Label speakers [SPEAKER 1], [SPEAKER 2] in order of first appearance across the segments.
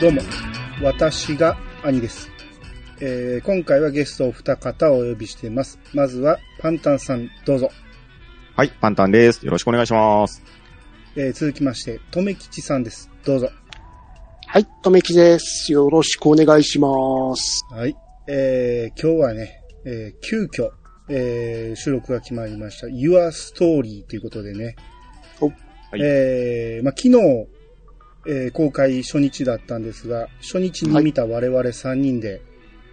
[SPEAKER 1] どうも、私が兄です。えー今回はゲストを二方お呼びしています。まずは、パンタンさん、どうぞ。
[SPEAKER 2] はい、パンタンです。よろしくお願いします。
[SPEAKER 1] えー続きまして、とめきちさんです。どうぞ。
[SPEAKER 3] はい、とめきです。よろしくお願いします。
[SPEAKER 1] はい。えー今日はね、えー急遽、えー収録が決まりました。Your Story ということでね。
[SPEAKER 3] お
[SPEAKER 2] はい
[SPEAKER 1] えーまあ、昨日、えー公開初日だったんですが、初日に見た我々3人で、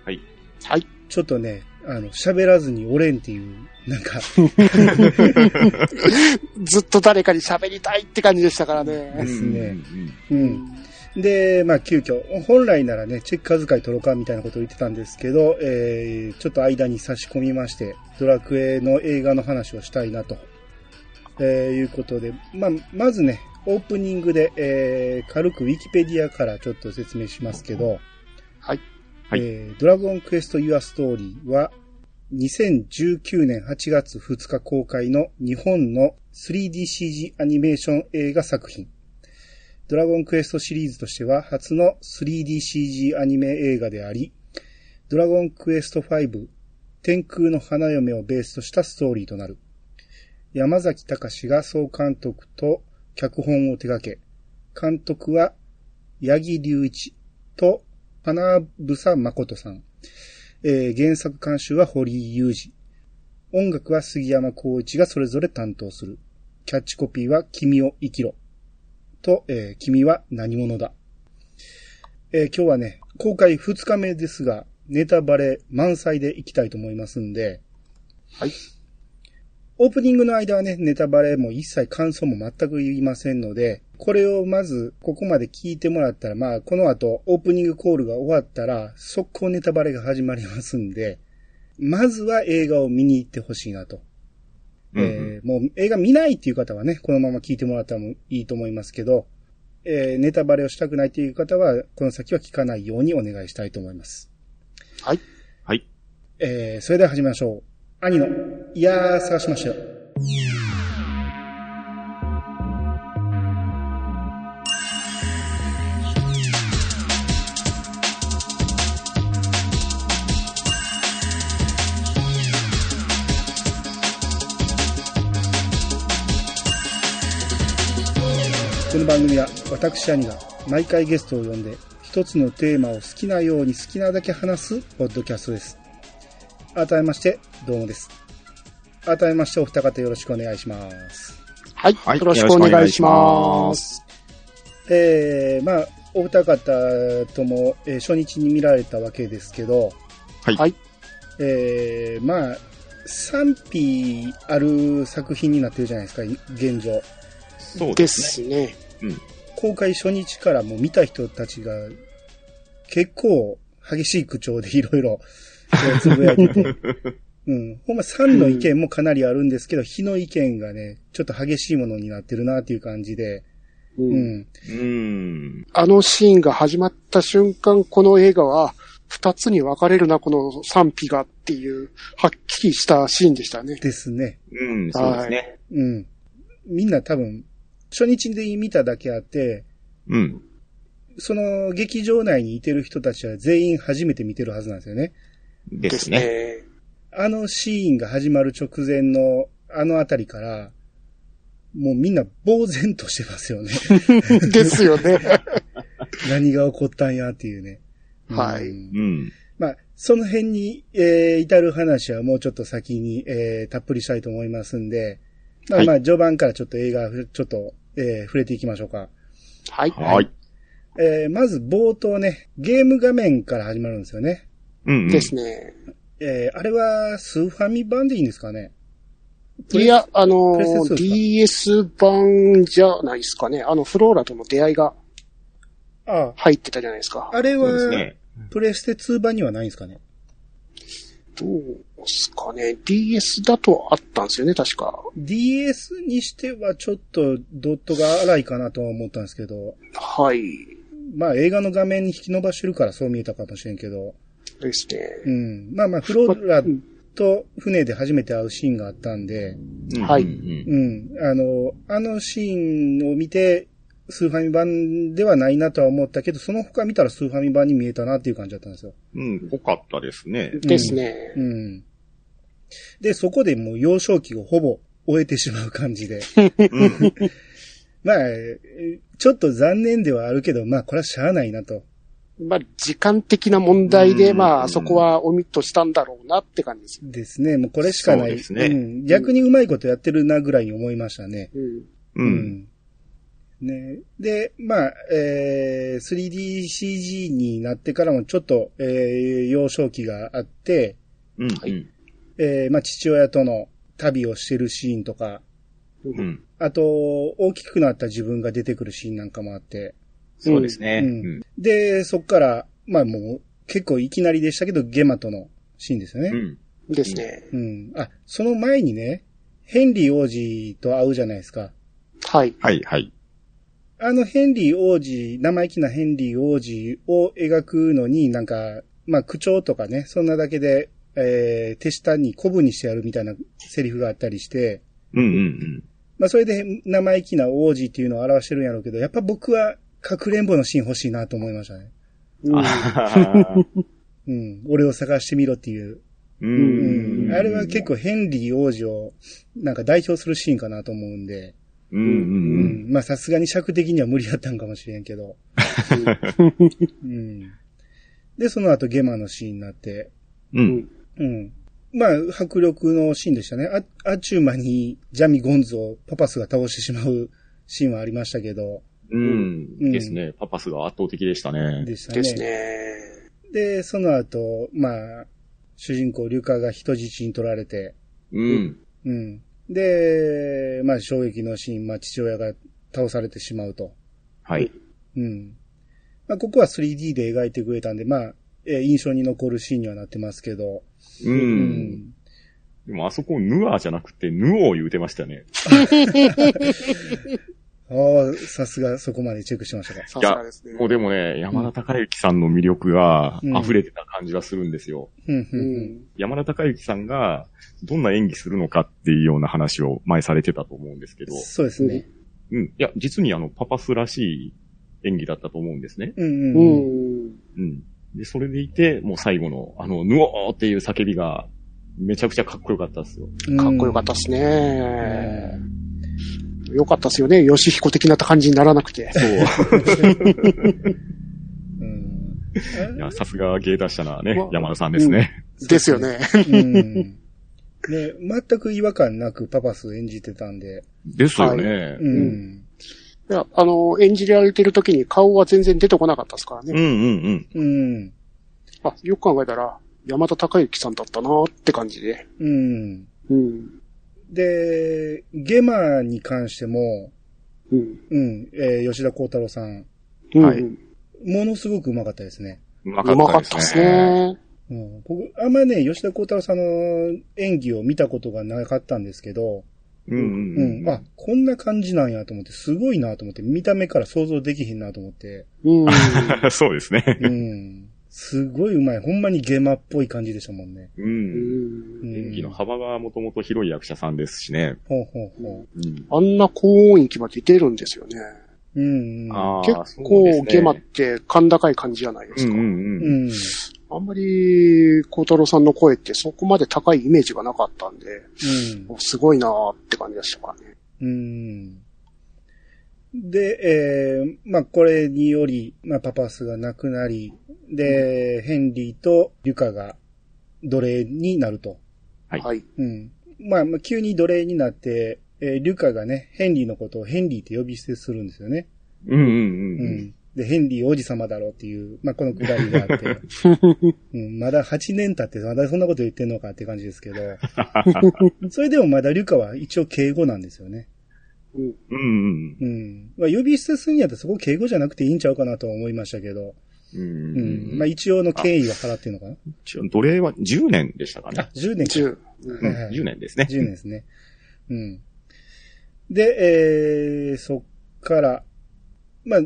[SPEAKER 2] はい。
[SPEAKER 3] はい。
[SPEAKER 1] ちょっとね、あの、喋らずにおれんっていう、なんか、
[SPEAKER 3] ずっと誰かに喋りたいって感じでしたから
[SPEAKER 1] で
[SPEAKER 3] ね。
[SPEAKER 1] すね
[SPEAKER 2] うん
[SPEAKER 1] うん。で、まあ、急遽、本来ならね、チェック遣い取ろうかみたいなことを言ってたんですけど、えー、ちょっと間に差し込みまして、ドラクエの映画の話をしたいなと、えー、いうことで、まあ、まずね、オープニングで、えー、軽くウィキペディアからちょっと説明しますけど、
[SPEAKER 3] はい。
[SPEAKER 2] はい
[SPEAKER 1] えー、ドラゴンクエスト Your Story は、2019年8月2日公開の日本の 3DCG アニメーション映画作品。ドラゴンクエストシリーズとしては初の 3DCG アニメ映画であり、ドラゴンクエスト5天空の花嫁をベースとしたストーリーとなる。山崎隆が総監督と脚本を手掛け、監督は八木隆一と花房誠さん。えー原作監修は堀井雄二。音楽は杉山光一がそれぞれ担当する。キャッチコピーは君を生きろ。と、えー君は何者だ。えー今日はね、公開2日目ですが、ネタバレ満載でいきたいと思いますんで、
[SPEAKER 3] はい。
[SPEAKER 1] オープニングの間はね、ネタバレも一切感想も全く言いませんので、これをまず、ここまで聞いてもらったら、まあ、この後、オープニングコールが終わったら、速攻ネタバレが始まりますんで、まずは映画を見に行ってほしいなと。
[SPEAKER 2] うん
[SPEAKER 1] えーもう映画見ないっていう方はね、このまま聞いてもらったらもいいと思いますけど、えーネタバレをしたくないという方は、この先は聞かないようにお願いしたいと思います。
[SPEAKER 3] はい。
[SPEAKER 2] はい。
[SPEAKER 1] えーそれでは始めましょう。兄の、いやー、探しましたよ。この番組は私兄が毎回ゲストを呼んで一つのテーマを好きなように好きなだけ話すポッドキャストです。改めまして、どうもです。改めまして、お二方よろしくお願いします。
[SPEAKER 3] はい。
[SPEAKER 2] はい
[SPEAKER 3] よろしくお願いします。
[SPEAKER 1] えー、まあ、お二方とも、えー初日に見られたわけですけど、
[SPEAKER 2] はい。
[SPEAKER 3] はい
[SPEAKER 1] えー、まあ、賛否ある作品になってるじゃないですか、現状。
[SPEAKER 2] そう
[SPEAKER 3] で
[SPEAKER 2] ですね。
[SPEAKER 3] すね。
[SPEAKER 1] 公開初日からもう見た人たちが結構激しい口調でいろいろえーつぶやいてて。うん。ほんま3の意見もかなりあるんですけど、日の意見がね、ちょっと激しいものになってるなっていう感じで。
[SPEAKER 3] う。
[SPEAKER 1] うんん。
[SPEAKER 2] うーん。
[SPEAKER 3] あのシーンが始まった瞬間、この映画は、二つに分かれるな、この賛否がっていう、はっきりしたシーンでしたね。
[SPEAKER 1] ですね。
[SPEAKER 2] うん、そうですね。
[SPEAKER 1] うん。みんな多分、初日で見ただけあって、
[SPEAKER 2] うん。
[SPEAKER 1] その劇場内にいてる人たちは全員初めて見てるはずなんですよね。
[SPEAKER 2] ですね。
[SPEAKER 3] ね。
[SPEAKER 1] あのシーンが始まる直前のあのあたりから、もうみんな呆然としてますよね。
[SPEAKER 3] ですよね。
[SPEAKER 1] 何が起こったんやっていうね。
[SPEAKER 3] はい
[SPEAKER 1] うん
[SPEAKER 2] うん。
[SPEAKER 1] まあ、その辺に、えー至る話はもうちょっと先に、えーたっぷりしたいと思いますんで、まあ
[SPEAKER 2] はい
[SPEAKER 1] まあ、序盤からちょっと映画、ちょっと、えー触れていきましょうか。
[SPEAKER 3] はい。
[SPEAKER 2] はい。
[SPEAKER 1] えーまず冒頭ね、ゲーム画面から始まるんですよね。
[SPEAKER 2] うんうん。
[SPEAKER 3] ですね。
[SPEAKER 1] えーあれはスーファミ版でいいんですかね？
[SPEAKER 3] いや、あの
[SPEAKER 1] プレステ2ですか
[SPEAKER 3] DS 版じゃないですかね。あの、フローラとの出会いが
[SPEAKER 1] あ
[SPEAKER 3] 入ってたじゃないですか。
[SPEAKER 1] あれは、
[SPEAKER 2] ね。
[SPEAKER 1] プレステ2版にはないんですかね？
[SPEAKER 3] どうですかね。DS だとあったんですよね、確か。
[SPEAKER 1] DS にしてはちょっとドットが荒いかなとは思ったんですけど、
[SPEAKER 3] はい。
[SPEAKER 1] まあ映画の画面に引き伸ばしてるからそう見えたかもしれんけど、
[SPEAKER 3] ですね。
[SPEAKER 1] うん。まあまあフローラと船で初めて会うシーンがあったんで、
[SPEAKER 2] うん
[SPEAKER 3] はい
[SPEAKER 2] うん
[SPEAKER 1] うん。あの、あのシーンを見て、スーファミ版ではないなとは思ったけど、その他見たらスーファミ版に見えたなっていう感じだったんですよ。
[SPEAKER 2] うん、ぽかったですね。
[SPEAKER 3] ですね。
[SPEAKER 1] うん。で、そこでもう幼少期をほぼ終えてしまう感じで。
[SPEAKER 2] うん。
[SPEAKER 1] まあ、えーちょっと残念ではあるけど、まあ、これはしゃあないなと。
[SPEAKER 3] まあ、時間的な問題で、
[SPEAKER 2] うん
[SPEAKER 3] まあ、そこはオミットしたんだろうなって感じです。
[SPEAKER 1] ですね。もうこれしかない。
[SPEAKER 2] そうですね
[SPEAKER 1] ん。逆にうまいことやってるなぐらいに思いましたね。
[SPEAKER 3] うん。
[SPEAKER 2] うん。
[SPEAKER 1] ね。で、まあ、えー、3DCG になってからもちょっと、えー、幼少期があって、
[SPEAKER 2] うん。
[SPEAKER 3] はい
[SPEAKER 2] うん。
[SPEAKER 1] えー、まあ、父親との旅をしてるシーンとか、
[SPEAKER 2] うん。
[SPEAKER 1] あと、大きくなった自分が出てくるシーンなんかもあって、
[SPEAKER 2] そうですね。
[SPEAKER 1] う
[SPEAKER 2] うんん。
[SPEAKER 1] で、そっから、まあもう、結構いきなりでしたけど、ゲマとのシーンですよね。
[SPEAKER 2] うん。
[SPEAKER 3] ですね。
[SPEAKER 1] うん。あ、その前にね、ヘンリー王子と会うじゃないですか。
[SPEAKER 3] はい。
[SPEAKER 2] はい、はい。
[SPEAKER 1] あのヘンリー王子、生意気なヘンリー王子を描くのになんか、まあ口調とかね、そんなだけで、えー、手下に古文にしてやるみたいなセリフがあったりして、
[SPEAKER 2] うん、うん、
[SPEAKER 1] まあそれで生意気な王子っていうのを表してるんやろうけど、やっぱ僕はかくれんぼのシーン欲しいなと思いましたね。
[SPEAKER 3] うん。
[SPEAKER 1] 俺を探してみろっていう。
[SPEAKER 2] う
[SPEAKER 1] うん。
[SPEAKER 2] ん。
[SPEAKER 1] あれは結構ヘンリー王子をなんか代表するシーンかなと思うんで、
[SPEAKER 2] うん、うん、
[SPEAKER 1] う
[SPEAKER 2] うん。
[SPEAKER 1] ん。まあさすがに尺的には無理だったんかもしれんけど。うん。で、その後ゲマのシーンになって、
[SPEAKER 2] う。
[SPEAKER 3] うんん。
[SPEAKER 1] うん。まあ、迫力のシーンでしたね。あ、あっちゅう間にジャミ・ゴンズをパパスが倒してしまうシーンはありましたけど、
[SPEAKER 2] うん。
[SPEAKER 1] うん
[SPEAKER 2] ですね。パパスが圧倒的でしたね。
[SPEAKER 1] でしたね。
[SPEAKER 3] ですね。
[SPEAKER 1] で、その後、まあ、主人公リュカが人質に取られて、
[SPEAKER 2] うん。
[SPEAKER 1] うん。で、まあ、衝撃のシーン、まあ、父親が倒されてしまうと。
[SPEAKER 2] はい。
[SPEAKER 1] うん。まあ、ここは 3D で描いてくれたんで、まあ、えー印象に残るシーンにはなってますけど、
[SPEAKER 2] う。。
[SPEAKER 1] うん
[SPEAKER 2] でもあそこヌアーじゃなくてヌオー言うてましたよね。
[SPEAKER 1] ああ、さすがそこまでチェックしましたか。
[SPEAKER 3] さすがですね。
[SPEAKER 2] もうでもね、山田孝之さんの魅力が
[SPEAKER 1] うん
[SPEAKER 2] 溢れてた感じがするんですよ。
[SPEAKER 1] うん、
[SPEAKER 3] う
[SPEAKER 1] うん、
[SPEAKER 3] ん。
[SPEAKER 2] 山田孝之さんがどんな演技するのかっていうような話を前されてたと思うんですけど
[SPEAKER 1] うん。、そうですね。
[SPEAKER 2] うん。いや、実にあの、パパスらしい演技だったと思うんですね。
[SPEAKER 1] うん、うん、
[SPEAKER 3] う
[SPEAKER 1] うん。
[SPEAKER 3] ん。
[SPEAKER 2] うん。で、それでいて、もう最後の、あの、ヌオーっていう叫びが、めちゃくちゃかっこよかったですよ。
[SPEAKER 3] かっこよかったですね。よかったですよね。吉彦的な感じにならなくて。
[SPEAKER 2] そう。
[SPEAKER 1] うん。
[SPEAKER 2] いや、さすが芸達者なね
[SPEAKER 3] ま、
[SPEAKER 2] 山田さんですね。
[SPEAKER 3] ですよね。
[SPEAKER 1] うん。ね、全く違和感なくパパス演じてたんで、
[SPEAKER 2] ですよね。
[SPEAKER 1] うん。
[SPEAKER 3] いや、あの、演じられてる時に顔は全然出てこなかったですからね。
[SPEAKER 2] うんうんうん。
[SPEAKER 1] うん。
[SPEAKER 3] あ、よく考えたら、山田孝之さんだったなって感じで。
[SPEAKER 1] うん。
[SPEAKER 3] うん。
[SPEAKER 1] で、ゲマに関しても、
[SPEAKER 3] うん。
[SPEAKER 1] うん、えー吉田幸太郎さん、
[SPEAKER 3] うん。
[SPEAKER 2] はいう
[SPEAKER 1] ものすごく上手かったですね。
[SPEAKER 2] うま
[SPEAKER 3] まかったです。ね。
[SPEAKER 1] うん、僕、あんまね、吉田幸太郎さんの演技を見たことがなかったんですけど、
[SPEAKER 2] うんうん
[SPEAKER 1] う
[SPEAKER 2] うん
[SPEAKER 1] ん、あ、こんな感じなんやと思って、すごいなと思って、見た目から想像できひんなと思って、
[SPEAKER 3] うん。
[SPEAKER 2] そうですね。
[SPEAKER 1] うん、すごい上手い。ほんまにゲマっぽい感じでしたもんね。
[SPEAKER 2] う。
[SPEAKER 3] うんん。
[SPEAKER 2] 演技の幅がもともと広い役者さんですしね。
[SPEAKER 1] ほうほうほ
[SPEAKER 2] うん。
[SPEAKER 3] あんな高音域まで出るんですよね。
[SPEAKER 1] う。うん。
[SPEAKER 2] あー
[SPEAKER 3] 結構、ゲマって甲高い感じじゃないですか。
[SPEAKER 2] うんうん
[SPEAKER 1] う
[SPEAKER 2] うん。
[SPEAKER 1] ん。
[SPEAKER 3] あんまり、孝太郎さんの声ってそこまで高いイメージがなかったんで、
[SPEAKER 1] うん
[SPEAKER 3] すごいなーって感じでしたからね。
[SPEAKER 1] うん。で、えー、まあ、これにより、まあ、パパスが亡くなり、で、ヘンリーとリュカが奴隷になると。
[SPEAKER 2] はい
[SPEAKER 3] はい。
[SPEAKER 1] うん。まあ、まあ急に奴隷になって、えーリュカがね、ヘンリーのことをヘンリーって呼び捨てするんですよね。う
[SPEAKER 2] うんうんうん
[SPEAKER 1] ん。で、ヘンリー王子様だろうっていう、まあ、このくだりがあって、うん、まだ8年経ってまだそんなこと言ってんのかって感じですけど、それでもまだリュカは一応敬語なんですよね。
[SPEAKER 3] うん。
[SPEAKER 2] うんうん
[SPEAKER 1] うん。まあ、呼び捨てするんやったらそこ敬語じゃなくていいんちゃうかなとは思いましたけど、
[SPEAKER 2] うん。うん
[SPEAKER 1] うん。まあ、一応の敬意は払ってるのかな？
[SPEAKER 2] 一応奴隷は10年でしたか
[SPEAKER 1] あ
[SPEAKER 2] ね。、
[SPEAKER 1] 10年か。
[SPEAKER 3] 10。
[SPEAKER 2] う
[SPEAKER 3] うん
[SPEAKER 2] ん
[SPEAKER 1] はい
[SPEAKER 2] 10年ですね。
[SPEAKER 1] 10年ですね。うん。で、えー、そっから、まあ、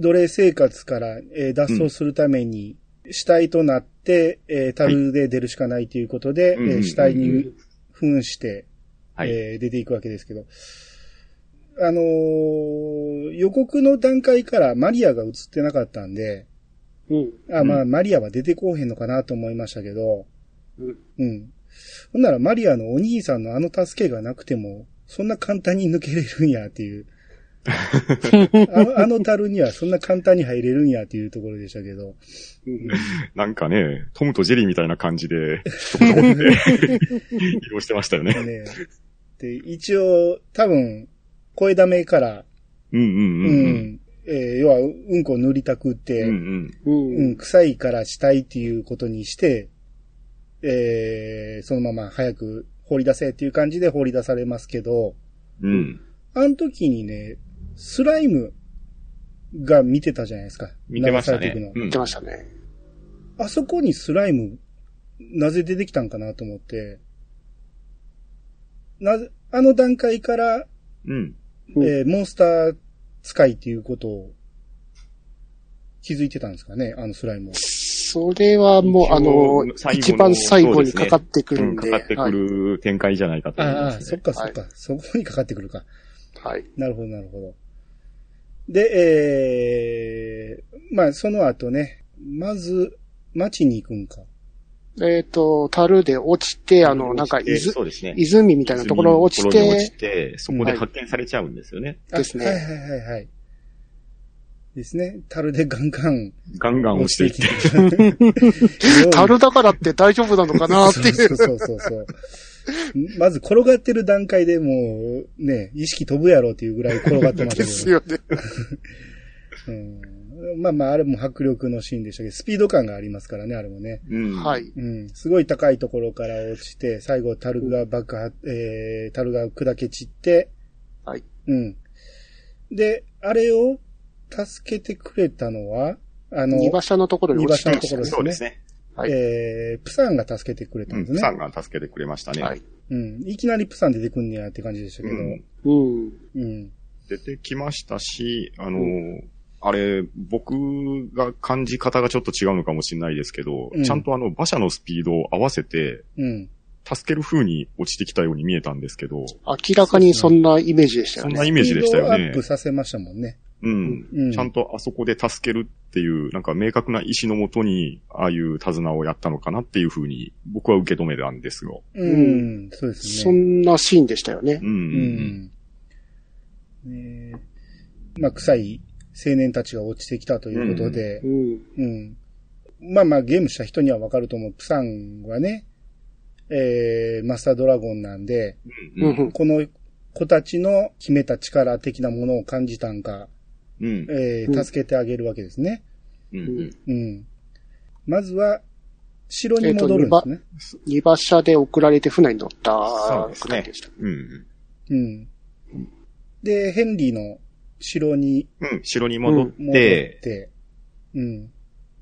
[SPEAKER 1] 奴隷生活から、えー脱走するために、死体となって、えー、樽で出るしかないということで、
[SPEAKER 2] うん
[SPEAKER 1] えー死体に扮して、
[SPEAKER 2] はい。
[SPEAKER 1] えー出ていくわけですけど、あのー予告の段階からマリアが映ってなかったんで、
[SPEAKER 3] うん。
[SPEAKER 1] あ、まあ、
[SPEAKER 2] う
[SPEAKER 1] マリアは出てこうへんのかなと思いましたけど、
[SPEAKER 3] うん。
[SPEAKER 1] うん。ほんならマリアのお兄さんのあの助けがなくても、そんな簡単に抜けれるんやっていう。あのあの樽にはそんな簡単に入れるんやっていうところでしたけど。
[SPEAKER 3] うん
[SPEAKER 2] なんかね、トムとジェリーみたいな感じで、ちょこちょこって移動してましたよね。
[SPEAKER 1] ね、で、一応、多分、声だめから、
[SPEAKER 2] うんうん
[SPEAKER 1] う
[SPEAKER 2] うん
[SPEAKER 1] ん、えー要は、うんこ塗りたくって、
[SPEAKER 2] うん。うんうん。
[SPEAKER 1] 臭いからしたいっていうことにして、えー、そのまま早く放り出せっていう感じで放り出されますけど、
[SPEAKER 2] うん。
[SPEAKER 1] あの時にね、スライムが見てたじゃないですか。
[SPEAKER 2] 見てましたね
[SPEAKER 1] 流されていくの。
[SPEAKER 2] うん
[SPEAKER 3] 言ってましたね。
[SPEAKER 1] あそこにスライム、なぜ出てきたんかなと思って、なぜ、あの段階から、
[SPEAKER 2] うん。
[SPEAKER 3] うん
[SPEAKER 1] えーモンスター使いっていうことを気づいてたんですかね、あのスライムは。
[SPEAKER 3] それはもう、あの、一番最後にかかってく
[SPEAKER 2] うん、
[SPEAKER 3] るんで。
[SPEAKER 2] かかってくる展開じゃないかと思い
[SPEAKER 1] ああ、
[SPEAKER 2] ます、ね。
[SPEAKER 1] そっかそっか、そこにかかってくるか。
[SPEAKER 3] はい。
[SPEAKER 1] なるほど、なるほど。で、えー、まあ、その後ね、まず、町に行くんか。
[SPEAKER 3] えっ、と、樽で落ちて、あの、なんか、
[SPEAKER 2] で
[SPEAKER 3] いず
[SPEAKER 2] そうですね。
[SPEAKER 3] 湖みたいなところに落ち
[SPEAKER 2] 泉のところに落
[SPEAKER 3] て
[SPEAKER 2] ち、て、そこで発見されちゃうんですよね。
[SPEAKER 1] あ
[SPEAKER 3] ですね
[SPEAKER 1] はいはいはいはい。ですね。樽でガンガン
[SPEAKER 2] ガンガン落ちていって。
[SPEAKER 1] て。
[SPEAKER 3] 樽だからって大丈夫なのかなっていう。
[SPEAKER 1] そうそうそうそう。まず転がってる段階でもう、ね、意識飛ぶやろっていうぐらい転がってましたけ
[SPEAKER 3] で
[SPEAKER 1] ど。
[SPEAKER 3] すよね。
[SPEAKER 1] うん、まあまあ、あれも迫力のシーンでしたけど、スピード感がありますからね、あれもね。
[SPEAKER 2] うん。
[SPEAKER 3] はい。
[SPEAKER 1] うん。すごい高いところから落ちて、最後、樽が爆発、えー、樽が砕け散って、
[SPEAKER 3] はい。
[SPEAKER 1] うん。で、あれを助けてくれたのは、あの、
[SPEAKER 3] 二馬車のところに落ちてましたね。
[SPEAKER 2] そうですね。
[SPEAKER 3] はい
[SPEAKER 1] えー、プサンが助けてくれた
[SPEAKER 2] うんん。
[SPEAKER 1] ですね。
[SPEAKER 2] プサンが助けてくれましたね。
[SPEAKER 3] はい。
[SPEAKER 1] うん。いきなりプサン出てくんねやって感じでしたけど、
[SPEAKER 2] うん
[SPEAKER 3] うん。
[SPEAKER 1] うん。
[SPEAKER 2] 出てきましたし、あの、あれ、僕が感じ方がちょっと違うのかもしれないですけど、
[SPEAKER 1] うん
[SPEAKER 2] ちゃんとあの馬車のスピードを合わせて、
[SPEAKER 1] うん。
[SPEAKER 2] 助ける風に落ちてきたように見えたんですけど、
[SPEAKER 3] 明らかにそんなイメージでしたよね。
[SPEAKER 2] そんなイメージでしたよね
[SPEAKER 1] スピードアップ。させましたもんね。
[SPEAKER 2] うん。
[SPEAKER 1] うん。
[SPEAKER 2] ちゃんとあそこで助けるっていう、なんか明確な意思のもとに、ああいう手綱をやったのかなっていう風に、僕は受け止めたんですよ。
[SPEAKER 1] うん。そうです
[SPEAKER 3] そ
[SPEAKER 1] ね。
[SPEAKER 3] んなシーンでしたよね
[SPEAKER 2] う。ん。
[SPEAKER 1] う
[SPEAKER 2] うん
[SPEAKER 1] ん。ねまあ、臭い青年たちが落ちてきたということで
[SPEAKER 3] う、ん。
[SPEAKER 1] うん。まあまあ、ゲームした人にはわかると思う。プサンはね、えー、マスタードラゴンなんで、
[SPEAKER 2] うん。
[SPEAKER 3] うん。
[SPEAKER 1] この子たちの決めた力的なものを感じたんか、
[SPEAKER 2] うん。
[SPEAKER 1] えー、
[SPEAKER 3] うん
[SPEAKER 1] 助けてあげるわけですね。
[SPEAKER 2] うん。
[SPEAKER 1] うん。まずは、城に戻るんですね。
[SPEAKER 3] 二馬車で送られて船に乗った
[SPEAKER 2] そうですね
[SPEAKER 3] でした。
[SPEAKER 2] うん。
[SPEAKER 1] うん。で、ヘンリーの城に
[SPEAKER 2] うん。城に戻っ、
[SPEAKER 1] 戻ってて、うん。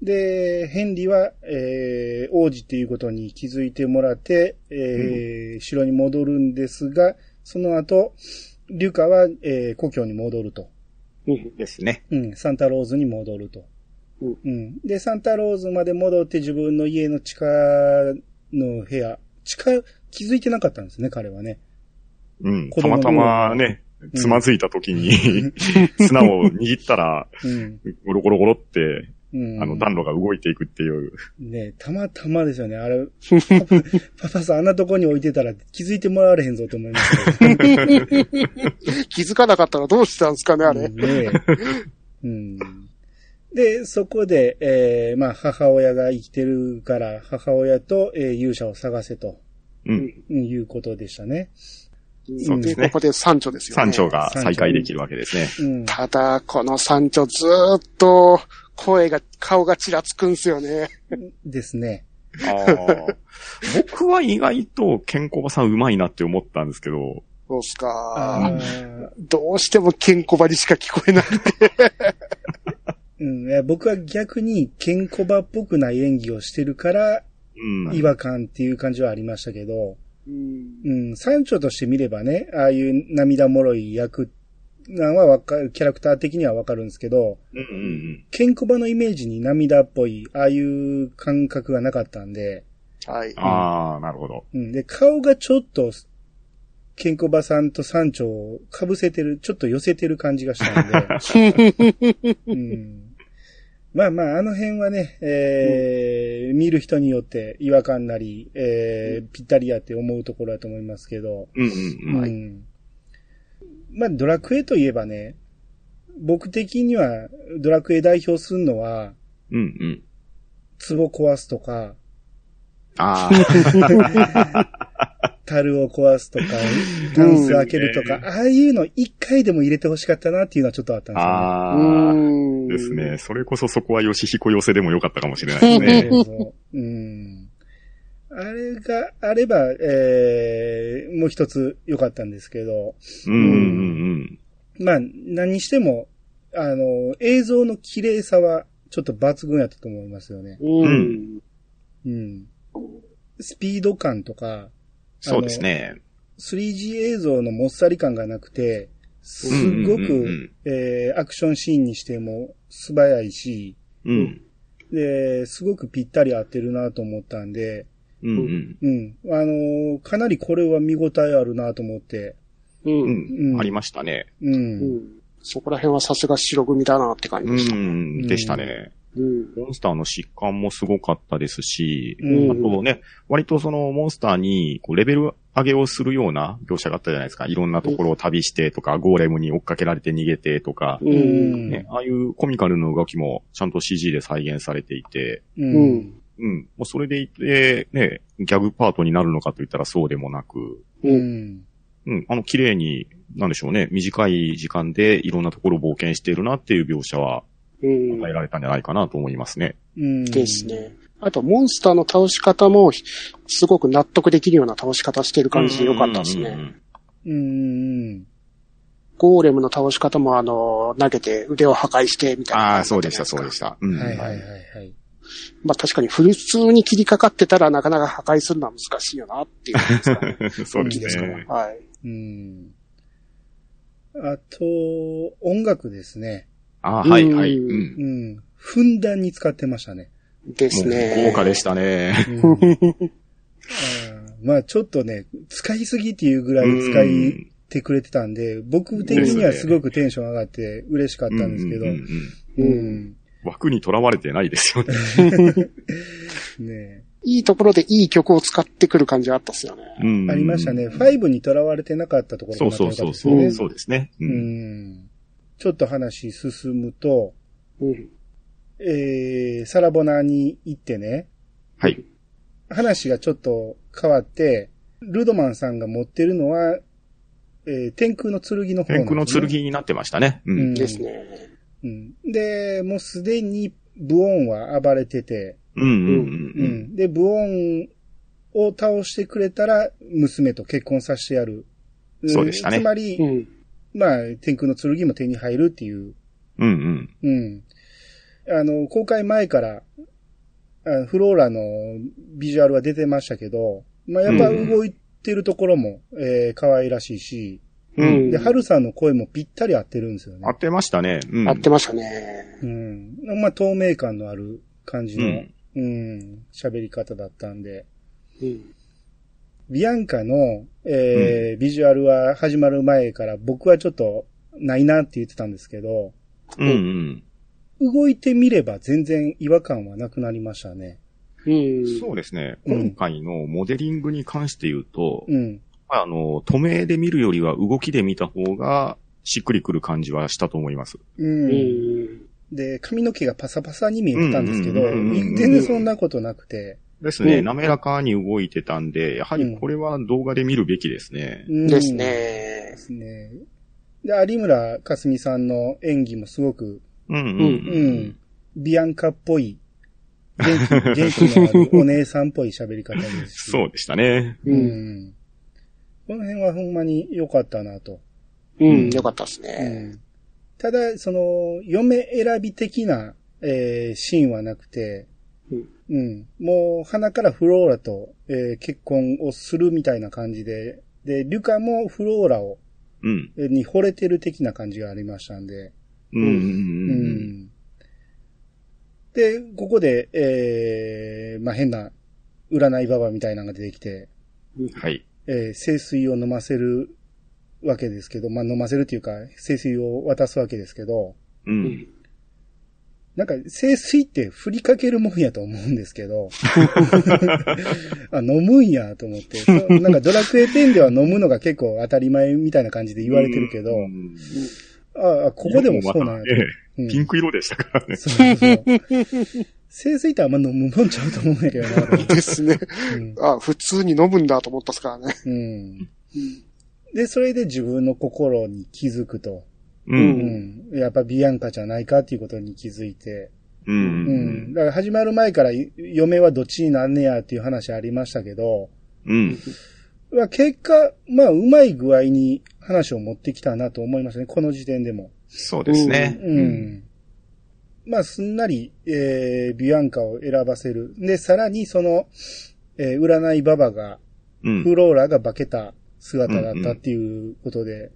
[SPEAKER 1] で、ヘンリーは、えー、王子っていうことに気づいてもらって、えー城に戻るんですが、その後、リュカは、えー故郷に戻ると。
[SPEAKER 3] うん。
[SPEAKER 2] ですね。
[SPEAKER 1] うん、サンタローズに戻ると。
[SPEAKER 3] うん
[SPEAKER 1] うん。で、サンタローズまで戻って自分の家の地下の部屋、地下、気づいてなかったんですね、彼はね。
[SPEAKER 2] うん。たまたまね、つまずいた時に、砂を握ったら、
[SPEAKER 1] うん。
[SPEAKER 2] ゴロゴロゴロって、
[SPEAKER 1] うん。
[SPEAKER 2] あの、暖炉が動いていくっていう。
[SPEAKER 1] ねたまたまですよね。あれ、パパさんあんなとこに置いてたら気づいてもらわれへんぞと思いますけど。
[SPEAKER 3] 気づかなかったらどうしてたんですかね、あれ。
[SPEAKER 1] ねえうん。で、そこで、えー、まあ、母親が生きてるから、母親と、えー勇者を探せと、
[SPEAKER 2] うん。
[SPEAKER 1] うんいうことでしたね。
[SPEAKER 2] そうですね
[SPEAKER 3] ここで山頂ですよね。
[SPEAKER 2] 山頂が再開できるわけですね。
[SPEAKER 1] うん。
[SPEAKER 3] ただ、この山頂ずーっと声が、顔がちらつくんすよね。
[SPEAKER 1] ですね。
[SPEAKER 2] 僕は意外とケンコバさんうまいなって思ったんですけど、
[SPEAKER 3] そうっす
[SPEAKER 1] あ
[SPEAKER 3] か。
[SPEAKER 1] ー
[SPEAKER 3] どうしてもケンコバにしか聞こえない。
[SPEAKER 1] うん、いや僕は逆にケンコバっぽくない演技をしてるから、
[SPEAKER 2] うん。
[SPEAKER 1] 違和感っていう感じはありましたけど、
[SPEAKER 3] うん
[SPEAKER 1] うん、山頂として見ればね、ああいう涙もろい役なんはわかる、キャラクター的にはわかるんですけど、
[SPEAKER 2] うんうん
[SPEAKER 1] ケンコバのイメージに涙っぽい、ああいう感覚がなかったんで、
[SPEAKER 3] はい
[SPEAKER 2] うん。。ああ、なるほど。
[SPEAKER 1] うん、で、顔がちょっと、ケンコバさんと山頂を被せてる、ちょっと寄せてる感じがしたんで。うん、まあまあ、あの辺はね、えー見る人によって違和感なり、えーぴったりやって思うところだと思いますけど。
[SPEAKER 2] うんうんうん。
[SPEAKER 1] まあ、ドラクエといえばね、僕的にはドラクエ代表するのは、
[SPEAKER 2] うんうん。
[SPEAKER 1] 壺壊すとか、
[SPEAKER 2] あ
[SPEAKER 1] 樽を壊すとか、タンス開けるとか、
[SPEAKER 2] うん
[SPEAKER 1] ああいうの一回でも入れてほしかったなっていうのはちょっとあったん
[SPEAKER 2] あ。
[SPEAKER 1] ですよね。
[SPEAKER 2] ああ。
[SPEAKER 3] うん
[SPEAKER 2] ですね。それこそそこは吉彦寄せでもよかったかもしれないですね。
[SPEAKER 1] そうそううん。あれがあれば、えー、もう一つ良かったんですけど、
[SPEAKER 2] うんうんうん
[SPEAKER 1] まあ、何にしても、あの、映像の綺麗さはちょっと抜群やったと思いますよね。
[SPEAKER 3] うん。
[SPEAKER 1] うん。スピード感とか、
[SPEAKER 2] そうですね。
[SPEAKER 1] 3G 映像のもっさり感がなくて、す
[SPEAKER 2] うん
[SPEAKER 1] ごく
[SPEAKER 2] ん、
[SPEAKER 1] えーアクションシーンにしても素早いし、
[SPEAKER 2] うん。
[SPEAKER 1] で、すごくぴったり合ってるなと思ったんで、
[SPEAKER 2] うんうん。
[SPEAKER 1] うん。あのーかなりこれは見応えあるなと思って、
[SPEAKER 3] う。
[SPEAKER 2] うんん。
[SPEAKER 1] うん
[SPEAKER 2] ありましたね。
[SPEAKER 1] うん。
[SPEAKER 3] うん。そこら辺はさすが白組だなって感じ
[SPEAKER 2] う
[SPEAKER 3] でした。
[SPEAKER 2] ん。でしたね。
[SPEAKER 3] うん。
[SPEAKER 2] モンスターの疾患もすごかったですし、
[SPEAKER 1] うん
[SPEAKER 2] あとね、割とそのモンスターにこうレベル上げをするような描写があったじゃないですか。いろんなところを旅してとか、ゴーレムに追っかけられて逃げてとか、
[SPEAKER 3] う。
[SPEAKER 1] うんん。
[SPEAKER 2] ね、ああいうコミカルな動きもちゃんと CG で再現されていて、
[SPEAKER 1] う。
[SPEAKER 3] うんん。
[SPEAKER 2] うん。もうそれでいて、ね、ギャグパートになるのかといったらそうでもなく、
[SPEAKER 1] う
[SPEAKER 3] うん。
[SPEAKER 1] ん。
[SPEAKER 2] うん、あの、綺麗に、なんでしょうね、短い時間でいろんなところを冒険しているなっていう描写は
[SPEAKER 3] うん
[SPEAKER 2] 与えられたんじゃないかなと思いますね。
[SPEAKER 1] うん。
[SPEAKER 3] ですね。あと、モンスターの倒し方も、すごく納得できるような倒し方してる感じでよかったですね。
[SPEAKER 2] うんうん
[SPEAKER 1] うん。
[SPEAKER 3] ゴーレムの倒し方も、あの、投げて腕を破壊して、みたいな
[SPEAKER 2] ああ、そうでした、そうでした。うん
[SPEAKER 1] はいはいはいはい。
[SPEAKER 3] まあ確かに普通に切りかかってたらなかなか破壊するのは難しいよなっていう感じですかね。
[SPEAKER 2] そうで
[SPEAKER 3] すすか
[SPEAKER 2] ね。
[SPEAKER 3] はい。
[SPEAKER 1] うん。あと、音楽ですね。
[SPEAKER 2] ああ、はい、はい。
[SPEAKER 3] うん。
[SPEAKER 1] ふんだんに使ってましたね。
[SPEAKER 3] ですね。
[SPEAKER 2] 豪華でしたね。
[SPEAKER 1] まあちょっとね、使いすぎっていうぐらい使いてくれてたんで、僕的にはすごくテンション上がって嬉しかったんですけど。
[SPEAKER 2] 枠にとらわれてないですよね。
[SPEAKER 1] ね
[SPEAKER 3] いいところでいい曲を使ってくる感じはあったっすよね。
[SPEAKER 2] うん
[SPEAKER 1] ありましたね。5にとらわれてなかったところ
[SPEAKER 2] そう
[SPEAKER 1] がまた良か
[SPEAKER 2] そうそうそう。
[SPEAKER 1] ったですよね。
[SPEAKER 2] そうですね。う
[SPEAKER 1] うんん。ちょっと話進むと、
[SPEAKER 3] うん。
[SPEAKER 1] えー、サラボナに行ってね、
[SPEAKER 2] はい。
[SPEAKER 1] 話がちょっと変わって、ルドマンさんが持ってるのは、えー天空の剣の方なん
[SPEAKER 2] 天空の剣になってましたね。う
[SPEAKER 1] うん
[SPEAKER 2] ん。
[SPEAKER 3] ですね。
[SPEAKER 1] うん。で、もうすでにブオンは暴れてて、
[SPEAKER 2] うんうんう
[SPEAKER 1] うんん。で、ブオンを倒してくれたら、娘と結婚させてやる。
[SPEAKER 2] そうでしたね
[SPEAKER 1] つまり、
[SPEAKER 3] うん。
[SPEAKER 1] まあ、天空の剣も手に入るっていう。
[SPEAKER 2] うんうん。
[SPEAKER 1] うん。あの、公開前から、あフローラのビジュアルは出てましたけど、まあ、やっぱ動いてるところも、えー可愛らしいし、
[SPEAKER 3] うん。
[SPEAKER 1] で、ハルさんの声もぴったり合ってるんですよね
[SPEAKER 2] 合。ってましたね。うん。
[SPEAKER 3] 合ってましたね。
[SPEAKER 1] うん。まあ、透明感のある感じの、
[SPEAKER 2] うん。
[SPEAKER 1] うん、喋り方だったんで。
[SPEAKER 3] うん。
[SPEAKER 1] ビアンカの、えービジュアルは始まる前から僕はちょっとないなって言ってたんですけど、
[SPEAKER 2] うんうん。
[SPEAKER 1] 動いてみれば全然違和感はなくなりましたね。
[SPEAKER 3] うん。
[SPEAKER 2] そうですね。
[SPEAKER 1] うん
[SPEAKER 2] 今回のモデリングに関して言うと、
[SPEAKER 1] うん。
[SPEAKER 2] あの、透明で見るよりは動きで見た方がしっくりくる感じはしたと思います。
[SPEAKER 1] う。
[SPEAKER 3] うんん。
[SPEAKER 1] で、髪の毛がパサパサに見えてたんですけど、
[SPEAKER 2] うんうんうんうん
[SPEAKER 1] 全然そんなことなくて。
[SPEAKER 2] ですね。
[SPEAKER 3] うん
[SPEAKER 2] 滑らかに動いてたんで、やはりこれは動画で見るべきですね。
[SPEAKER 1] うん
[SPEAKER 3] ですね
[SPEAKER 1] で。すね。で、有村架純さんの演技もすごく、
[SPEAKER 2] うんうん
[SPEAKER 1] う
[SPEAKER 2] うん
[SPEAKER 1] ん。ビアンカっぽい、元気、元気のあるお姉さんっぽい喋り方ですし。
[SPEAKER 2] そうでしたね。
[SPEAKER 1] う
[SPEAKER 3] うん。
[SPEAKER 1] ん。この辺はほんまに良かったなと。
[SPEAKER 3] うん。よかったです
[SPEAKER 1] う
[SPEAKER 3] ね。
[SPEAKER 1] ん。ただ、その、嫁選び的な、えーシーンはなくて、
[SPEAKER 3] うん
[SPEAKER 1] うん。もう、鼻からフローラと、えー結婚をするみたいな感じで、で、リュカもフローラを、
[SPEAKER 2] うん。
[SPEAKER 1] えーに惚れてる的な感じがありましたんで、う
[SPEAKER 2] うんうんうん。
[SPEAKER 1] で、ここで、えーまあ、変な、占いババみたいなのが出てきて、
[SPEAKER 2] はい。
[SPEAKER 1] えー清水を飲ませるわけですけど、まあ、飲ませるっていうか、清水を渡すわけですけど、
[SPEAKER 2] う。
[SPEAKER 3] うんん。
[SPEAKER 1] なんか、清水って振りかけるもんやと思うんですけど、あ、飲むんやと思って、なんかドラクエ10では飲むのが結構当たり前みたいな感じで言われてるけど、
[SPEAKER 2] うん
[SPEAKER 1] ああ、ここでもそうなんやと。
[SPEAKER 2] ええ
[SPEAKER 1] うん
[SPEAKER 2] ピンク色でしたからね。
[SPEAKER 1] そうそうそう。清水ってあんま飲むもんちゃうと思うんやけどな。
[SPEAKER 3] ですね。
[SPEAKER 1] うん
[SPEAKER 3] あ、普通に飲むんだと思ったっすからね。
[SPEAKER 1] うん。
[SPEAKER 3] うん。
[SPEAKER 1] で、それで自分の心に気づくと。
[SPEAKER 2] う。
[SPEAKER 1] うんん。やっぱビアンカじゃないかっていうことに気づいて。
[SPEAKER 2] う。
[SPEAKER 1] うんん。だから始まる前から嫁はどっちになんねやっていう話ありましたけど、
[SPEAKER 2] うん。
[SPEAKER 1] まあ結果、まあうまい具合に話を持ってきたなと思いましたね。この時点でも。
[SPEAKER 2] そうですね。
[SPEAKER 1] うん。まあすんなり、えー、ビアンカを選ばせる。で、さらにその、えー占いババが、
[SPEAKER 2] うん。
[SPEAKER 1] フローラが化けた姿だったっていうことで、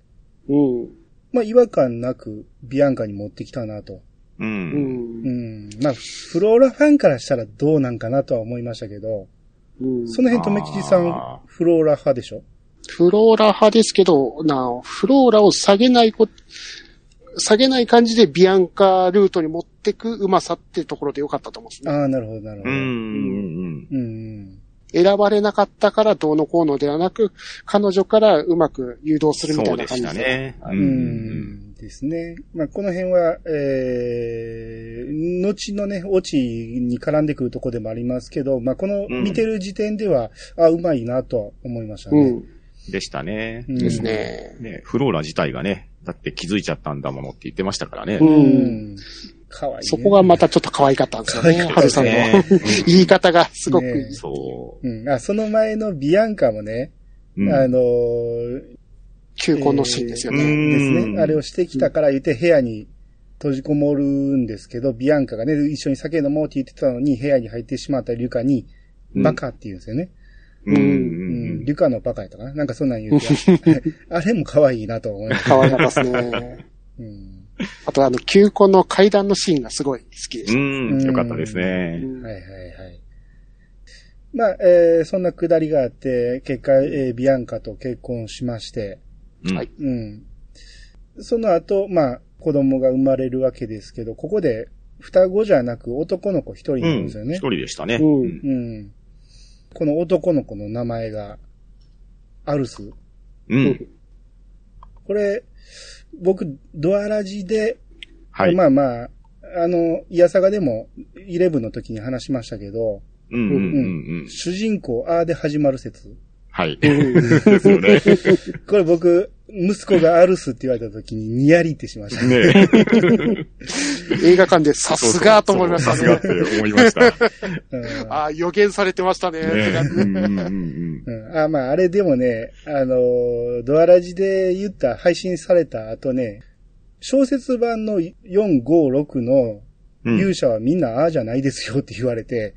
[SPEAKER 3] うん。
[SPEAKER 1] まあ違和感なくビアンカに持ってきたなと。
[SPEAKER 2] う。
[SPEAKER 3] うん。
[SPEAKER 1] うんん。まあ、フローラファンからしたらどうなんかなとは思いましたけど、
[SPEAKER 3] うん。
[SPEAKER 1] その辺、とめきちさん
[SPEAKER 2] あ、
[SPEAKER 1] フローラ派でしょ？
[SPEAKER 3] フローラ派ですけど、な、フローラを下げないこ、下げない感じでビアンカルートに持ってくうまさっていうところでよかったと思うんですね。
[SPEAKER 1] ああ、なるほど、なるほど。
[SPEAKER 2] うん。うん。
[SPEAKER 1] うん。
[SPEAKER 3] 選ばれなかったからどうのこうのではなく、彼女からうまく誘導するみた
[SPEAKER 2] そでし
[SPEAKER 3] いうな感じで。
[SPEAKER 2] たね。う。
[SPEAKER 1] うんん。ですね。まあ、この辺は、えー、後のね、オチに絡んでくるとこでもありますけど、まあ、この
[SPEAKER 2] うん
[SPEAKER 1] 見てる時点では、あ、うまいなとは思いましたね。
[SPEAKER 3] うん。
[SPEAKER 2] でしたね。
[SPEAKER 1] うん
[SPEAKER 3] です。ね。
[SPEAKER 2] ね、フローラ自体がね、だって気づいちゃったんだものって言ってましたからね。
[SPEAKER 3] う
[SPEAKER 1] うんん。かわいい、ね。
[SPEAKER 3] そこがまたちょっと可愛かったんですよね、ハルさんの。
[SPEAKER 2] ね
[SPEAKER 3] 言い方がすごく。
[SPEAKER 1] ね
[SPEAKER 2] そう。
[SPEAKER 1] うん。あ、その前のビアンカもね、
[SPEAKER 2] うん
[SPEAKER 1] あのー
[SPEAKER 3] 求婚のシーンですよ
[SPEAKER 1] えー
[SPEAKER 3] ね。
[SPEAKER 1] です
[SPEAKER 2] うん
[SPEAKER 1] ね。あれをしてきたから言って部屋に閉じこもるんですけど、ビアンカがね、一緒に酒飲もうって言ってたのに部屋に入ってしまったリュカに、バカって言うんですよね。
[SPEAKER 2] うん。う
[SPEAKER 1] うん。
[SPEAKER 2] ん。
[SPEAKER 1] リュカのバカやったかななんかそんなん言うて。あれも可愛いなと思いました。
[SPEAKER 3] 可愛かったですね。
[SPEAKER 1] うん。
[SPEAKER 3] あとあの、求婚の階段のシーンがすごい好きでし
[SPEAKER 2] う
[SPEAKER 3] た。
[SPEAKER 2] ん。よかったですね。
[SPEAKER 3] うん
[SPEAKER 1] はいはいはい。まあ、えー、そんなくだりがあって、結果、えー、ビアンカと結婚しまして、
[SPEAKER 2] うん
[SPEAKER 3] はい
[SPEAKER 1] うん。その後、まあ、子供が生まれるわけですけど、ここで、双子じゃなく男の子一人いるんですよね。
[SPEAKER 2] 一人でしたね。
[SPEAKER 3] うん
[SPEAKER 1] うん。この男の子の名前が、アルス。
[SPEAKER 2] うん。
[SPEAKER 1] これ、僕、ドアラジで、
[SPEAKER 2] はい。
[SPEAKER 1] まあまあ、あの、イヤサガでも、イレブンの時に話しましたけど、
[SPEAKER 2] うんうんうんうん。
[SPEAKER 1] 主人公、あーで始まる説。
[SPEAKER 2] はい。
[SPEAKER 3] うん
[SPEAKER 2] ですよね。
[SPEAKER 1] これ僕、息子がアルスって言われた時にニヤリってしました。
[SPEAKER 2] ね
[SPEAKER 3] 映画館でさすがと思いました
[SPEAKER 2] さすがって
[SPEAKER 3] ね。
[SPEAKER 2] 思いました。
[SPEAKER 1] うん
[SPEAKER 3] ああ、予言されてましたね。
[SPEAKER 2] ねうんうんうん
[SPEAKER 1] うん、あまあ、あれでもね、あのー、ドアラジで言った、配信された後ね、小説版の4、5、6の
[SPEAKER 2] うん。
[SPEAKER 1] 勇者はみんなああじゃないですよって言われて、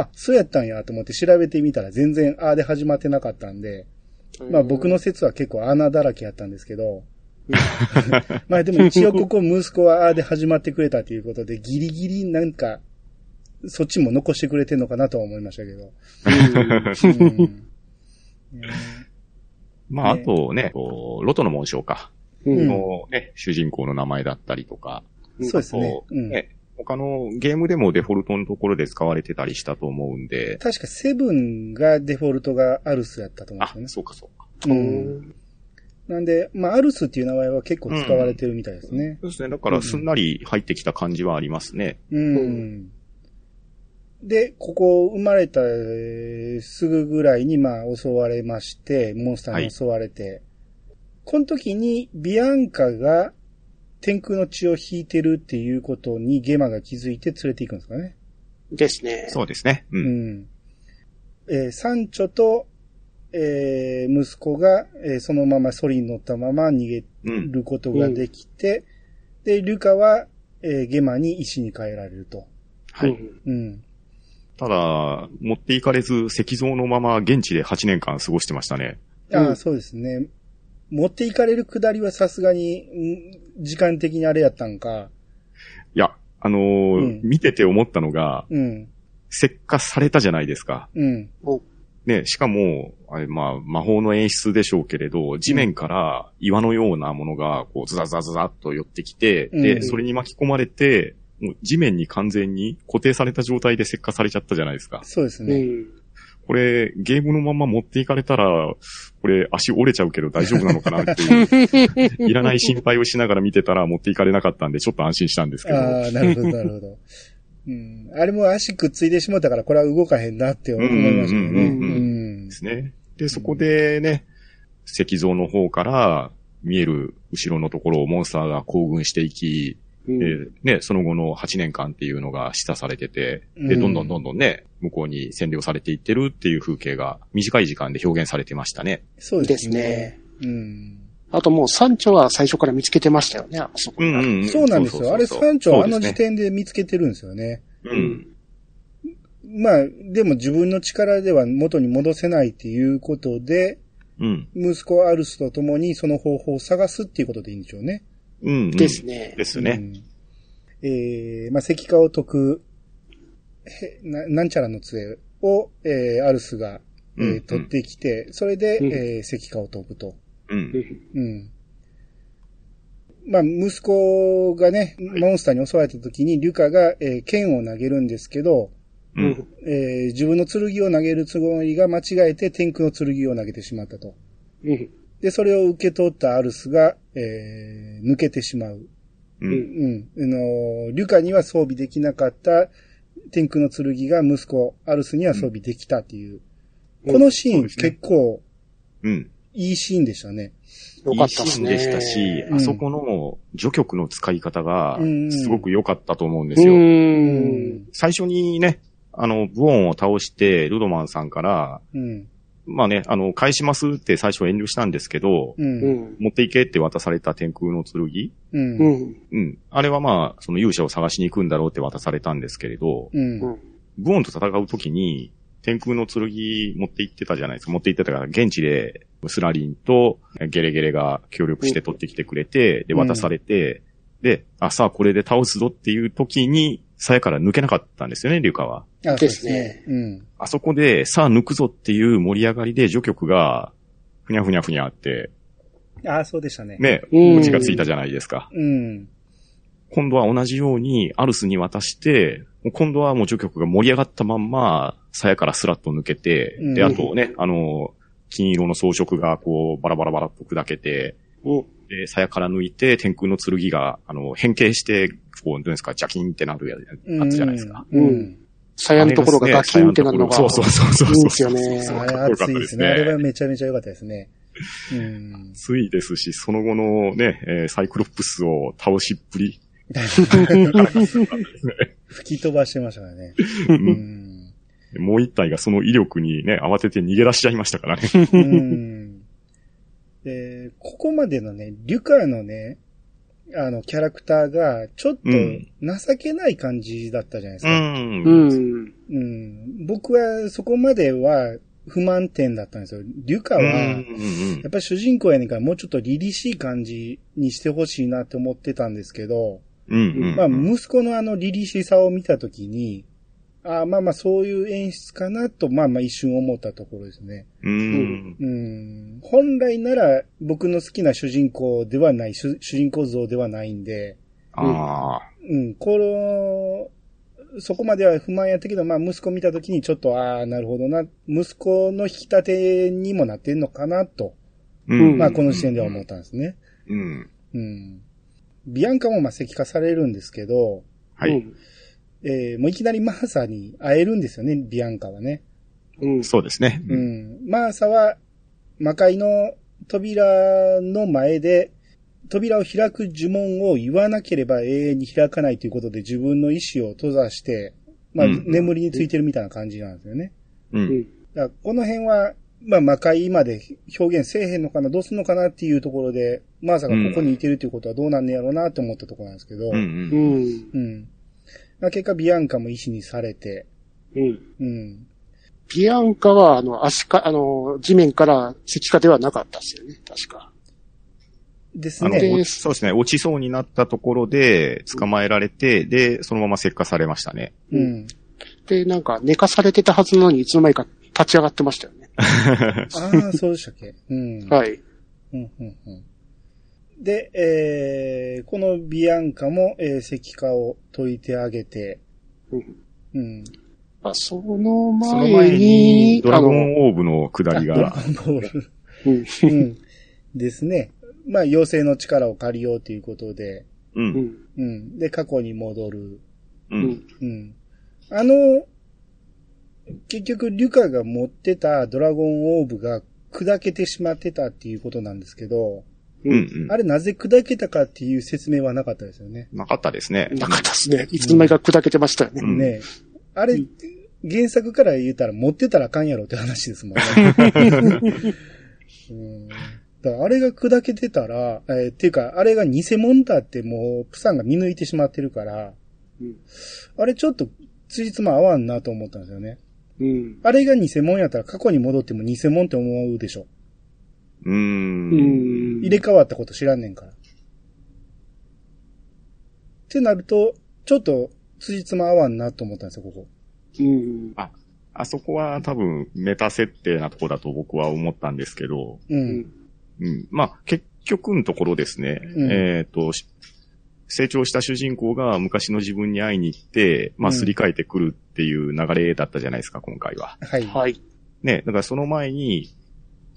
[SPEAKER 1] あ、そうやったんやと思って調べてみたら全然ああで始まってなかったんで、まあ僕の説は結構穴だらけやったんですけど、まあでも一応ここ息子はああで始まってくれたということで、ギリギリなんか、そっちも残してくれてんのかなとは思いましたけど。うん。
[SPEAKER 2] まあ、あとね、こうロトの紋章か。
[SPEAKER 3] うん。
[SPEAKER 1] うん
[SPEAKER 2] のね、主人公の名前だったりとか。
[SPEAKER 1] そうですね。
[SPEAKER 2] ね他のゲームでもデフォルトのところで使われてたりしたと思うんで。
[SPEAKER 1] 確かセブンがデフォルトがアルスやったと思
[SPEAKER 2] あ
[SPEAKER 1] うん、です
[SPEAKER 2] そうかそうか。
[SPEAKER 1] よね。
[SPEAKER 3] う
[SPEAKER 1] うん
[SPEAKER 3] ん
[SPEAKER 1] なんで、まあ、アルスっていう名前は結構使われてるみたいですね。
[SPEAKER 2] そうですね。だからすんなり入ってきた感じはありますね。
[SPEAKER 1] うん。で、ここ生まれたえーすぐぐらいに、まあ、襲われまして、モンスターに襲われて、この時にビアンカが天空の血を引いてるっていうことにゲマが気づいて連れて行くんですかね。
[SPEAKER 3] ですね。
[SPEAKER 2] そうですね。う。
[SPEAKER 1] うんん。えーサンチョと、えー息子が、えーそのままソリに乗ったまま逃げ
[SPEAKER 2] うん。
[SPEAKER 1] ることができて、で、ルカは、えーゲマに石に変えられると。
[SPEAKER 2] はい。
[SPEAKER 3] うん
[SPEAKER 1] うん。
[SPEAKER 2] ただ、持っていかれず、石像のまま現地で8年間過ごしてましたね。
[SPEAKER 1] ああ、
[SPEAKER 3] うん
[SPEAKER 1] そうですね。持っていかれるくだりはさすがに、ん時間的にあれやったんか。
[SPEAKER 2] いや、あのー
[SPEAKER 1] うん
[SPEAKER 2] 見てて思ったのが、
[SPEAKER 1] うん。
[SPEAKER 2] 石化されたじゃないですか。
[SPEAKER 1] うん。
[SPEAKER 3] お
[SPEAKER 2] ね、しかも、あれ、まあ、魔法の演出でしょうけれど、地面から岩のようなものが、こう、ズザズザズザっと寄ってきて、
[SPEAKER 1] うん
[SPEAKER 2] で、それに巻き込まれて、もう地面に完全に固定された状態で石化されちゃったじゃないですか。
[SPEAKER 1] そうですね。
[SPEAKER 3] うん。
[SPEAKER 2] これ、ゲームのまま持っていかれたら、これ足折れちゃうけど大丈夫なのかなっていう、いらない心配をしながら見てたら持っていかれなかったんで、ちょっと安心したんですけど。
[SPEAKER 1] ああ、なるほど、なるほど。うん。あれも足くっついてしまったから、これは動かへんなって思いましたよね。
[SPEAKER 2] うんですね。で、そこでね、石像の方から見える後ろのところをモンスターが行軍していき、
[SPEAKER 3] うん
[SPEAKER 2] でね、その後の8年間っていうのが示唆されてて、で、
[SPEAKER 1] うん
[SPEAKER 2] どんどんどんどんね、向こうに占領されていってるっていう風景が短い時間で表現されてましたね。
[SPEAKER 1] そうで
[SPEAKER 3] です
[SPEAKER 1] すね。
[SPEAKER 3] ね。
[SPEAKER 1] うん。
[SPEAKER 3] あともう山頂は最初から見つけてましたよね、あそこ。
[SPEAKER 2] ん
[SPEAKER 1] そうなんですよ。あれ、山頂あの時
[SPEAKER 2] で
[SPEAKER 1] 点で見つけてるんですよね。
[SPEAKER 2] すねうん。
[SPEAKER 1] まあ、でも自分の力では元に戻せないっていうことで、
[SPEAKER 2] うん。
[SPEAKER 1] 息子アルスと共にその方法を探すっていうことでいいんでしょうね。
[SPEAKER 2] うん。うん
[SPEAKER 3] です。ね。
[SPEAKER 2] ですね。
[SPEAKER 1] うんえー、まあ、石化を解く、へななんちゃらの杖を、えー、アルスが、えー
[SPEAKER 2] うん
[SPEAKER 1] 取ってきて、それで、
[SPEAKER 3] うん
[SPEAKER 1] えー、石化を解くと。
[SPEAKER 2] うん。
[SPEAKER 1] うん。まあ、息子がね、モンスターに襲われた時に、リュカが、えー剣を投げるんですけど、
[SPEAKER 2] う。
[SPEAKER 3] うんん。
[SPEAKER 1] えー自分の剣を投げるつもりが間違えて天空の剣を投げてしまったと。
[SPEAKER 3] うん。
[SPEAKER 1] で、それを受け取ったアルスが、えー抜けてしまう。
[SPEAKER 2] う。
[SPEAKER 3] うんん。
[SPEAKER 1] うん。あのー、リュカには装備できなかった天空の剣が息子、アルスには装備できたっていう。
[SPEAKER 3] うん
[SPEAKER 1] このシーン
[SPEAKER 2] ね
[SPEAKER 1] 結構
[SPEAKER 2] うん。
[SPEAKER 1] いいシーンでしたね。
[SPEAKER 3] よかったですね。
[SPEAKER 2] いいシーンでしたし、
[SPEAKER 1] うん
[SPEAKER 2] あそこの除局の使い方が
[SPEAKER 1] うん、
[SPEAKER 2] すごく良かったと思うんで
[SPEAKER 3] う
[SPEAKER 2] すよ。
[SPEAKER 3] ん。
[SPEAKER 2] 最初にね、あの、ブオンを倒して、ルドマンさんから、
[SPEAKER 1] うん。
[SPEAKER 2] まあね、あの、返しますって最初遠慮したんですけど、
[SPEAKER 1] う。
[SPEAKER 3] うんん。
[SPEAKER 2] 持っていけって渡された天空の剣
[SPEAKER 1] うん。
[SPEAKER 3] う。ん。
[SPEAKER 2] うん。あれはまあ、その勇者を探しに行くんだろうって渡されたんですけれど、
[SPEAKER 1] うん。
[SPEAKER 3] うん。
[SPEAKER 2] ブオンと戦うときに、天空の剣持って行ってたじゃないですか。持って行ってたから、現地で、スラリンとゲレゲレが協力して取ってきてくれて、で、渡されて、で、あ、さあこれで倒すぞっていう時に、鞘から抜けなかったんですよね、リュカは。
[SPEAKER 1] あ
[SPEAKER 3] ですね。
[SPEAKER 1] そううん。
[SPEAKER 2] あそこで、さあ抜くぞっていう盛り上がりで、除局が、ふにゃふにゃふにゃって、
[SPEAKER 1] ああ、そうでしたね。
[SPEAKER 2] ね、
[SPEAKER 3] うん
[SPEAKER 2] オチがついたじゃないですか。
[SPEAKER 1] うん。
[SPEAKER 2] 今度は同じように、アルスに渡して、もう今度はもう除局が盛り上がったまんま、鞘からスラッと抜けて、で、
[SPEAKER 1] うん
[SPEAKER 2] あとね、あの、金色の装飾がこう、バラバラバラっと砕けて、
[SPEAKER 3] うん。
[SPEAKER 2] で、鞘から抜いて、天空の剣が、あの、変形して、こう、どうですか、ジャキンってなるやつ、あったじゃないですか。
[SPEAKER 1] う
[SPEAKER 3] うん
[SPEAKER 1] ん。
[SPEAKER 3] 鞘のところがガキンってなるのが。
[SPEAKER 2] そうそうそうそう。
[SPEAKER 3] いいんですよね
[SPEAKER 1] 熱いですね。あれはめちゃめちゃ良かったですね。うん。
[SPEAKER 2] 熱いですし、その後のね、えーサイクロプスを倒しっぷり。
[SPEAKER 1] 吹き飛ばしてましたからね。
[SPEAKER 2] う
[SPEAKER 1] うんん。
[SPEAKER 2] もう一体がその威力にね、慌てて逃げ出しちゃいましたからね。
[SPEAKER 1] うん。で、ここまでのね、リュカのね、あの、キャラクターが、ちょっと
[SPEAKER 2] うん
[SPEAKER 1] 情けない感じだったじゃないです
[SPEAKER 2] う
[SPEAKER 1] か。
[SPEAKER 2] ん。
[SPEAKER 3] うん。
[SPEAKER 1] うん。僕はそこまでは不満点だったんですよ。リュカは、
[SPEAKER 2] うん
[SPEAKER 1] やっぱり主人公やねんからもうちょっと凛々しい感じにしてほしいなって思ってたんですけど、
[SPEAKER 2] うんうん。
[SPEAKER 1] まあ、息子のあの凛々しさを見たときに、あまあまあそういう演出かなと、まあまあ一瞬思ったところですね。
[SPEAKER 2] うん。
[SPEAKER 1] うん。本来なら僕の好きな主人公ではない、主主人公像ではないんで、
[SPEAKER 2] ああ。
[SPEAKER 1] うん、この、そこまでは不満やったけど、まあ息子見たときにちょっと、ああ、なるほどな、息子の引き立てにもなってんのかなと、
[SPEAKER 2] うん
[SPEAKER 1] まあこの時点では思ったんですね。
[SPEAKER 2] うん。
[SPEAKER 1] うん。ビアンカもまあ石化されるんですけど、
[SPEAKER 2] はい。
[SPEAKER 3] うん。
[SPEAKER 1] えーもういきなりマーサに会えるんですよね、ビアンカはね。
[SPEAKER 3] うん。
[SPEAKER 2] そうですね。
[SPEAKER 1] う。ん。マーサは魔界の扉の前で、扉を開く呪文を言わなければ永遠に開かないということで自分の意志を閉ざして、まあ、
[SPEAKER 2] うん
[SPEAKER 1] 眠りについてるみたいな感じなんですよね。
[SPEAKER 2] う。
[SPEAKER 3] うんん。
[SPEAKER 1] だこの辺は、まあ、魔界まで表現せえへんのかな、どうすんのかなっていうところで、マーサがここにいてるっていうことはどうなんねやろうなって思ったところなんですけど、
[SPEAKER 2] うん。うん。
[SPEAKER 3] うん。
[SPEAKER 1] うん。まあ、結果、ビアンカも医師にされて、
[SPEAKER 3] うん。
[SPEAKER 1] うん。
[SPEAKER 3] ビアンカは、あの、足か、あの、地面から石化ではなかったですよね、確か。
[SPEAKER 1] ですね。
[SPEAKER 2] 落ちそうですね。落ちそうになったところで捕まえられて、で、そのまま石化されましたね。
[SPEAKER 1] うん。
[SPEAKER 3] で、なんか、寝かされてたはずなのに、いつの間にか立ち上がってましたよね。
[SPEAKER 1] ああ、そうでしたっけ。うん。
[SPEAKER 3] はい。
[SPEAKER 1] うんうんうんで、えー、このビアンカも、えー、石化を解いてあげて、
[SPEAKER 3] うん
[SPEAKER 1] うん。
[SPEAKER 3] あその
[SPEAKER 2] その
[SPEAKER 3] 前
[SPEAKER 2] 前に
[SPEAKER 3] に、、
[SPEAKER 2] ドラゴンオーブの下り
[SPEAKER 1] あドラ
[SPEAKER 2] が、
[SPEAKER 1] ゴンボール。
[SPEAKER 3] うん。
[SPEAKER 1] うん。ですね。まあ、妖精の力を借りようということで、
[SPEAKER 2] う。
[SPEAKER 3] うんん。
[SPEAKER 1] うん。で、過去に戻る。
[SPEAKER 2] う
[SPEAKER 3] うんん。。
[SPEAKER 1] うん。あの、結局、リュカが持ってたドラゴンオーブが砕けてしまってたっていうことなんですけど、
[SPEAKER 2] うん。うん。
[SPEAKER 1] あれなぜ砕けたかっていう説明はなかったですよね。
[SPEAKER 2] なかったですね。
[SPEAKER 3] なかったですね。いつの間にか砕けてましたよね。
[SPEAKER 2] うん
[SPEAKER 1] ねあれ、原作から言うたら持ってたらあかんやろって話ですもんね。うんだからあれが砕けてたら、えーっていうか、あれが偽物だってもう、プサンが見抜いてしまってるから、
[SPEAKER 3] うん
[SPEAKER 1] あれちょっと、つじつま合わんなと思ったんですよね。
[SPEAKER 3] うん。
[SPEAKER 1] あれが偽物やったら過去に戻っても偽物って思うでしょ。
[SPEAKER 2] う
[SPEAKER 3] んん。
[SPEAKER 1] 入れ替わったこと知らんねんから。ってなると、ちょっと、つじつま合わんなと思ったんですよ、ここ。
[SPEAKER 3] うん。
[SPEAKER 2] あそこは多分メタ設定なとこだと僕は思ったんですけど、
[SPEAKER 1] う。
[SPEAKER 3] うんん。
[SPEAKER 2] うん。まあ、結局のところですね、
[SPEAKER 1] うん
[SPEAKER 2] えっ、と、し成長した主人公が昔の自分に会いに行って、まあ、
[SPEAKER 1] うん
[SPEAKER 2] すり替えてくるっていう流れだったじゃないですか、今回は。
[SPEAKER 1] はい。
[SPEAKER 3] はい。
[SPEAKER 2] ね、だからその前に、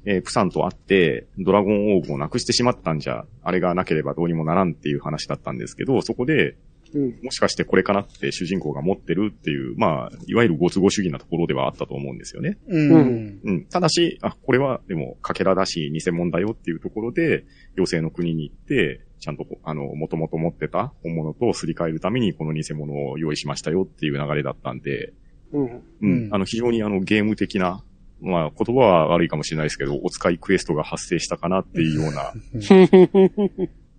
[SPEAKER 2] えープサンと会って、ドラゴンオーブをなくしてしまったんじゃ、あれがなければどうにもならんっていう話だったんですけど、そこで、
[SPEAKER 3] うん。
[SPEAKER 2] もしかしてこれかなって主人公が持ってるっていう、まあ、いわゆるご都合主義なところではあったと思うんですよね。
[SPEAKER 1] うん。
[SPEAKER 3] うん
[SPEAKER 2] うん。ただし、あ、これはでも、かけらだし、偽物だよっていうところで、妖精の国に行って、ちゃんと、あの、もともと持ってた本物とすり替えるためにこの偽物を用意しましたよっていう流れだったんで、
[SPEAKER 3] うん。
[SPEAKER 2] うん。
[SPEAKER 1] うん
[SPEAKER 2] あの、非常にあの、ゲーム的な、まあ、言葉は悪いかもしれないですけど、お使いクエストが発生したかなっていうような、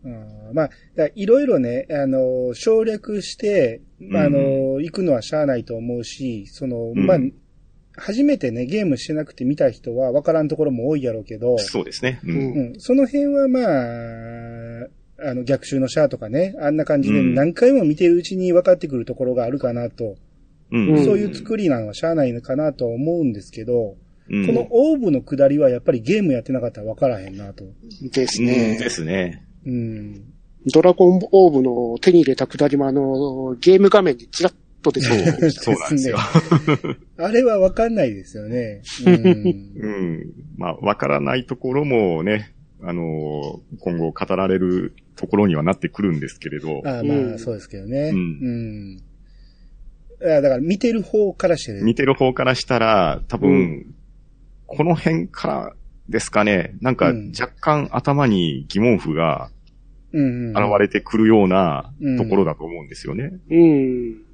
[SPEAKER 1] うん。まあ、いろいろね、あの、省略して、まあ、あの、行くのはしゃあないと思うし、その、
[SPEAKER 2] うん。
[SPEAKER 1] まあ、初めてね、ゲームしてなくて見た人は分からんところも多いやろうけど、
[SPEAKER 2] そうですね。う。
[SPEAKER 3] うん。
[SPEAKER 1] うん、その辺はまあ、あの、逆襲のシャアとかね、あんな感じで
[SPEAKER 2] うん。
[SPEAKER 1] 何回も見てるうちに分かってくるところがあるかなと、
[SPEAKER 2] うん。
[SPEAKER 3] うん
[SPEAKER 1] そういう作りなのはしゃあないのかなと思うんですけど、
[SPEAKER 2] うん
[SPEAKER 1] このオーブの下りはやっぱりゲームやってなかったら分からへんなと。
[SPEAKER 3] です
[SPEAKER 2] うん
[SPEAKER 3] ね
[SPEAKER 2] で。すね。
[SPEAKER 1] うん。
[SPEAKER 3] ドラゴンオーブの手に入れたくだりもあの、ゲーム画面にちらっと出て
[SPEAKER 2] そう
[SPEAKER 3] きて、
[SPEAKER 2] そうなんですよ。
[SPEAKER 1] あれは分かんないですよね。うん
[SPEAKER 2] うん。まあ、わからないところもね、あのー今後語られるところにはなってくるんですけれど、
[SPEAKER 1] ああまあ、
[SPEAKER 3] うん
[SPEAKER 1] そうですけどね。
[SPEAKER 2] う
[SPEAKER 1] うん。あだから見てる方からして、
[SPEAKER 2] 見てる方からしたら、多分、
[SPEAKER 3] うん
[SPEAKER 2] この辺からですかね、なんか
[SPEAKER 1] うん
[SPEAKER 2] 若干頭に疑問符が現れてくるような
[SPEAKER 1] うん
[SPEAKER 2] ところだと思うんですよね。
[SPEAKER 3] うん。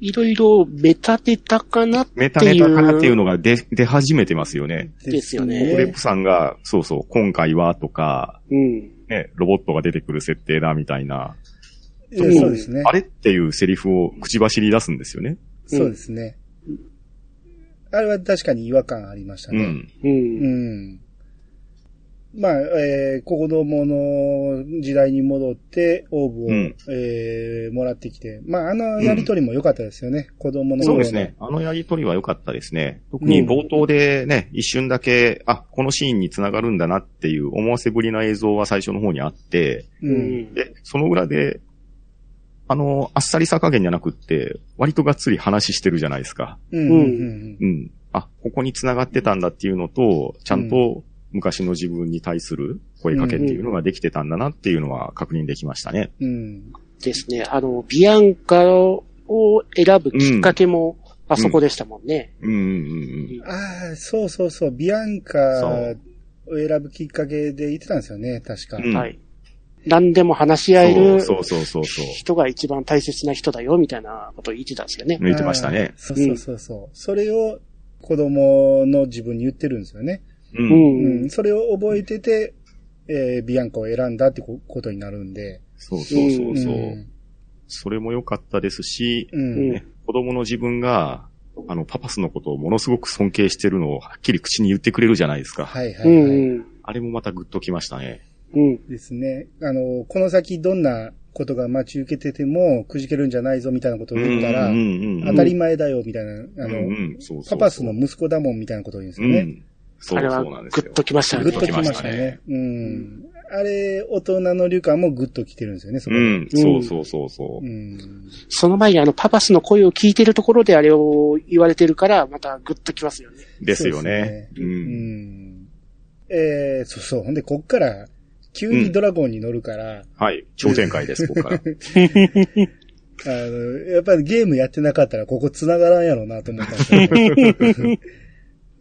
[SPEAKER 3] いろいろメタデタかな
[SPEAKER 2] メタネタかなっていうのが出、出始めてますよね。
[SPEAKER 3] ですよね
[SPEAKER 2] フレップさんが、そうそう、今回はとか、
[SPEAKER 3] うん。
[SPEAKER 2] ね、ロボットが出てくる設定だみたいな、
[SPEAKER 1] えーそうですね。
[SPEAKER 2] あれっていうセリフを口走り出すんですよね。
[SPEAKER 1] そうですね。あれは確かに違和感ありましたね。
[SPEAKER 2] うん。
[SPEAKER 3] う。
[SPEAKER 1] うんん。まあ、えー、子供の時代に戻って、オーブを、
[SPEAKER 2] うん
[SPEAKER 1] えーもらってきて、まあ、あのやりとりも良かったですよね。子供の
[SPEAKER 2] そうですね。あのやりとりは良かったですね。特に冒頭でね、一瞬だけ、あ、このシーンに繋がるんだなっていう思わせぶりな映像は最初の方にあって、
[SPEAKER 1] う。
[SPEAKER 3] うんん。
[SPEAKER 2] で、その裏で、あの、あっさりさ加減じゃなくって、割とがっつり話してるじゃないですか。
[SPEAKER 1] うん。うん。
[SPEAKER 2] うん。あ、ここに繋がってたんだっていうのと、ちゃんと昔の自分に対する声かけっていうのができてたんだなっていうのは確認できましたね。
[SPEAKER 1] うん。
[SPEAKER 3] ですね。あの、ビアンカを選ぶきっかけも、あそこでしたもんね。
[SPEAKER 2] うんうんうん
[SPEAKER 1] ああ、そうそうそう、ビアンカを選ぶきっかけで言ってたんですよね、確か。
[SPEAKER 2] うん
[SPEAKER 3] はい。何でも話し
[SPEAKER 2] うん。
[SPEAKER 3] 合える
[SPEAKER 2] そうそうそうそう。
[SPEAKER 3] 人が一番大切な人だよ、みたいなことを言ってたんですよね。
[SPEAKER 2] 言ってましたね
[SPEAKER 1] そうそうそうそれを子供の自分に言ってるんですよね。
[SPEAKER 2] う。
[SPEAKER 3] うん。
[SPEAKER 1] うんん。それを覚えてて、えービアンカを選んだってこことになるんで。
[SPEAKER 2] そうそうそうそう。
[SPEAKER 1] ん
[SPEAKER 2] それも良かったですし、
[SPEAKER 1] うん。
[SPEAKER 2] ね、子供の自分が、あの、パパスのことをものすごく尊敬してるのをはっきり口に言ってくれるじゃないですか。
[SPEAKER 1] はいはいはい。
[SPEAKER 3] うん。
[SPEAKER 2] あれもまたグッときましたね。
[SPEAKER 3] うん。
[SPEAKER 1] ですね。あの、この先どんなことが待ち受けてても、くじけるんじゃないぞみたいなことを言ったら、
[SPEAKER 2] うんうんうん
[SPEAKER 1] 当たり前だよみたいな、あの、パパスの息子だもんみたいなことを言うんですよね。
[SPEAKER 2] うん。そう
[SPEAKER 3] あれは
[SPEAKER 2] そうなんですよ。
[SPEAKER 3] グッときましたよね
[SPEAKER 1] グッ。ときましたね。うん。あれ、大人のリュカもグッときてるんですよね、そこで。
[SPEAKER 2] うん、そうそうそうそう。
[SPEAKER 1] うん。
[SPEAKER 3] その前にあのパパスの声を聞いてるところであれを言われてるから、またグッときますよね。
[SPEAKER 2] ですよね。う。
[SPEAKER 1] そうですうんん。えー、そうそう。ほんで、こっから、急にドラゴンに乗るから、
[SPEAKER 2] はい。超展開です、ここから。
[SPEAKER 1] あの、やっぱりゲームやってなかったらここ繋がらんやろうなと思ったんですよね、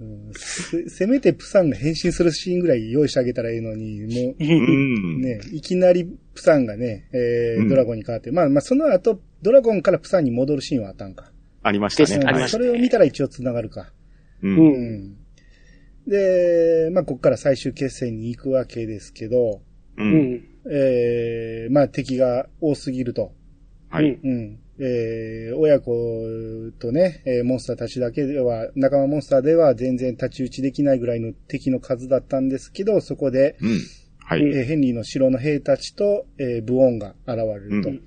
[SPEAKER 1] うんせせめてプサンが変身するシーンぐらい用意してあげたらいいのに、も
[SPEAKER 2] う
[SPEAKER 1] う、
[SPEAKER 2] ん。
[SPEAKER 1] ね、いきなりプサンがね、えー
[SPEAKER 2] うん
[SPEAKER 1] ドラゴンに変わって、まあまあその後、ドラゴンからプサンに戻るシーンはあったんか。
[SPEAKER 2] ありましたね。
[SPEAKER 3] ですありました
[SPEAKER 1] それを見たら一応繋がるか。
[SPEAKER 2] う。
[SPEAKER 3] うん。
[SPEAKER 1] うんん。で、まあこっから最終決戦に行くわけですけど、
[SPEAKER 2] う。
[SPEAKER 3] うんん。
[SPEAKER 1] えー、まあ敵が多すぎると。
[SPEAKER 2] はい。
[SPEAKER 1] うん。えー、親子とね、えーモンスターたちだけでは、仲間モンスターでは全然太刀打ちできないぐらいの敵の数だったんですけど、そこで、
[SPEAKER 2] うん。はい。
[SPEAKER 1] えーヘンリーの城の兵たちと、えーブオンが現れると。
[SPEAKER 2] うん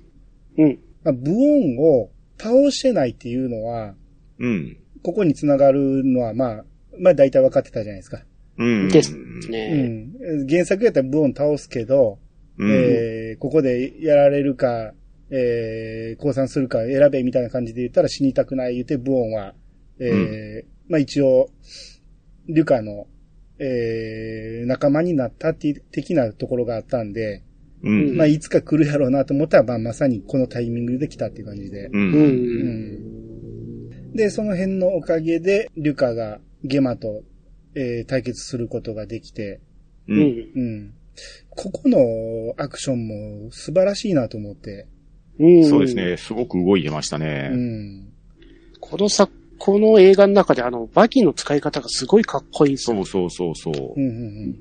[SPEAKER 3] うん。
[SPEAKER 1] まあ、ブオンを倒してないっていうのは、
[SPEAKER 2] うん。
[SPEAKER 1] ここに繋がるのは、まあ、まあ大体分かってたじゃないですか。
[SPEAKER 2] うん。
[SPEAKER 3] です
[SPEAKER 1] う
[SPEAKER 3] ね。
[SPEAKER 1] ん。原作やったらブオン倒すけど、
[SPEAKER 2] うん。
[SPEAKER 1] えーここでやられるか、えー、降参するか選べみたいな感じで言ったら死にたくない言って、ブオンは、えーまあ一応、リュカの、えー、仲間になったっていう的なところがあったんで、
[SPEAKER 2] うん。
[SPEAKER 1] まあいつか来るやろうなと思ったら、まあまさにこのタイミングで来たっていう感じで。
[SPEAKER 2] う。
[SPEAKER 3] うん。
[SPEAKER 1] うんん。で、その辺のおかげで、リュカがゲマと、えー対決することができて、
[SPEAKER 2] う。
[SPEAKER 3] うんん。
[SPEAKER 1] うん。ここのアクションも素晴らしいなと思って。
[SPEAKER 3] うん。
[SPEAKER 2] そうです。ね。すごく動いてました
[SPEAKER 1] う
[SPEAKER 2] ね。
[SPEAKER 1] ん。
[SPEAKER 3] このさ、この映画の中であの、バギーの使い方がすごいかっこいいすよ。
[SPEAKER 2] そうそうそうそう
[SPEAKER 1] う。ん、うん、うん。で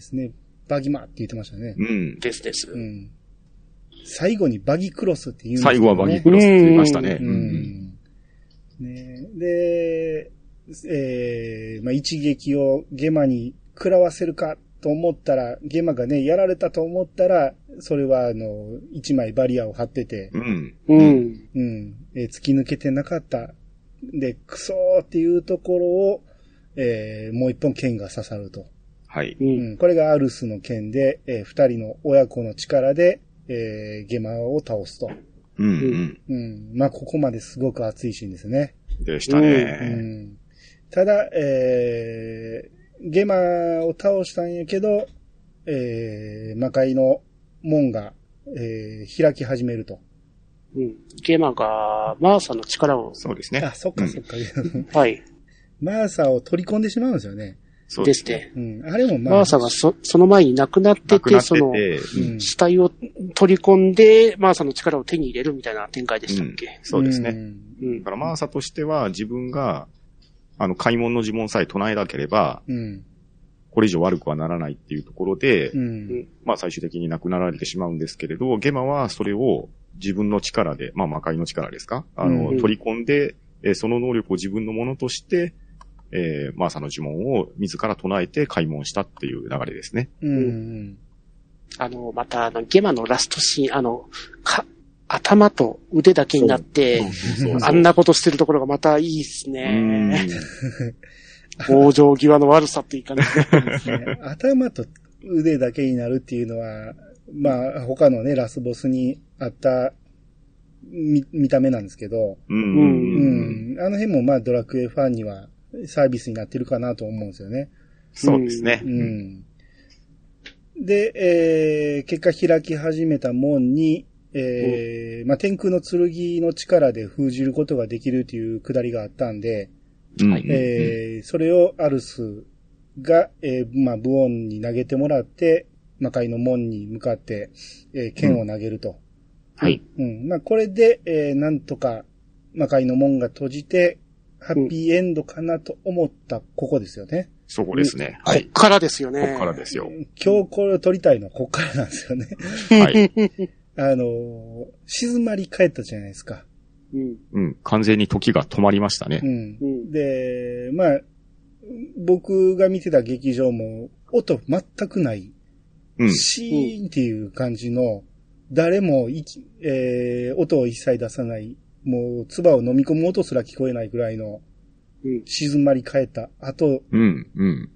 [SPEAKER 1] すね。バギマって言ってましたね。
[SPEAKER 2] うん。
[SPEAKER 3] ですです。
[SPEAKER 1] うん。最後にバギクロスって言うんですよね。
[SPEAKER 2] 最後はバギクロスって言いましたね。
[SPEAKER 1] う
[SPEAKER 2] うん。
[SPEAKER 1] ん。ねで、えー、まあ、一撃をゲマに食らわせるかと思ったら、ゲマがね、やられたと思ったら、それはあの、一枚バリアを張ってて、
[SPEAKER 2] うん。
[SPEAKER 3] うん。
[SPEAKER 1] うん、えー突き抜けてなかった。で、クソーっていうところを、えー、もう一本剣が刺さると。
[SPEAKER 2] はい。
[SPEAKER 3] う。
[SPEAKER 1] うんん、これがアルスの剣で、えー二人の親子の力で、えー、ゲマを倒すと。
[SPEAKER 2] うん。
[SPEAKER 1] うん。まあ、ここまですごく熱いシーンですね。
[SPEAKER 2] うん。でした
[SPEAKER 1] う
[SPEAKER 2] ね。
[SPEAKER 1] ん。ただ、えー、ゲマを倒したんやけど、えー、魔界の門が、えー、開き始めると。
[SPEAKER 3] うん。ゲマが、マーサの力を、
[SPEAKER 2] そうですね。
[SPEAKER 1] あ、そっか
[SPEAKER 2] うん
[SPEAKER 1] そっか。
[SPEAKER 3] はい。
[SPEAKER 1] マーサを取り込んでしまうんですよね。
[SPEAKER 2] そう
[SPEAKER 3] ですね。
[SPEAKER 1] うん。あれもまあ。
[SPEAKER 3] マーサがそ、その前に亡くなってて、その、
[SPEAKER 2] て、
[SPEAKER 1] うん
[SPEAKER 3] 死体を取り込んで、マーサの力を手に入れるみたいな展開でしたっけ、
[SPEAKER 2] そうですね。
[SPEAKER 1] ん
[SPEAKER 3] うん
[SPEAKER 2] だからマーサとしては自分が、あの、開門の呪文さえ唱えなければ、
[SPEAKER 1] うん。
[SPEAKER 2] これ以上悪くはならないっていうところで、
[SPEAKER 1] うん。
[SPEAKER 2] まあ最終的に亡くなられてしまうんですけれど、ゲマはそれを自分の力で、まあ魔界の力ですか？あの、
[SPEAKER 1] うん
[SPEAKER 2] 取り込んで、えーその能力を自分のものとして、えーマーサの呪文を自ら唱えて開門したっていう流れですね。
[SPEAKER 1] うん。
[SPEAKER 3] あの、また、あの、ゲマのラストシーン、あの、か、頭と腕だけになって、あんなことしてるところがまたいいっす
[SPEAKER 2] う
[SPEAKER 3] ね。
[SPEAKER 2] ん
[SPEAKER 3] 往生際の悪さっていうかね。
[SPEAKER 1] ね 頭と腕だけになるっていうのは、まあ、他のね、ラスボスにあった見見た目なんですけど、
[SPEAKER 2] うん。
[SPEAKER 1] う
[SPEAKER 2] うん。
[SPEAKER 1] ん。あの辺もまあ、ドラクエファンにはサービスになってるかなと思うんですよね。
[SPEAKER 2] そうですね。
[SPEAKER 1] うん。で、えー、結果開き始めた門に、えーまあ、天空の剣の力で封じることができるというくだりがあったんで、
[SPEAKER 2] うん
[SPEAKER 3] はい
[SPEAKER 1] えーそれをアルスが、えーまあ、ブオンに投げてもらって、魔界の門に向かって、えー剣を投げると。
[SPEAKER 3] はい。
[SPEAKER 1] うん。まあ、これで、えーなんとか、魔界の門が閉じて、ハッピーエンドかなと思ったここですよね。
[SPEAKER 2] そこですね。
[SPEAKER 3] こっ
[SPEAKER 2] はい。
[SPEAKER 3] からですよね。
[SPEAKER 2] こっからですよ。
[SPEAKER 1] 今日これを撮りたいのはこっからなんですよね。
[SPEAKER 2] はい。
[SPEAKER 1] あのー静まり返ったじゃないですか。
[SPEAKER 3] うん。
[SPEAKER 2] うん。完全に時が止まりましたね
[SPEAKER 1] う。ん。
[SPEAKER 3] うん。
[SPEAKER 1] で、まあ、僕が見てた劇場も、音全くない、
[SPEAKER 2] うん。
[SPEAKER 1] シーンっていう感じの、誰もいき、えー、音を一切出さない、もう、唾を飲み込む音すら聞こえないぐらいの
[SPEAKER 3] うん。
[SPEAKER 1] 静まり返った後、
[SPEAKER 2] うん、うん。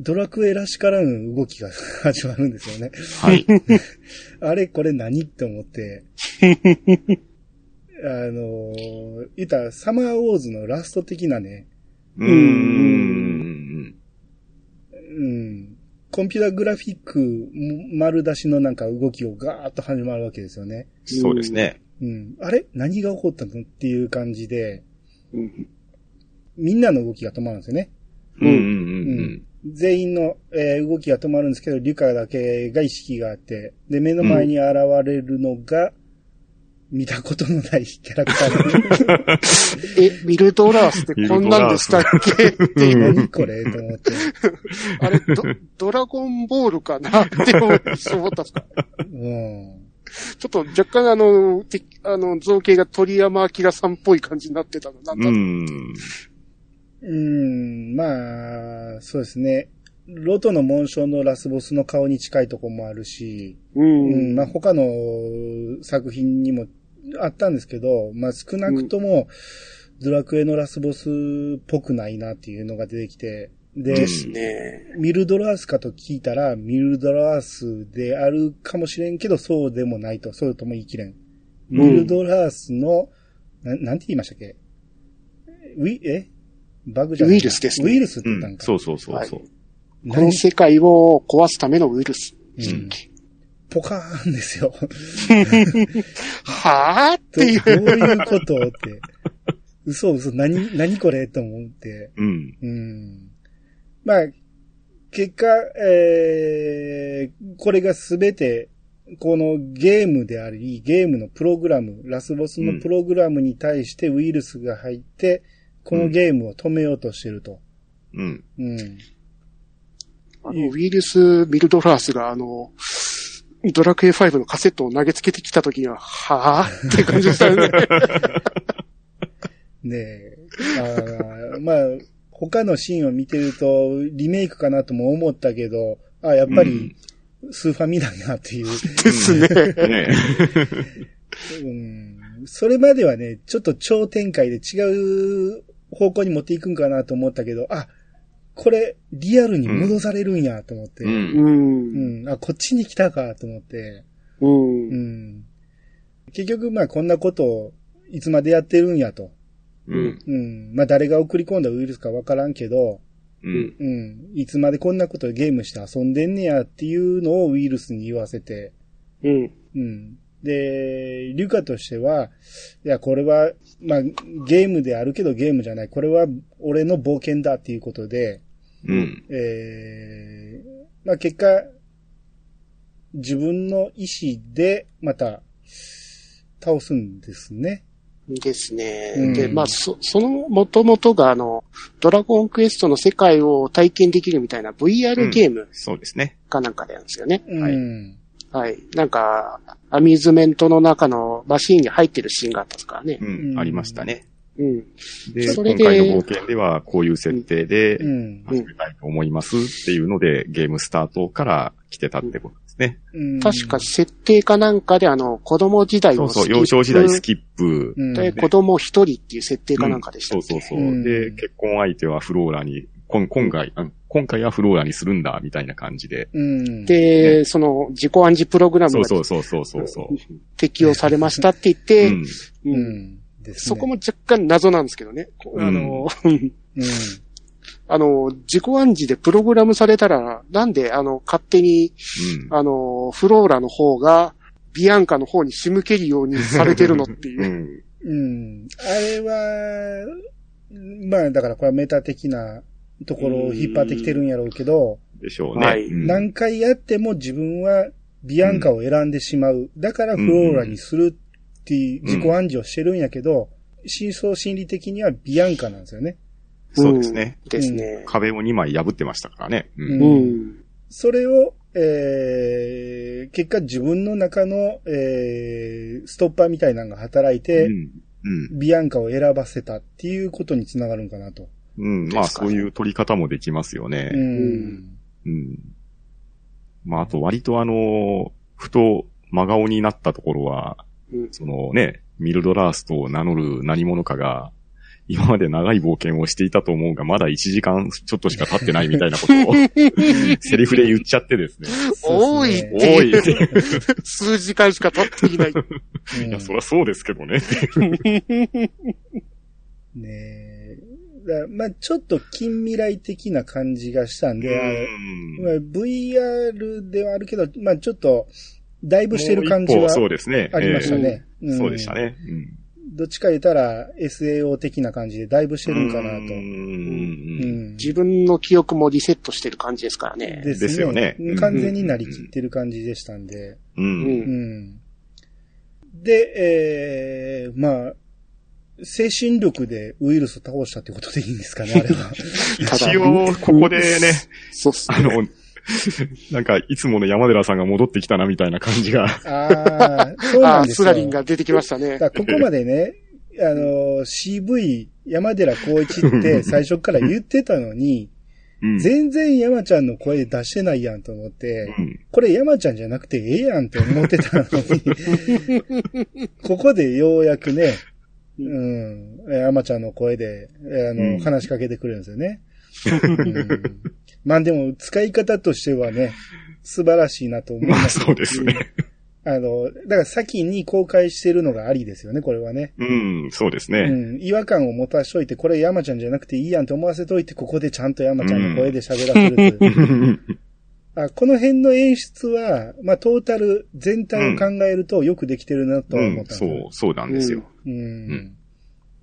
[SPEAKER 1] ドラクエらしからぬ動きが始まるんですよね。
[SPEAKER 2] はい。
[SPEAKER 1] あれこれ何って思って。あのー言ったらサマーウォーズのラスト的なね、
[SPEAKER 2] うん、うん、
[SPEAKER 1] うん、コンピュータグラフィック丸出しのなんか動きをガーッと始まるわけですよね。
[SPEAKER 2] そうですね。
[SPEAKER 1] うん。あれ何が起こったのっていう感じで、
[SPEAKER 3] うん。
[SPEAKER 1] みんなの動きが止まるんですよね。
[SPEAKER 2] うん、うん、う
[SPEAKER 1] うんん。全員の、えー動きが止まるんですけど、リュカだけが意識があって、で、目の前に現れるのが、見たことのないキャラクターで、
[SPEAKER 3] え、ミルドラースってこんなんでしたっけ？っていう。
[SPEAKER 1] 何これ？と思って。
[SPEAKER 3] あれド、ドラゴンボールかな？って思ってそう思ったんですか？
[SPEAKER 1] うん。
[SPEAKER 3] ちょっと若干あの、てあの、造形が鳥山明さんっぽい感じになってたの。なんだ
[SPEAKER 2] う
[SPEAKER 3] ろう。
[SPEAKER 2] ん。
[SPEAKER 1] うん、まあ、そうですね。ロトの紋章のラスボスの顔に近いとこもあるし、
[SPEAKER 3] う
[SPEAKER 1] うん、
[SPEAKER 3] ん。
[SPEAKER 1] まあ他の作品にもあったんですけど、まあ少なくとも、ドラクエのラスボスっぽくないなっていうのが出てきて、で、
[SPEAKER 3] ですね。
[SPEAKER 1] ミルドラースかと聞いたら、ミルドラースであるかもしれんけど、そうでもないと、そうとも言い切れん。ミルドラースの、ななんて言いましたっけ？ウィ、え？バグじゃない
[SPEAKER 3] ウイルスですね
[SPEAKER 1] ウイルスって
[SPEAKER 2] うん。
[SPEAKER 1] 言ったんか。
[SPEAKER 2] そうそうそうそう。
[SPEAKER 3] こ
[SPEAKER 1] 何？
[SPEAKER 3] の世界を壊すためのウイルス。
[SPEAKER 1] うんポカーンですよ。
[SPEAKER 3] はぁって
[SPEAKER 1] ど
[SPEAKER 3] いうう。
[SPEAKER 1] いうことって。嘘嘘、何、何これと思って。
[SPEAKER 2] うん。
[SPEAKER 1] うん。まあ、結果、えー、これがすべて、このゲームであり、ゲームのプログラム、ラスボスのプログラムに対してウイルスが入って、このゲームを止めようとしてると。
[SPEAKER 2] うん。
[SPEAKER 1] うん。
[SPEAKER 3] あの、ウイルス・ミルドラースがあの、ドラクエ5のカセットを投げつけてきた時には、はぁ？って感じでしたよね。
[SPEAKER 1] ねえ。あーまあ、他のシーンを見てると、リメイクかなとも思ったけど、あやっぱり、スーファミだなっていう。
[SPEAKER 3] ですね。
[SPEAKER 2] ね
[SPEAKER 1] うんそれまではね、ちょっと超展開で違う方向に持っていくんかなと思ったけど、あ、これ、リアルに戻されるんやと思って、
[SPEAKER 2] う。
[SPEAKER 1] うんん、あ、こっちに来たかと思って、
[SPEAKER 3] うん。
[SPEAKER 1] う。ん。結局、まあ、こんなことを、いつまでやってるんやと。
[SPEAKER 2] うん。
[SPEAKER 1] うん。まあ、誰が送り込んだウイルスかわからんけど、
[SPEAKER 2] うん。
[SPEAKER 1] うん。いつまでこんなことゲームして遊んでんねやっていうのをウイルスに言わせて、
[SPEAKER 3] うん。
[SPEAKER 1] うん。で、リュカとしては、いや、これは、まあ、ゲームであるけどゲームじゃない。これは俺の冒険だっていうことで、
[SPEAKER 2] うん。
[SPEAKER 1] えー、まあ結果、自分の意思でまた倒すんですね。
[SPEAKER 3] ですね。
[SPEAKER 1] うん
[SPEAKER 3] で、まあ、そ、その元々があの、ドラゴンクエストの世界を体験できるみたいな VR ゲーム
[SPEAKER 2] そうですね。
[SPEAKER 3] かなんかなんですよね。
[SPEAKER 2] はい
[SPEAKER 1] うん。
[SPEAKER 3] はい。なんか、アミューズメントの中のマシーンに入ってるシーンがあったんですからね
[SPEAKER 2] う。
[SPEAKER 1] うん
[SPEAKER 2] ん。ありましたね。
[SPEAKER 3] うん。
[SPEAKER 2] で、
[SPEAKER 3] それで
[SPEAKER 2] 今回の冒険ではこういう設定で
[SPEAKER 1] うん。
[SPEAKER 2] 始めたいと思いますっていうので、ゲームスタートから来てたってことですね。
[SPEAKER 1] うん
[SPEAKER 3] 確か設定かなんかであの、子供時代
[SPEAKER 2] そうそう、
[SPEAKER 3] をスキップ
[SPEAKER 2] 幼少時代スキップ。
[SPEAKER 1] うん
[SPEAKER 3] で、子供一人っていう設定かなんかでしたっけ、
[SPEAKER 2] そうそうそう。
[SPEAKER 1] うん
[SPEAKER 2] で、結婚相手はフローラに、今今回、あ今回はフローラにするんだ、みたいな感じで。
[SPEAKER 1] うん。
[SPEAKER 3] で、その自己暗示プログラムが
[SPEAKER 2] そうそうそうそうそう。
[SPEAKER 3] 適用されましたって言って、
[SPEAKER 2] うん。
[SPEAKER 3] うん
[SPEAKER 1] ね
[SPEAKER 3] そこも若干謎なんですけどね。あの、
[SPEAKER 1] うん。
[SPEAKER 3] あの、自己暗示でプログラムされたら、なんであの、勝手に、
[SPEAKER 2] うん。
[SPEAKER 3] あの、フローラの方が、ビアンカの方に仕向けるようにされてるのっていうう。
[SPEAKER 2] ん。
[SPEAKER 1] うん。あれは、まあだからこれはメタ的なところを引っ張ってきてるんやろうけど、
[SPEAKER 2] でしょうね。
[SPEAKER 1] 何回やっても自分はビアンカを選んでしまう。だからフローラにするっていう自己暗示をしてるんやけど、真相心理的にはビアンカなんですよね。
[SPEAKER 2] そうですね。
[SPEAKER 3] うんですね。
[SPEAKER 2] 壁を2枚破ってましたからね。う。
[SPEAKER 1] うんん
[SPEAKER 3] うん。
[SPEAKER 1] それを、えー、結果自分の中の、えー、ストッパーみたいなのが働いて、
[SPEAKER 2] うん。うん。
[SPEAKER 1] ビアンカを選ばせたっていうことにつながるんかなと。
[SPEAKER 2] うん。まあ、そういう取り方もできますよ
[SPEAKER 1] う
[SPEAKER 2] ね。
[SPEAKER 1] ん。
[SPEAKER 2] うん。まあ、あと割とあの、ふと真顔になったところは、
[SPEAKER 3] うん
[SPEAKER 2] そのね、ミルドラースと名乗る何者かが、今まで長い冒険をしていたと思うが、まだ1時間ちょっとしか経ってないみたいなことを、セリフで言っちゃってですね。
[SPEAKER 3] 多い
[SPEAKER 2] 多い。い
[SPEAKER 3] 数時間しか経っていない。
[SPEAKER 1] うん
[SPEAKER 2] や、そりゃそうですけどね。
[SPEAKER 1] ねえ。まあちょっと近未来的な感じがしたんで、まあ VR ではあるけど、まあちょっと、だいぶしてる感じは
[SPEAKER 2] もう一歩そうですね。
[SPEAKER 1] ありましたね。
[SPEAKER 2] そうでした。ね。うん。
[SPEAKER 1] どっちか言ったら SAO 的な感じでだいぶしてるんかなと。
[SPEAKER 3] 自分の記憶もリセットしてる感じですからね。
[SPEAKER 1] です
[SPEAKER 2] ですよね
[SPEAKER 1] うん完全になりきってる感じでしたんで。
[SPEAKER 2] う。
[SPEAKER 1] ん。で、えー、まあ、精神力でウイルスを倒したってことでいいんですかね、あれは。
[SPEAKER 2] 一応、ここでね、
[SPEAKER 3] そうっす
[SPEAKER 2] あの、なんか、いつもの山寺さんが戻ってきたなみたいな感じが。
[SPEAKER 1] ああ、そうな
[SPEAKER 3] ああ、
[SPEAKER 1] んですよ。
[SPEAKER 3] スラリンが出てきましたね
[SPEAKER 1] ここまでね、あの、CV 山寺孝一って 最初から言ってたのに、
[SPEAKER 2] うん。
[SPEAKER 1] 全然山ちゃんの声出してないやんと思って、
[SPEAKER 2] うん
[SPEAKER 1] これ山ちゃんじゃなくてええやんって思ってたのに、ここでようやくね、うん、山ちゃんの声で、あの、
[SPEAKER 2] うん
[SPEAKER 1] 話しかけてくれるんですよね。うんまあでも、使い方としてはね、素晴らしいなと思い
[SPEAKER 2] まあ、
[SPEAKER 1] ます。
[SPEAKER 2] そうですね。
[SPEAKER 1] あの、だから先に公開してるのがありですよね、これはね。
[SPEAKER 2] うん、そうです
[SPEAKER 1] う
[SPEAKER 2] ね。
[SPEAKER 1] ん、違和感を持たしといて、これ山ちゃんじゃなくていいやんと思わせといて、ここでちゃんと山ちゃんの声で喋らせるという。あこの辺の演出は、まあ、トータル全体を考えるとよくできてるなとは
[SPEAKER 2] うん、
[SPEAKER 1] 思ったんですよ
[SPEAKER 2] そう、そうなんですよ。
[SPEAKER 1] うん。
[SPEAKER 2] ん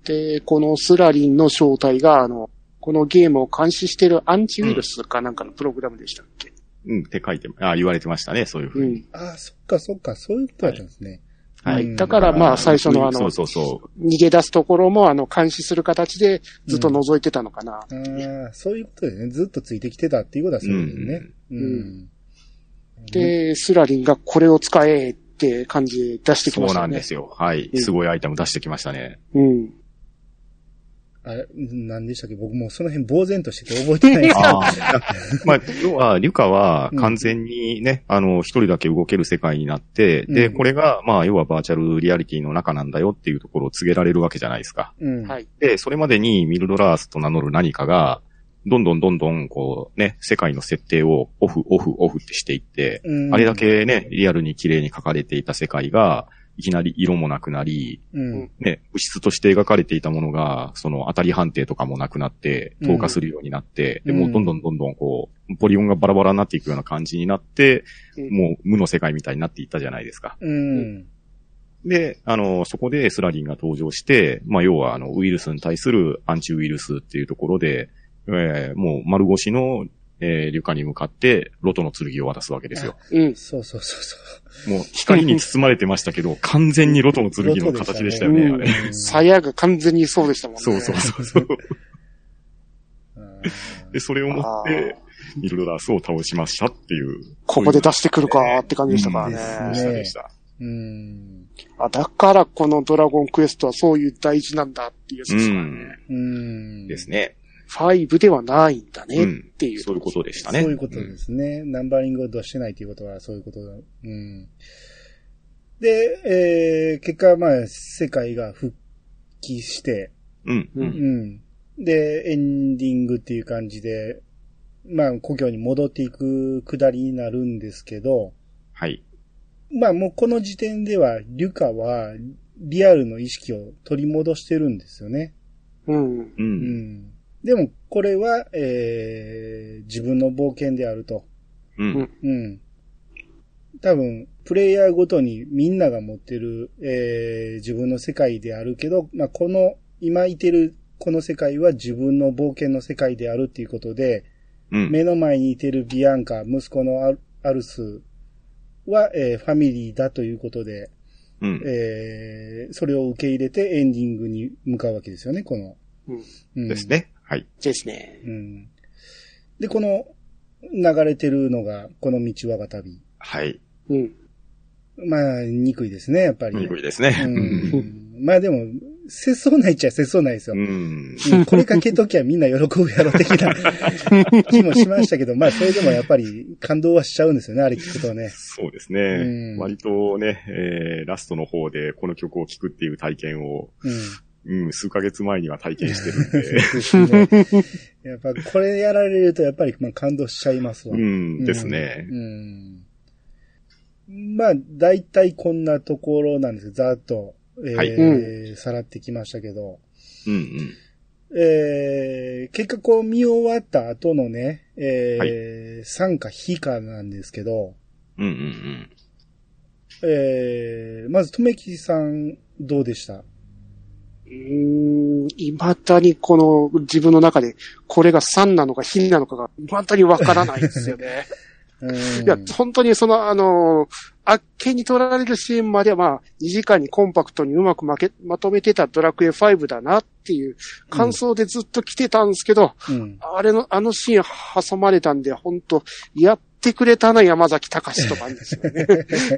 [SPEAKER 3] で、このスラリンの正体が、あの、このゲームを監視してるアンチウイルスかなんかのプログラムでしたっけ？
[SPEAKER 2] うん、って書いて、あ、言われてましたね、そういうふうに。
[SPEAKER 3] うん。
[SPEAKER 1] ああ、そっかそっか、そういうことだったんですね。
[SPEAKER 2] はい。
[SPEAKER 1] うん
[SPEAKER 3] だからまあ最初のあの
[SPEAKER 2] そうそうそ
[SPEAKER 3] 逃げ出すところも、あの、監視する形でずっと覗いてたのかな。
[SPEAKER 1] ああ、そういうことですね。ずっとついてきてたっていうことはそうですね。うん。
[SPEAKER 3] うんで、スラリンがこれを使えって感じで出して
[SPEAKER 2] う。そう
[SPEAKER 3] きましたね。
[SPEAKER 2] なんですよ。はい。
[SPEAKER 3] うん
[SPEAKER 2] すごいアイテム出してきましたね。
[SPEAKER 3] うん。
[SPEAKER 1] あれ、何でしたっけ？僕もうその辺呆然としてて覚えてないんですけど。
[SPEAKER 2] ああ。まあ、要は、リュカは完全にね、あの、一人だけ動ける世界になって、で、
[SPEAKER 1] うん
[SPEAKER 2] これが、まあ、要はバーチャルリアリティの中なんだよっていうところを告げられるわけじゃないですか。
[SPEAKER 1] うん。
[SPEAKER 3] はい。
[SPEAKER 2] で、それまでにミルドラースと名乗る何かが、どんどんどんどん、こう、ね、世界の設定をオフ、オフ、オフってしていって、
[SPEAKER 1] うん
[SPEAKER 2] あれだけね、リアルに綺麗に描かれていた世界が、いきなり色もなくなり、
[SPEAKER 1] うん。
[SPEAKER 2] ね、物質として描かれていたものが、その当たり判定とかもなくなって、
[SPEAKER 1] うん
[SPEAKER 2] 透過するようになって、
[SPEAKER 1] うん
[SPEAKER 2] で、もうどんどんどんどんこう、ポリゴンがバラバラになっていくような感じになって、
[SPEAKER 3] うん
[SPEAKER 2] もう無の世界みたいになっていったじゃないですか。
[SPEAKER 1] うん。
[SPEAKER 2] で、あの、そこでスラリンが登場して、まあ、要はあの、ウイルスに対するアンチウイルスっていうところで、えーもう丸腰の、えー、リュカに向かって、ロトの剣を渡すわけですよ。
[SPEAKER 3] うん。
[SPEAKER 1] そうそうそうそう。
[SPEAKER 2] もう光に包まれてましたけど、完全にロトの剣の形でしたよね、
[SPEAKER 3] ロトで
[SPEAKER 2] あれ。
[SPEAKER 1] うん
[SPEAKER 3] 鞘が完全にそうでしたもんね。
[SPEAKER 2] そうそうそうそう。で、それを持って、ミルドラースを倒しましたっていう。
[SPEAKER 3] ここで出してくるかって感じでしたから
[SPEAKER 1] うん
[SPEAKER 2] で
[SPEAKER 3] ね。
[SPEAKER 2] したでした。
[SPEAKER 1] うん。
[SPEAKER 3] あ、だからこのドラゴンクエストはそういう大事なんだっていうやつ
[SPEAKER 2] う
[SPEAKER 3] ですからね。
[SPEAKER 2] ん。
[SPEAKER 1] うん。
[SPEAKER 2] ですね。
[SPEAKER 3] 5ではないんだね
[SPEAKER 2] うん
[SPEAKER 3] っていう。
[SPEAKER 2] そういうことでしたね。
[SPEAKER 1] そういうことですね。ナンバリングを出してないということはそういうことだ。うん。で、えー、結果、まあ、世界が復帰して、
[SPEAKER 2] うん。う。
[SPEAKER 1] うんん。で、エンディングっていう感じで、まあ、故郷に戻っていくくだりになるんですけど、
[SPEAKER 2] はい。
[SPEAKER 1] まあ、もうこの時点では、リュカは、リアルの意識を取り戻してるんですよね。
[SPEAKER 3] うん。
[SPEAKER 2] う。
[SPEAKER 1] うんん。でも、これは、えー、自分の冒険であると。
[SPEAKER 2] うん。
[SPEAKER 1] うん。多分、プレイヤーごとにみんなが持ってる、えー、自分の世界であるけど、まあ、この、今いてるこの世界は自分の冒険の世界であるっていうことで、
[SPEAKER 2] うん。
[SPEAKER 1] 目の前にいてるビアンカ、息子のアルアルスは、えーファミリーだということで、
[SPEAKER 2] うん。
[SPEAKER 1] えーそれを受け入れてエンディングに向かうわけですよね、この。
[SPEAKER 3] うん。
[SPEAKER 1] うん
[SPEAKER 2] です。ね。はい。
[SPEAKER 3] ですね。
[SPEAKER 1] うん。で、この流れてるのが、この道我が旅。
[SPEAKER 2] はい。
[SPEAKER 3] うん。
[SPEAKER 1] まあ、憎いですね、やっぱり。
[SPEAKER 2] 憎いですね。
[SPEAKER 1] う
[SPEAKER 2] うん
[SPEAKER 1] ん。まあでも、切そうないっちゃ切そうないですよ。
[SPEAKER 2] うん。
[SPEAKER 1] うんこれかけときゃみんな喜ぶやろ的な 気もしましたけど、まあそれでもやっぱり感動はしちゃうんですよね、あれ聞くとね。
[SPEAKER 2] そうです
[SPEAKER 1] う
[SPEAKER 2] ね。
[SPEAKER 1] ん
[SPEAKER 2] 割とね、えー、ラストの方でこの曲を聴くっていう体験を、
[SPEAKER 1] うん。
[SPEAKER 2] うん、数ヶ月前には体験してるんで、
[SPEAKER 1] ですね。やっぱこれやられるとやっぱりまあ感動しちゃいますわ。
[SPEAKER 2] うん、ですね。
[SPEAKER 1] うん。まあ、大体こんなところなんですけど、ざーっと、えー
[SPEAKER 2] はい
[SPEAKER 1] さらってきましたけど、
[SPEAKER 2] うんうん。
[SPEAKER 1] えー、結果こう見終わった後のね、えー参加非かなんですけど、
[SPEAKER 2] うんうんうん。
[SPEAKER 1] えー、まず、とめきさん、どうでした？
[SPEAKER 3] うーん、未だにこの自分の中で、これが3なのか非なのかが未だにわからないですよね。
[SPEAKER 1] うん
[SPEAKER 3] いや、本当にその、あの、あっけに取られるシーンまでは、まあ、2時間にコンパクトにうまくまけまとめてたドラクエ5だなっていう感想でずっと来てたんですけど、
[SPEAKER 1] うん。
[SPEAKER 3] あれの、あのシーン挟まれたんで、本当やってくれたな、山崎隆とかんですよね。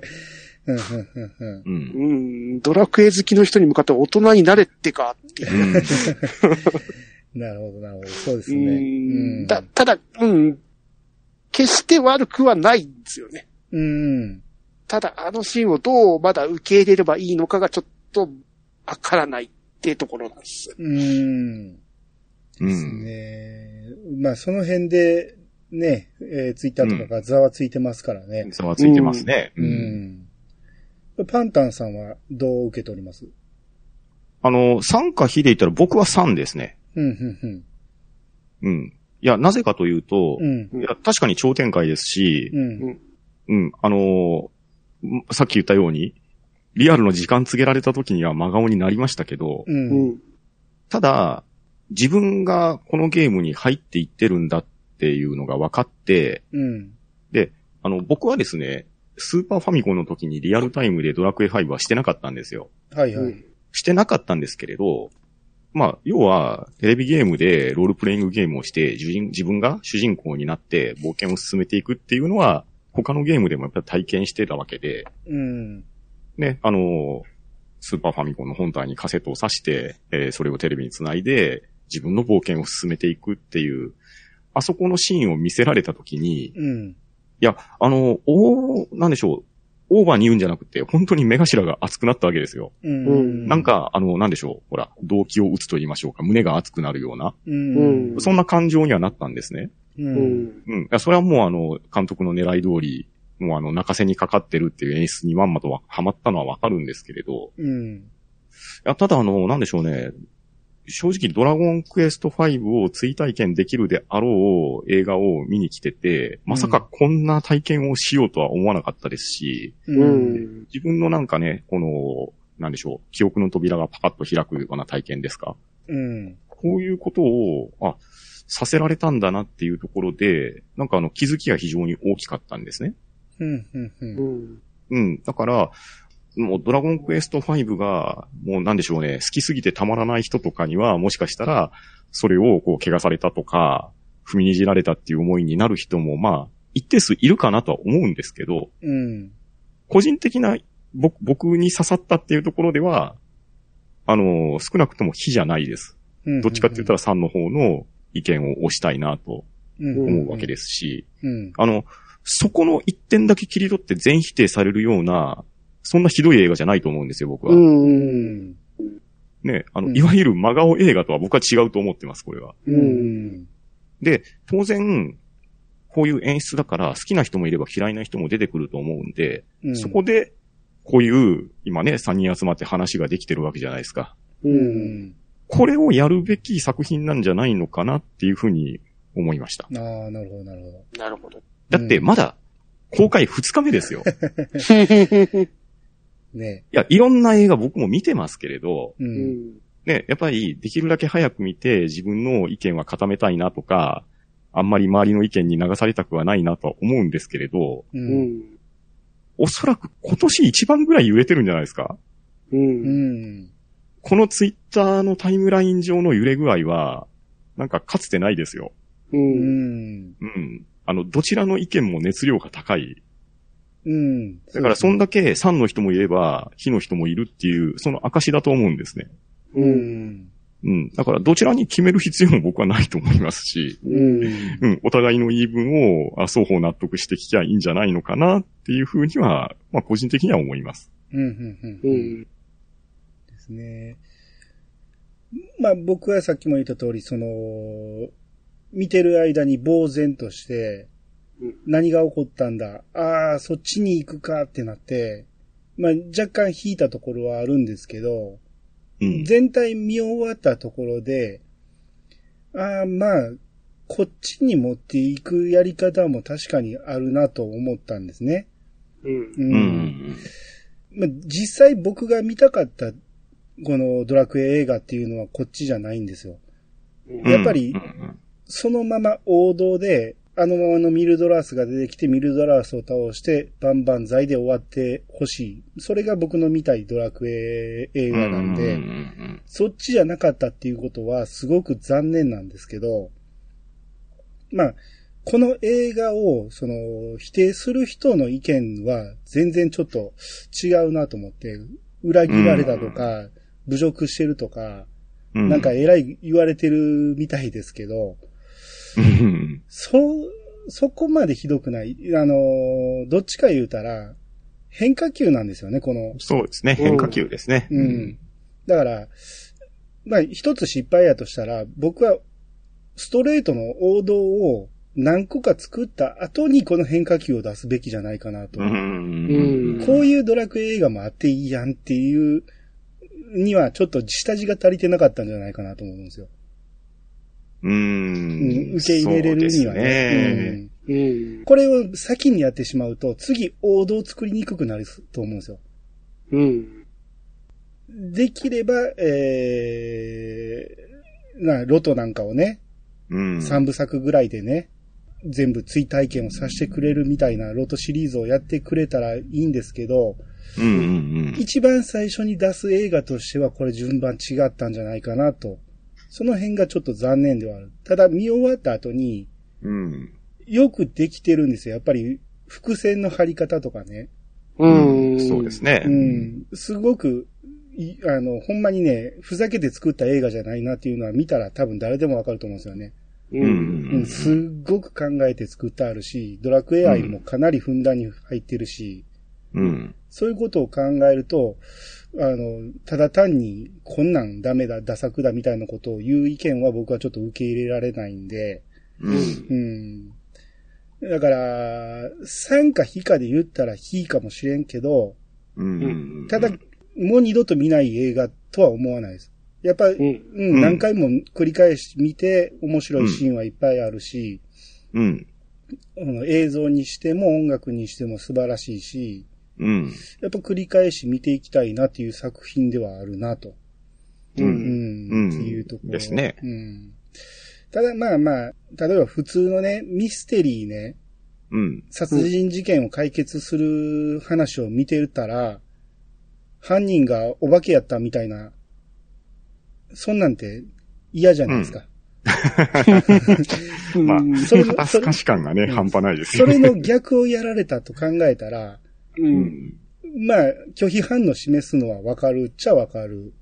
[SPEAKER 1] うん、うん、うん、うん。
[SPEAKER 2] うん
[SPEAKER 3] うん、ドラクエ好きの人に向かって大人になれってかっていう。
[SPEAKER 2] うん。
[SPEAKER 1] なるほど、なるほど。そうです
[SPEAKER 3] う
[SPEAKER 1] ね。
[SPEAKER 3] んたただ、うん、決して悪くはないんですよね。
[SPEAKER 1] うん。
[SPEAKER 3] ただ、あのシーンをどうまだ受け入れればいいのかがちょっとわからないっていうところなんです。
[SPEAKER 1] うん。
[SPEAKER 2] う
[SPEAKER 1] です
[SPEAKER 2] ん。
[SPEAKER 1] ね。まあ、その辺で、ね、えーツイッターとかがざわついてますからね。
[SPEAKER 2] ざわついてますね。
[SPEAKER 1] う
[SPEAKER 2] うん。
[SPEAKER 1] ん。パンタンさんはどう受け取ります？
[SPEAKER 2] あの、3か非で言ったら僕は3ですね。
[SPEAKER 1] うん、うん、うん。
[SPEAKER 2] うん。いや、なぜかというと、
[SPEAKER 1] うん。
[SPEAKER 2] いや、確かに超展開ですし、
[SPEAKER 1] うん。
[SPEAKER 2] うん、あのーさっき言ったように、リアルの時間告げられた時には真顔になりましたけど、
[SPEAKER 1] う。
[SPEAKER 3] うんん。
[SPEAKER 2] ただ、自分がこのゲームに入っていってるんだっていうのが分かって、
[SPEAKER 1] うん。
[SPEAKER 2] あの、僕はですね、スーパーファミコンの時にリアルタイムでドラクエ5はしてなかったんですよ。
[SPEAKER 1] はいはい。
[SPEAKER 2] してなかったんですけれど、まあ、要は、テレビゲームでロールプレイングゲームをして、自分が主人公になって冒険を進めていくっていうのは、他のゲームでもやっぱり体験してたわけで、
[SPEAKER 1] うん。
[SPEAKER 2] ね、あの、スーパーファミコンの本体にカセットを挿して、えーそれをテレビにつないで、自分の冒険を進めていくっていう、あそこのシーンを見せられたときに、い
[SPEAKER 1] うん。
[SPEAKER 2] や、あの、おーなんでしょう、オーバーに言うんじゃなくて、本当に目頭が熱くなったわけですよ。
[SPEAKER 1] うん。
[SPEAKER 2] なん、か、あの、なんでしょう、ほら、動機を打つと言いましょうか、胸が熱くなるような、
[SPEAKER 1] うん。
[SPEAKER 3] うん
[SPEAKER 2] そんな感情にはなったんですね。
[SPEAKER 1] う。
[SPEAKER 3] うんん。
[SPEAKER 2] うん。いやそれはもうあの、監督の狙い通り、もうあの、泣かせにかかってるっていう演出にまんまとはハマったのはわかるんですけれど、
[SPEAKER 1] うん。
[SPEAKER 2] いや、ただあの、なんでしょうね。正直ドラゴンクエスト5を追体験できるであろう映画を見に来てて、まさかこんな体験をしようとは思わなかったですし、
[SPEAKER 1] う。
[SPEAKER 3] うんん。
[SPEAKER 2] 自分のなんかね、この、なんでしょう、記憶の扉がパカッと開くような体験ですか？
[SPEAKER 1] うん。
[SPEAKER 2] こういうことを、あ、させられたんだなっていうところで、なんかあの気づきが非常に大きかったんですね。
[SPEAKER 1] うん。うん。う。
[SPEAKER 3] うんん。
[SPEAKER 2] うん。だから、もうドラゴンクエスト5が、もうなんでしょうね、好きすぎてたまらない人とかには、もしかしたら、それをこう、怪我されたとか、踏みにじられたっていう思いになる人も、まあ、一定数いるかなとは思うんですけど、
[SPEAKER 1] うん。
[SPEAKER 2] 個人的な、僕、僕に刺さったっていうところでは、あの、少なくとも非じゃないです。
[SPEAKER 1] うん。
[SPEAKER 2] どっちかって言ったら3の方の意見を押したいなと
[SPEAKER 1] うん、
[SPEAKER 2] 思うわけですし、
[SPEAKER 1] うん。
[SPEAKER 2] あの、そこの一点だけ切り取って全否定されるような、そんなひどい映画じゃないと思うんですよ、僕は。ね、あの、
[SPEAKER 1] うん
[SPEAKER 2] いわゆる真顔映画とは僕は違うと思ってます、これは。
[SPEAKER 3] う。
[SPEAKER 1] うんん。
[SPEAKER 2] で、当然、こういう演出だから好きな人もいれば嫌いな人も出てくると思うんで、
[SPEAKER 1] うん。
[SPEAKER 2] そこで、こういう、今ね、3人集まって話ができてるわけじゃないですか。
[SPEAKER 3] う。
[SPEAKER 1] うんん。
[SPEAKER 2] これをやるべき作品なんじゃないのかなっていうふうに思いました。
[SPEAKER 1] ああ、なるほど、なるほど。
[SPEAKER 3] なるほど。
[SPEAKER 2] だって、
[SPEAKER 1] うん
[SPEAKER 2] まだ、公開2日目ですよ。
[SPEAKER 1] ね。
[SPEAKER 2] いや、いろんな映画僕も見てますけれど、
[SPEAKER 1] う。
[SPEAKER 3] うんん。
[SPEAKER 2] ね、やっぱりできるだけ早く見て自分の意見は固めたいなとか、あんまり周りの意見に流されたくはないなとは思うんですけれど、
[SPEAKER 1] う。
[SPEAKER 3] うんん。
[SPEAKER 2] おそらく今年一番ぐらい揺れてるんじゃないですか
[SPEAKER 3] う。
[SPEAKER 1] うんん。
[SPEAKER 2] このツイッターのタイムライン上の揺れ具合は、なんかかつてないですよ。
[SPEAKER 3] う。
[SPEAKER 1] うんん。
[SPEAKER 2] うん。あの、どちらの意見も熱量が高い。
[SPEAKER 1] うん。
[SPEAKER 2] だからそん
[SPEAKER 1] だ。
[SPEAKER 2] だけ3の人もいれば、火の人もいるっていう、その証だと思うんですね。
[SPEAKER 1] う
[SPEAKER 3] うん。
[SPEAKER 1] ん。
[SPEAKER 2] うん。だからどちらに決める必要も僕はないと思いますし、
[SPEAKER 1] うん。
[SPEAKER 2] うん。お互いの言い分をあ双方納得して聞きゃいいんじゃないのかなっていうふうには、まあ個人的には思います。
[SPEAKER 1] うん。うん。
[SPEAKER 3] う
[SPEAKER 1] うん。
[SPEAKER 3] ん。
[SPEAKER 1] ですね。まあ僕はさっきも言った通り、その、見てる間に呆然として
[SPEAKER 3] うん、
[SPEAKER 1] 何が起こったんだ？ああ、そっちに行くかってなって、まあ若干引いたところはあるんですけど、
[SPEAKER 2] うん。
[SPEAKER 1] 全体見終わったところで、ああ、まあ、こっちに持っていくやり方も確かにあるなと思ったんですね。
[SPEAKER 3] うん。
[SPEAKER 1] う
[SPEAKER 2] うんん。
[SPEAKER 1] まあ、実際僕が見たかった、このドラクエ映画っていうのはこっちじゃないんですよ。
[SPEAKER 3] うん
[SPEAKER 1] やっぱりそのまま王道で、あのままのミルドラースが出てきて、ミルドラースを倒して、バンバン剤で終わってほしい。それが僕の見たいドラクエ映画なんで、そっちじゃなかったっていうことはすごく残念なんですけど、まあ、この映画を、その、否定する人の意見は全然ちょっと違うなと思って、裏切られたとか、侮辱してるとか、
[SPEAKER 2] うん。
[SPEAKER 1] なんか偉い言われてるみたいですけど、
[SPEAKER 2] うん
[SPEAKER 1] そ、そこまでひどくない。あの、どっちか言うたら、変化球なんですよね、この
[SPEAKER 2] そうですね。変化球ですね。
[SPEAKER 1] うん。だから、まあ、一つ失敗やとしたら、僕は、ストレートの王道を何個か作った後にこの変化球を出すべきじゃないかなと。
[SPEAKER 2] うん
[SPEAKER 3] うん
[SPEAKER 1] こういうドラクエ映画もあっていいやんっていうにはちょっと下地が足りてなかったんじゃないかなと思うんですよ。
[SPEAKER 2] う
[SPEAKER 1] うん
[SPEAKER 2] ん。
[SPEAKER 1] 受け入れれるには
[SPEAKER 2] そうです
[SPEAKER 1] ね。
[SPEAKER 3] うん。
[SPEAKER 1] うんこれを先にやってしまうと、次王道を作りにくくなると思うんですよ。
[SPEAKER 3] うん。
[SPEAKER 1] できれば、えー、な、ロトなんかをね、
[SPEAKER 2] うん。
[SPEAKER 1] 三部作ぐらいでね、全部追体験をさせてくれるみたいなロトシリーズをやってくれたらいいんですけど、
[SPEAKER 2] うんうんうん。
[SPEAKER 1] 一番最初に出す映画としてはこれ順番違ったんじゃないかなと。その辺がちょっと残念ではある。ただ見終わった後に
[SPEAKER 2] うん。
[SPEAKER 1] よくできてるんですよ。やっぱり伏線の張り方とかね。
[SPEAKER 3] うん。
[SPEAKER 2] そうですね。
[SPEAKER 1] うん。すごく、いあの、ほんまにね、ふざけて作った映画じゃないなっていうのは見たら多分誰でもわかると思うんですよね。
[SPEAKER 3] う。
[SPEAKER 2] うん
[SPEAKER 1] うん、すっごく考えて作ってあるし、ドラクエ愛もかなりふんだんに入ってるし、
[SPEAKER 2] うん。
[SPEAKER 1] そういうことを考えると、あの、ただ単にこんなんダメだ、ダ作だみたいなことを言う意見は僕はちょっと受け入れられないんで、
[SPEAKER 2] うん。
[SPEAKER 1] うん。だから、3か非かで言ったら非かもしれんけど、
[SPEAKER 2] うん。
[SPEAKER 1] ただ、もう二度と見ない映画とは思わないです。やっぱり、
[SPEAKER 3] うん。
[SPEAKER 1] うん、何回も繰り返し見て面白いシーンはいっぱいあるし、
[SPEAKER 2] うん。
[SPEAKER 1] うん映像にしても音楽にしても素晴らしいし、
[SPEAKER 2] うん。
[SPEAKER 1] やっぱ繰り返し見ていきたいなっていう作品ではあるなと。
[SPEAKER 3] う。
[SPEAKER 1] うんん。
[SPEAKER 2] うん
[SPEAKER 1] っていうところ。
[SPEAKER 2] ですね
[SPEAKER 1] うん。ただまあまあ、例えば普通のね、ミステリーね、
[SPEAKER 2] うん。
[SPEAKER 1] 殺人事件を解決する話を見てたら、犯人がお化けやったみたいな、そんなんて嫌じゃないですか。
[SPEAKER 2] まあ
[SPEAKER 3] うん
[SPEAKER 1] それ
[SPEAKER 2] 肩透かし感がね、
[SPEAKER 1] うん
[SPEAKER 2] 半端ないです
[SPEAKER 1] そ
[SPEAKER 2] よね。
[SPEAKER 1] れの逆をやられたと考えたら、
[SPEAKER 3] う。
[SPEAKER 2] うんん。
[SPEAKER 1] まあ、拒否反応示すのはわかるっちゃわかる。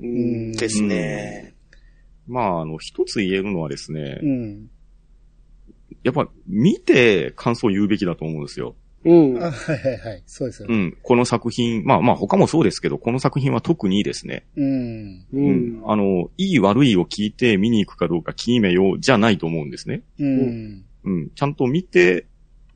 [SPEAKER 3] うん。ですね。
[SPEAKER 2] まあ、あの、一つ言えるのはですね
[SPEAKER 1] う、ん。
[SPEAKER 2] やっぱ見て感想を言うべきだと思うんですよ。
[SPEAKER 3] うん。
[SPEAKER 1] あ、はいはいはい。そうですよね。
[SPEAKER 2] うん。この作品、まあまあ他もそうですけど、この作品は特にですね、
[SPEAKER 1] うん。
[SPEAKER 3] うん。
[SPEAKER 2] あの、いい悪いを聞いて見に行くかどうか決めようじゃないと思うんですね。
[SPEAKER 1] うん。
[SPEAKER 2] うん。ちゃんと見て、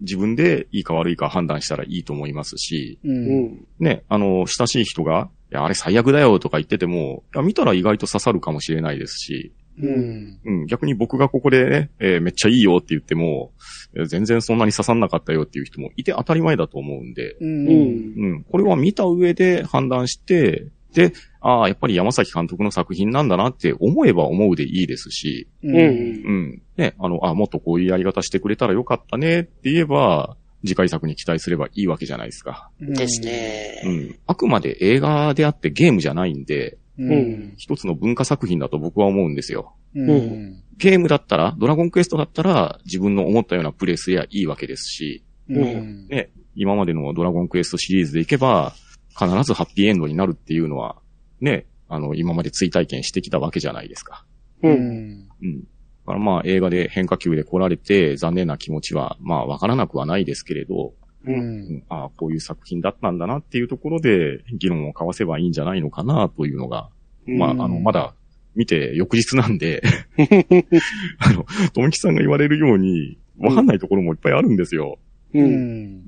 [SPEAKER 2] 自分でいいか悪いか判断したらいいと思いますし、
[SPEAKER 1] う。
[SPEAKER 3] うんん。
[SPEAKER 2] ね、あの、親しい人が、いや、あれ最悪だよとか言ってても、見たら意外と刺さるかもしれないですし、
[SPEAKER 1] うん。
[SPEAKER 2] うん、逆に僕がここでね、えーめっちゃいいよって言っても、えー全然そんなに刺さんなかったよっていう人もいて当たり前だと思うんで、
[SPEAKER 1] う。
[SPEAKER 3] うんん。
[SPEAKER 2] うん、これは見た上で判断して、で、ああ、やっぱり山崎監督の作品なんだなって思えば思うでいいですし、
[SPEAKER 1] う。
[SPEAKER 3] うん。
[SPEAKER 2] うん、ね、あの、あもっとこういうやり方してくれたらよかったねって言えば、次回作に期待すればいいわけじゃないですか。
[SPEAKER 3] です
[SPEAKER 2] う
[SPEAKER 3] ね。
[SPEAKER 2] ん。あくまで映画であってゲームじゃないんで、
[SPEAKER 1] うん。
[SPEAKER 3] うん
[SPEAKER 2] 一つの文化作品だと僕は思うんですよ。
[SPEAKER 1] うん。
[SPEAKER 2] ゲームだったら、ドラゴンクエストだったら、自分の思ったようなプレイすりゃいいわけですし、
[SPEAKER 1] うん。
[SPEAKER 2] ね、今までのドラゴンクエストシリーズでいけば、必ずハッピーエンドになるっていうのは、ね、あの、今まで追体験してきたわけじゃないですか。
[SPEAKER 3] う。
[SPEAKER 1] うんん。
[SPEAKER 2] うん。だからまあ映画で変化球で来られて残念な気持ちはまあわからなくはないですけれど、
[SPEAKER 1] う。
[SPEAKER 3] うん
[SPEAKER 2] うんああ、こういう作品だったんだなっていうところで議論を交わせばいいんじゃないのかなというのが、まあ、あの、まだ見て翌日なんで、あの、ともきさんが言われるように、わかんないところもいっぱいあるんですよ。
[SPEAKER 3] う。
[SPEAKER 1] うんん。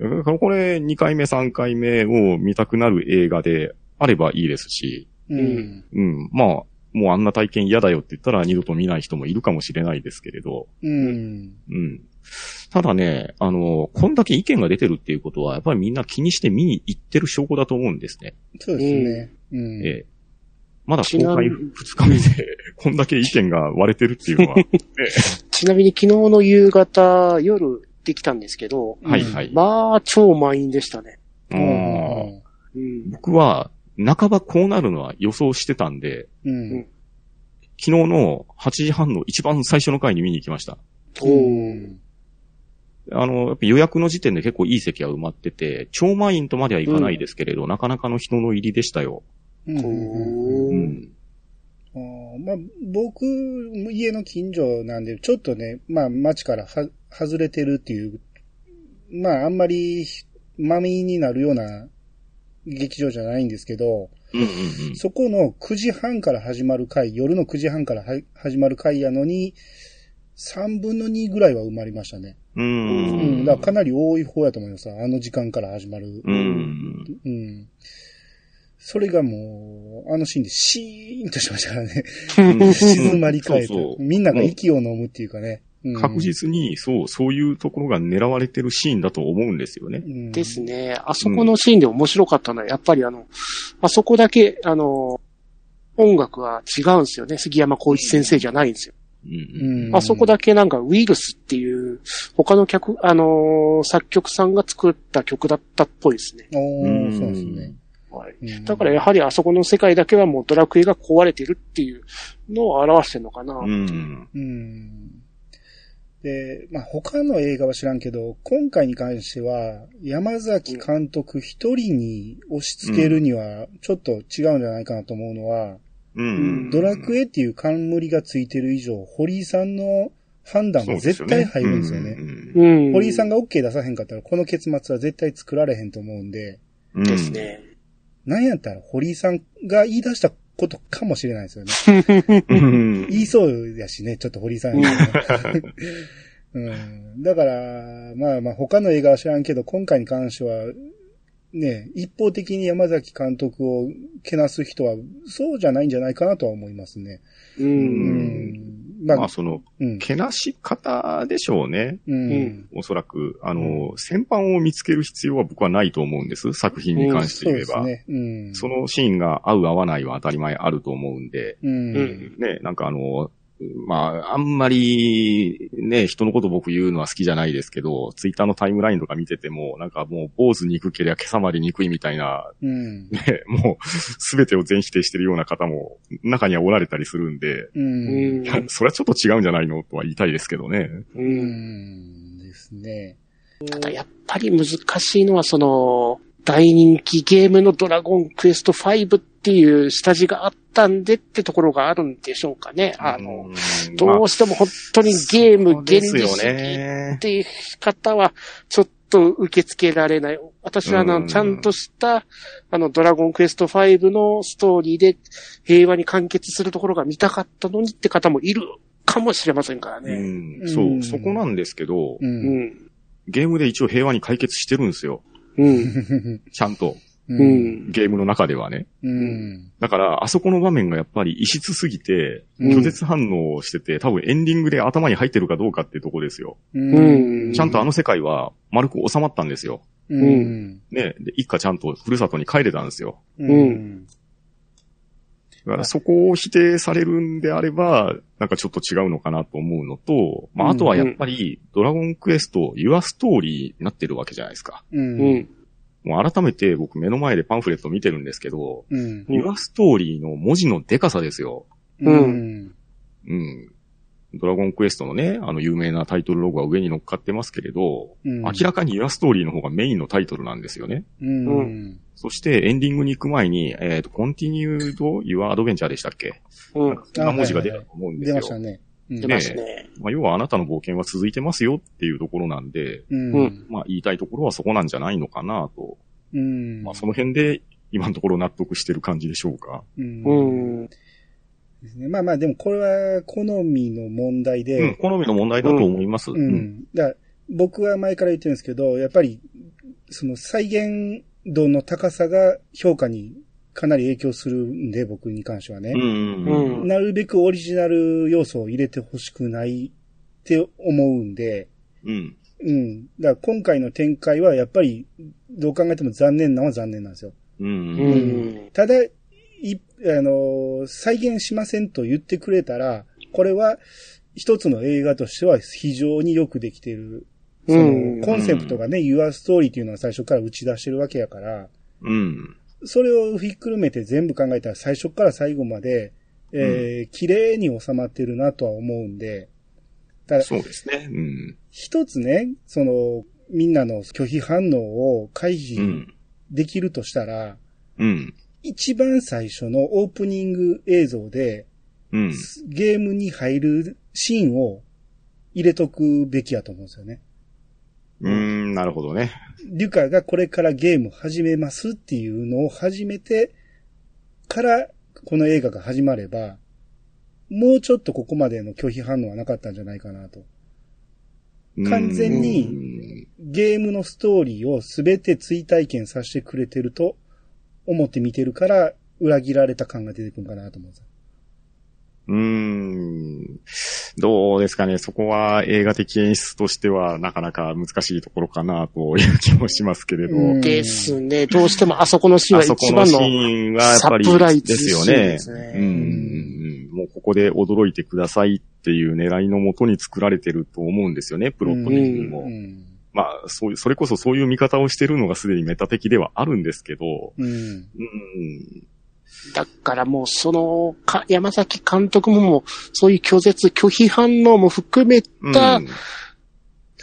[SPEAKER 2] うん。だからこれ、2回目、3回目を見たくなる映画であればいいですし、
[SPEAKER 1] うん。
[SPEAKER 2] うん。まあ、もうあんな体験嫌だよって言ったら二度と見ない人もいるかもしれないですけれど、
[SPEAKER 1] うん。
[SPEAKER 2] うん。ただね、あの、こんだけ意見が出てるっていうことは、やっぱりみんな気にして見に行ってる証拠だと思うんですね。
[SPEAKER 1] そうですね。うん。
[SPEAKER 2] ええ。まだ公開2日目で、こんだけ意見が割れてるっていうのは、
[SPEAKER 3] ちなみに昨日の夕方、夜できたんですけど、
[SPEAKER 2] はいはい。
[SPEAKER 3] まあ、超満員でしたね。うん。
[SPEAKER 2] 僕は、半ばこうなるのは予想してたんで、
[SPEAKER 1] うん。
[SPEAKER 2] 昨日の8時半の一番最初の回に見に行きました。
[SPEAKER 3] おー
[SPEAKER 2] あの、やっぱ予約の時点で結構いい席は埋まってて、超満員とまではいかないですけれど、なかなかの人の入りでしたよ。
[SPEAKER 1] うん。あーまあ、僕、家の近所なんで、ちょっとね、まあ、街からは外れてるっていう、まあ、あんまり、まみになるような劇場じゃないんですけど、
[SPEAKER 2] うんうんうん。
[SPEAKER 1] そこの9時半から始まる回、夜の9時半からは始まる回やのに、3分の2ぐらいは埋まりましたね。
[SPEAKER 2] う
[SPEAKER 1] うん。
[SPEAKER 2] ん。
[SPEAKER 1] だからかなり多い方やと思います。あの時間から始まる。
[SPEAKER 2] うん。
[SPEAKER 1] うん。それがもう、あのシーンでシーンとしましたからね。
[SPEAKER 2] う ん
[SPEAKER 1] 静まり返ってみんなが息を飲むっていうかね。うん
[SPEAKER 2] 確実に、そう、そういうところが狙われてるシーンだと思うんですよね。
[SPEAKER 1] うん
[SPEAKER 3] ですね。あそこのシーンで面白かったのは、やっぱりあの、あそこだけ、あの、音楽は違うんですよね。杉山光一先生じゃないんですよ。
[SPEAKER 2] うん
[SPEAKER 1] うん
[SPEAKER 3] あそこだけなんかウイルスっていう、他の曲、あのー作曲さんが作った曲だったっぽいですね。
[SPEAKER 1] お
[SPEAKER 2] うん。
[SPEAKER 1] ー、そうですね。
[SPEAKER 3] はい。
[SPEAKER 1] うん
[SPEAKER 3] だからやはりあそこの世界だけはもうドラクエが壊れてるっていうのを表してるのかな。
[SPEAKER 2] うん。
[SPEAKER 1] うん。で、まあ、他の映画は知らんけど、今回に関しては、山崎監督一人に押し付けるには、ちょっと違うんじゃないかなと思うのは、
[SPEAKER 2] うん。
[SPEAKER 1] ドラクエっていう冠がついてる以上、堀井さんの判断が絶対入るんですよね。
[SPEAKER 2] うん
[SPEAKER 3] うん。
[SPEAKER 1] 堀井さんが OK 出さへんかったら、この結末は絶対作られへんと思うんで、
[SPEAKER 2] うん
[SPEAKER 3] です。ね。
[SPEAKER 1] なんやったら堀井さんが言い出したことかもしれないですよね。
[SPEAKER 2] うん
[SPEAKER 1] 言いそうやしね、ちょっと堀井さんに、うん。だから、まあまあ他の映画は知らんけど、今回に関しては、ね、一方的に山崎監督をけなす人は、そうじゃないんじゃないかなとは思いますね。
[SPEAKER 3] う。
[SPEAKER 1] うんん。まあ、
[SPEAKER 2] まあ、その、
[SPEAKER 1] うん。
[SPEAKER 2] けなし方でしょうね。
[SPEAKER 1] うん。
[SPEAKER 2] おそらく、あの、先般を見つける必要は僕はないと思うんです。作品に関して
[SPEAKER 1] そう
[SPEAKER 2] 言えば。
[SPEAKER 1] ですね。うん。
[SPEAKER 2] そのシーンが合う合わないは当たり前あると思うんで、
[SPEAKER 1] うん。
[SPEAKER 3] うん
[SPEAKER 2] ね、なんかあの、まあ、あんまり、ね、人のこと僕言うのは好きじゃないですけど、ツイッターのタイムラインとか見てても、なんかもう、坊主憎けりゃ今朝まで憎いみたいな、
[SPEAKER 1] うん。
[SPEAKER 2] ね、もう、すべてを全否定してるような方も、中にはおられたりするんで、
[SPEAKER 1] うん。
[SPEAKER 2] それはちょっと違うんじゃないのとは言いたいですけどね。
[SPEAKER 3] う。
[SPEAKER 1] うんん。ですね。
[SPEAKER 3] ただやっぱり難しいのはその、大人気ゲームのドラゴンクエスト5っていう下地があったんでってところがあるんでしょうかね。あの、
[SPEAKER 2] うん、
[SPEAKER 3] どうしても本当にゲーム
[SPEAKER 2] そうですよ
[SPEAKER 3] 原理主義
[SPEAKER 2] ね
[SPEAKER 3] っ。ていう方は、ちょっと受け付けられない。私はあの、
[SPEAKER 2] うん
[SPEAKER 3] ちゃんとした、あの、ドラゴンクエスト5のストーリーで平和に完結するところが見たかったのにって方もいるかもしれませんから
[SPEAKER 2] う
[SPEAKER 3] ね。
[SPEAKER 2] ん、そうう、
[SPEAKER 1] ん
[SPEAKER 2] そこなんですけど、
[SPEAKER 1] う。
[SPEAKER 3] うんん。
[SPEAKER 2] ゲームで一応平和に解決してるんですよ。
[SPEAKER 3] うん。
[SPEAKER 2] ちゃんと。
[SPEAKER 1] う。
[SPEAKER 3] うんん。
[SPEAKER 2] ゲームの中ではね。
[SPEAKER 1] うん。
[SPEAKER 2] だから、あそこの場面がやっぱり異質すぎて、
[SPEAKER 1] うん
[SPEAKER 2] 拒絶反応してて、多分エンディングで頭に入ってるかどうかっていうとこですよ。
[SPEAKER 3] うん。
[SPEAKER 2] ちゃんとあの世界は丸く収まったんですよ。
[SPEAKER 1] うん。
[SPEAKER 2] ね。で、一家ちゃんとふるさとに帰れたんですよ。
[SPEAKER 1] うん。
[SPEAKER 2] だからそこを否定されるんであれば、なんかちょっと違うのかなと思うのと、まあ、あとはやっぱり、ドラゴンクエスト、ユアストーリーになってるわけじゃないですか。
[SPEAKER 1] う。
[SPEAKER 3] うんん。
[SPEAKER 2] もう改めて僕目の前でパンフレット見てるんですけど、
[SPEAKER 1] うん。
[SPEAKER 2] ストーリーの文字のデカさですよ。
[SPEAKER 1] うん。
[SPEAKER 2] うん。ドラゴンクエストのね、あの有名なタイトルロゴが上に乗っかってますけれど、
[SPEAKER 1] うん。
[SPEAKER 2] 明らかにユアストーリーの方がメインのタイトルなんですよね。
[SPEAKER 1] うん。
[SPEAKER 3] う
[SPEAKER 2] そしてエンディングに行く前に、えっ、と、Continued Your Adventure でしたっけ？
[SPEAKER 3] うん。
[SPEAKER 2] そんな文字が出たと思うんですよ。
[SPEAKER 1] 出ましたね。うん
[SPEAKER 3] 出ましたね。
[SPEAKER 2] まあ、要はあなたの冒険は続いてますよっていうところなんで、
[SPEAKER 1] うん。
[SPEAKER 3] うん
[SPEAKER 2] まあ言いたいところはそこなんじゃないのかなと。
[SPEAKER 1] うん。
[SPEAKER 2] まあその辺で今のところ納得してる感じでしょうか。
[SPEAKER 1] うん。
[SPEAKER 3] うん。
[SPEAKER 1] ですね。まあまあ、でもこれは好みの問題で、
[SPEAKER 2] うん、好みの問題だと思います。
[SPEAKER 1] う。
[SPEAKER 2] うん
[SPEAKER 1] ん。だ僕は前から言ってるんですけど、やっぱり、その再現度の高さが評価にかなり影響するんで、僕に関してはね
[SPEAKER 2] うん。。うん。
[SPEAKER 3] うん
[SPEAKER 1] なるべくオリジナル要素を入れてほしくないって思うんで、
[SPEAKER 2] うん。
[SPEAKER 1] うん。だから今回の展開はやっぱり、どう考えても残念なのは残念なんですよ。
[SPEAKER 2] うん。
[SPEAKER 3] う
[SPEAKER 2] うん。
[SPEAKER 3] ん。
[SPEAKER 1] ただ、い、あの、再現しませんと言ってくれたら、これは一つの映画としては非常によくできている。そ
[SPEAKER 3] うん
[SPEAKER 1] の、コンセプトがね、Your Story っていうのは最初から打ち出してるわけやから、
[SPEAKER 2] うん。
[SPEAKER 1] それをひっくるめて全部考えたら最初から最後まで、えー綺麗に収まってるなとは思うんで、ただ、
[SPEAKER 2] そうですね。うん。
[SPEAKER 1] 一つね、その、みんなの拒否反応を回
[SPEAKER 2] う
[SPEAKER 1] 避
[SPEAKER 2] ん。
[SPEAKER 1] できるとしたら、
[SPEAKER 2] うん。
[SPEAKER 1] 一番最初のオープニング映像で、
[SPEAKER 2] うん。
[SPEAKER 1] ゲームに入るシーンを入れとくべきやと思うんですよね。
[SPEAKER 2] うん、なるほどね。
[SPEAKER 1] リュカがこれからゲーム始めますっていうのを始めてから、この映画が始まれば、もうちょっとここまでの拒否反応はなかったんじゃないかなと。完全にゲームのストーリーをすべて追体験させてくれてると思って見てるから、裏切られた感が出てくるかなと思うんですよ。
[SPEAKER 2] うん。うん。どうですかね。そこは映画的演出としてはなかなか難しいところかなという気もしますけれど。
[SPEAKER 1] うん
[SPEAKER 3] ですね。どうしてもあそこのシーンは
[SPEAKER 2] あそこのシ
[SPEAKER 3] 一番の、
[SPEAKER 2] ーンはやっぱり
[SPEAKER 3] サプライズ
[SPEAKER 2] ですよ
[SPEAKER 3] シーン
[SPEAKER 2] ね
[SPEAKER 3] ですね。
[SPEAKER 2] うん。もうここで驚いてくださいっていう狙いのもとに作られてると思うんですよね、プロット的にも。
[SPEAKER 1] うん。
[SPEAKER 2] まあ、そういう、それこそそういう見方をしてるのがすでにメタ的ではあるんですけど、
[SPEAKER 1] うん。
[SPEAKER 2] うん。
[SPEAKER 3] だからもうその、か山崎監督ももう、そういう拒絶、拒否反応も含めた、
[SPEAKER 2] うん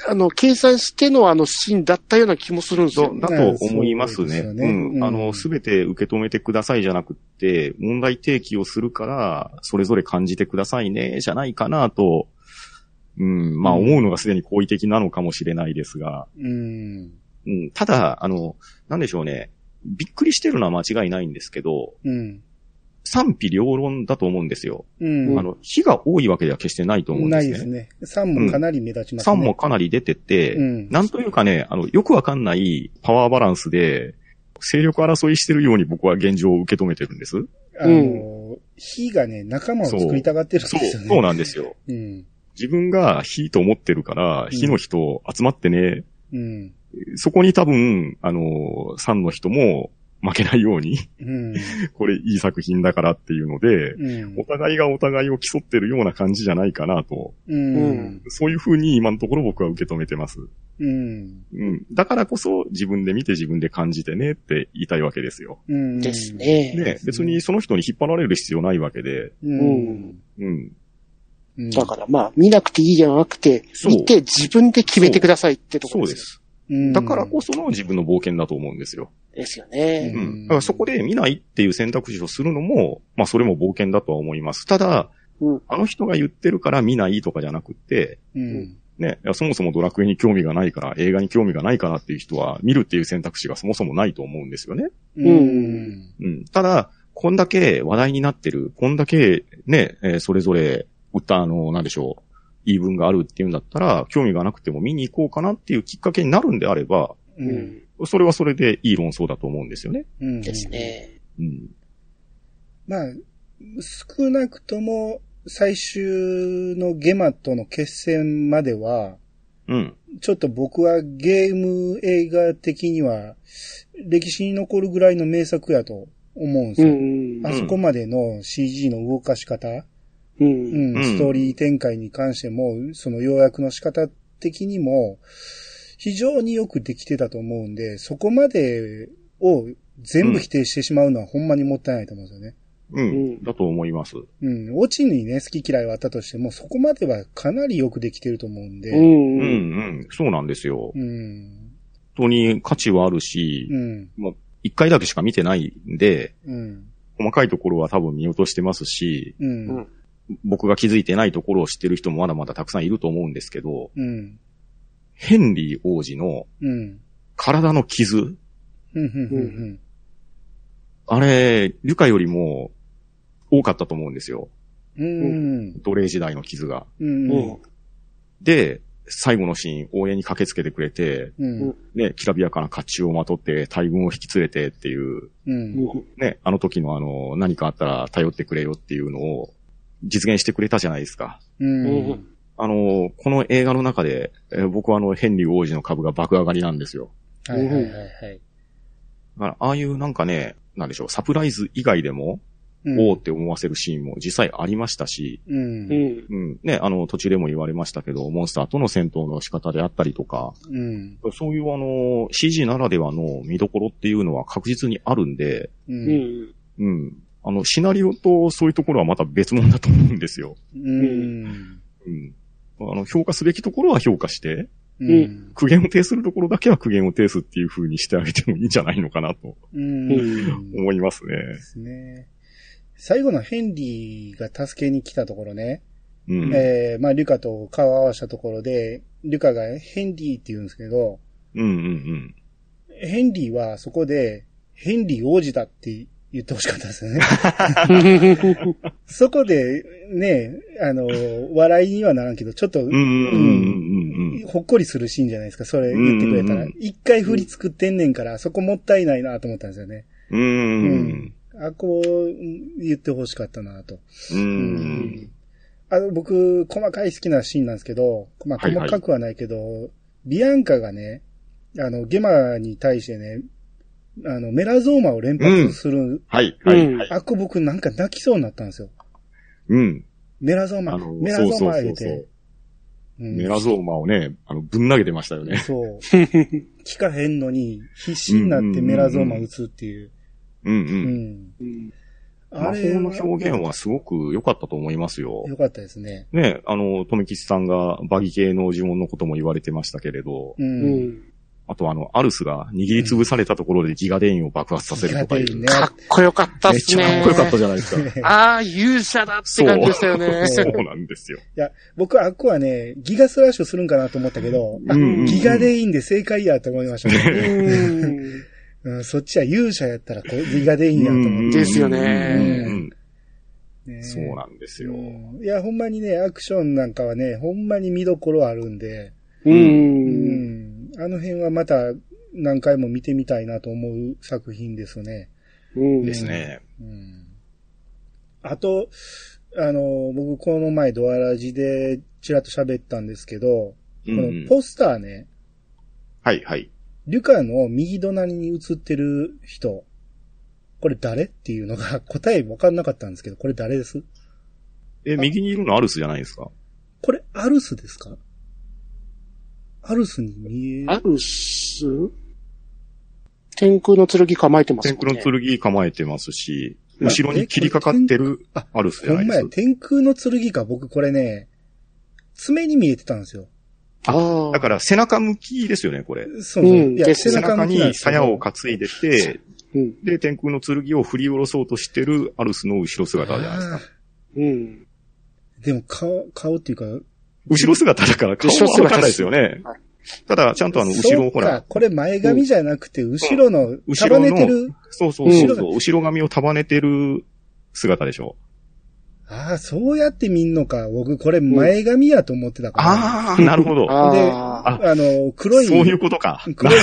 [SPEAKER 3] あの、計算してのあのシーンだったような気もするんですよ。
[SPEAKER 2] だと思いますね。
[SPEAKER 1] そうですよね
[SPEAKER 2] うん。
[SPEAKER 1] うん
[SPEAKER 2] あの、すべて受け止めてくださいじゃなくって、問題提起をするから、それぞれ感じてくださいね、じゃないかなと、うん、まあ
[SPEAKER 1] うん
[SPEAKER 2] 思うのがすでに好意的なのかもしれないですが、
[SPEAKER 1] うん。
[SPEAKER 2] うん、ただ、あの、なんでしょうね。びっくりしてるのは間違いないんですけど、
[SPEAKER 1] うん。
[SPEAKER 2] 賛否両論だと思うんですよ。
[SPEAKER 1] うん。
[SPEAKER 2] あの、火が多いわけでは決してないと思うんですね。
[SPEAKER 1] ないですね。3もかなり目立ちますね。
[SPEAKER 2] 3もかなり出てて、
[SPEAKER 1] うん
[SPEAKER 2] なんというかね、あの、よくわかんないパワーバランスで、勢力争いしてるように僕は現状を受け止めてるんです。
[SPEAKER 1] あの、火がね、仲間を作りたがってるん
[SPEAKER 2] そう、
[SPEAKER 1] ですよね。
[SPEAKER 2] そうなんですよ。
[SPEAKER 1] うん。
[SPEAKER 2] 自分が火と思ってるから、
[SPEAKER 1] ん
[SPEAKER 2] 火の人集まってね、
[SPEAKER 1] うん。
[SPEAKER 2] そこに多分、あの、3の人も負けないように、
[SPEAKER 1] うん。
[SPEAKER 2] これいい作品だからっていうので、
[SPEAKER 1] うん
[SPEAKER 2] お。互いがお互いを競ってるような感じじゃないかなと、
[SPEAKER 1] うん。
[SPEAKER 2] そういう風に今のところ僕は受け止めてます。
[SPEAKER 1] うん。
[SPEAKER 2] うん。だからこそ自分で見て自分で感じてねって言いたいわけですよ。
[SPEAKER 1] うん。
[SPEAKER 3] です。ね。
[SPEAKER 2] ね、別にその人に引っ張られる必要ないわけで、
[SPEAKER 1] う。
[SPEAKER 3] うん
[SPEAKER 2] うん。
[SPEAKER 1] うん
[SPEAKER 3] だからまあ、見なくていいじゃなくて、見て自分で決めてくださいってところで。
[SPEAKER 2] そうですだからこその自分の冒険だと思うんですよ。
[SPEAKER 3] ですよね。
[SPEAKER 2] う
[SPEAKER 1] うん
[SPEAKER 2] ん。だからそこで見ないっていう選択肢をするのも、まあそれも冒険だとは思います。ただ、
[SPEAKER 3] うん
[SPEAKER 2] あの人が言ってるから見ないとかじゃなくって、
[SPEAKER 1] うん。
[SPEAKER 2] ね、そもそもドラクエに興味がないから、映画に興味がないからっていう人は、見るっていう選択肢がそもそもないと思うんですよね。
[SPEAKER 1] うん。
[SPEAKER 2] うん。ただ、こんだけ話題になってる、こんだけね、えーそれぞれ歌、あの、なんでしょう、言い分があるっていうんだったら、興味がなくても見に行こうかなっていうきっかけになるんであれば、
[SPEAKER 1] う。
[SPEAKER 3] うんん。
[SPEAKER 2] それはそれでいい論争だと思うんですよね。
[SPEAKER 1] うん。
[SPEAKER 3] です。ね。
[SPEAKER 2] うん。
[SPEAKER 1] まあ、少なくとも、最終のゲマとの決戦までは、
[SPEAKER 2] うん。
[SPEAKER 1] ちょっと僕はゲーム映画的には、歴史に残るぐらいの名作やと思うんです
[SPEAKER 3] う
[SPEAKER 1] よ。
[SPEAKER 3] ん。
[SPEAKER 1] あそこまでの CG の動かし方、
[SPEAKER 3] う。
[SPEAKER 1] うんん、
[SPEAKER 2] うん
[SPEAKER 1] ストーリー展開に関しても、その要約の仕方的にも、非常によくできてたと思うんで、そこまでを全部否定してしまうのはほんまにもったいないと思うんですよね。
[SPEAKER 2] う。
[SPEAKER 3] うんん。
[SPEAKER 2] だと思います。
[SPEAKER 1] うん。オチにね、好き嫌いはあったとしても、そこまではかなりよくできてると思うんで。
[SPEAKER 3] うん。
[SPEAKER 2] うん、
[SPEAKER 3] うん。
[SPEAKER 2] うん。そうなんですよ。
[SPEAKER 1] うん。
[SPEAKER 2] 本当に価値はあるし、
[SPEAKER 1] うん。
[SPEAKER 2] 一回だけしか見てないんで、
[SPEAKER 1] うん。
[SPEAKER 2] 細かいところは多分見落としてますし、
[SPEAKER 1] うん。
[SPEAKER 2] 僕が気づいてないところを知ってる人もまだまだたくさんいると思うんですけど、
[SPEAKER 1] うん。
[SPEAKER 2] ヘンリー王子の。体の傷、
[SPEAKER 1] うん。
[SPEAKER 2] あれ、リュカよりも多かったと思うん。ですよ。奴隷時代の傷が。で、最後のシーン、応援に駆けつけてくれて、
[SPEAKER 1] うん。
[SPEAKER 2] ね、きらびやかな甲冑をまとって大軍を引き連れてっていう、
[SPEAKER 1] うん。
[SPEAKER 2] ね、あの時のあの、何かあったら頼ってくれよっていうのを実現してくれたじゃないですか。
[SPEAKER 1] うん。
[SPEAKER 2] あの、この映画の中で、えー僕はあの、ヘンリー王子の株が爆上がりなんですよ。
[SPEAKER 1] はいはいはいはい。
[SPEAKER 2] だから、ああいうなんかね、なんでしょう、サプライズ以外でも、
[SPEAKER 1] うん
[SPEAKER 2] おーって思わせるシーンも実際ありましたし、
[SPEAKER 1] うん。
[SPEAKER 3] うん。
[SPEAKER 2] うん、ね、あの、途中でも言われましたけど、モンスターとの戦闘の仕方であったりとか、
[SPEAKER 1] うん。
[SPEAKER 2] そういうあの、CG ならではの見どころっていうのは確実にあるんで、
[SPEAKER 1] う。
[SPEAKER 3] うんん。
[SPEAKER 2] うん。あの、シナリオとそういうところはまた別物だと思うんですよ。
[SPEAKER 1] うん。
[SPEAKER 2] うん。あの、評価すべきところは評価して、
[SPEAKER 1] うん。
[SPEAKER 2] 苦言を呈するところだけは苦言を呈すっていう風にしてあげてもいいんじゃないのかなと
[SPEAKER 1] うん。
[SPEAKER 2] 思いますね。
[SPEAKER 1] ですね。最後のヘンリーが助けに来たところね、
[SPEAKER 2] うん。
[SPEAKER 1] えー、まあ、リュカと顔を合わせたところで、リュカがヘンリーって言うんですけど、
[SPEAKER 2] うんうんうん。
[SPEAKER 1] ヘンリーはそこで、ヘンリー王子だって言ってほしかったですよね。そこで、ね、あの、笑いにはならんけど、ちょっと、ほっこりするシーンじゃないですか、それ言ってくれたら。一回振り作ってんねんから、そこもったいないなと思ったんですよね。
[SPEAKER 2] うん。うん。
[SPEAKER 1] あ、こう、言ってほしかったなと。
[SPEAKER 2] うん。
[SPEAKER 1] あの、僕、細かい好きなシーンなんですけど、まあ、
[SPEAKER 2] はいはい
[SPEAKER 1] 細かくはないけど、ビアンカがね、あの、ゲマに対してね、あの、メラゾーマを連発する、
[SPEAKER 2] はい、はい、はい。
[SPEAKER 1] あっこ僕なんか泣きそうになったんですよ。
[SPEAKER 2] うん。
[SPEAKER 1] メラゾーマ、メラゾーマ言うて。
[SPEAKER 2] メラゾーマをね、あの、ぶん投げてましたよね。
[SPEAKER 1] そう。聞かへんのに、必死になってメラゾーマ撃つっていう。
[SPEAKER 2] うんう。
[SPEAKER 1] うんん。
[SPEAKER 3] うん
[SPEAKER 2] 魔法の表現はすごく良かったと思いますよ。
[SPEAKER 1] よかったですね。
[SPEAKER 2] ね、あの、富吉さんがバギ系の呪文のことも言われてましたけれど、
[SPEAKER 1] う。
[SPEAKER 3] うんん。
[SPEAKER 2] あとあの、アルスが握りつぶされたところでギガデインを爆発させるとかいう。
[SPEAKER 1] ね。
[SPEAKER 3] かっこよかったっ
[SPEAKER 2] めっ
[SPEAKER 3] すね。
[SPEAKER 2] ちゃかっこよかったじゃないですか。
[SPEAKER 3] ああ、勇者だって感じでしたよね。
[SPEAKER 2] そうなんですよ。
[SPEAKER 1] 僕、あっこはね、ギガスラッシュするんかなと思ったけど、あ
[SPEAKER 2] うん
[SPEAKER 1] ギガでいいんで正解やと思いましたね。
[SPEAKER 3] うん。
[SPEAKER 1] うん、そっちは勇者やったらこうギガでいいんやと思って。
[SPEAKER 3] ですよね
[SPEAKER 2] うん
[SPEAKER 1] ね
[SPEAKER 2] そうなんですよ。
[SPEAKER 1] うんいや、ほんまにね、アクションなんかはね、ほんまに見どころあるんで、
[SPEAKER 3] う。
[SPEAKER 1] うんん、あの辺はまた何回も見てみたいなと思う作品ですね。
[SPEAKER 3] うん。
[SPEAKER 2] ですね。
[SPEAKER 1] うん、あと、あの、僕この前ドアラジでちらっと喋ったんですけど、
[SPEAKER 2] うん
[SPEAKER 1] このポスターね、
[SPEAKER 2] はいはい。
[SPEAKER 1] リュカの右隣に映ってる人、これ誰っていうのが 答え分かんなかったんですけど、これ誰です？
[SPEAKER 2] え、右にいるのアルスじゃないですか？
[SPEAKER 1] これアルスですか？アルスに見える
[SPEAKER 3] アルス天空の剣構えてますね。
[SPEAKER 2] 空の剣構えてますし、
[SPEAKER 1] あ
[SPEAKER 2] 後ろに切りかかってる
[SPEAKER 1] あ
[SPEAKER 2] アルスじゃ
[SPEAKER 1] ほんまや、
[SPEAKER 2] ないですか。
[SPEAKER 1] 天空の剣か、僕これね、爪に見えてたんですよ。
[SPEAKER 3] ああ。
[SPEAKER 2] だから背中向きですよね、これ。
[SPEAKER 1] そうそう。いや、
[SPEAKER 3] うんです
[SPEAKER 1] 背
[SPEAKER 2] 背中に鞘を担いでて、
[SPEAKER 3] うん。
[SPEAKER 2] で、天空の剣を振り下ろそうとしてるアルスの後ろ姿じゃないですか。
[SPEAKER 1] あ
[SPEAKER 3] うん。
[SPEAKER 1] ーでも顔、顔っていうか、
[SPEAKER 2] 後ろ姿だから顔はわかんないですよね
[SPEAKER 3] はい。
[SPEAKER 2] ただ、ちゃんとあの、後ろをほ
[SPEAKER 1] ら、、これ前髪じゃなくて、後ろの
[SPEAKER 2] 後
[SPEAKER 1] 束
[SPEAKER 2] ろの
[SPEAKER 1] ねてる。
[SPEAKER 2] そうそうそうそう、後ろ髪を束ねてる姿でしょ。
[SPEAKER 1] ああ、そうやって見んのか。僕、これ前髪やと思ってたから。
[SPEAKER 2] ああ、なるほど。
[SPEAKER 3] あ
[SPEAKER 1] で
[SPEAKER 3] あ。
[SPEAKER 1] あの、黒い、
[SPEAKER 2] そういうことか。
[SPEAKER 1] 黒い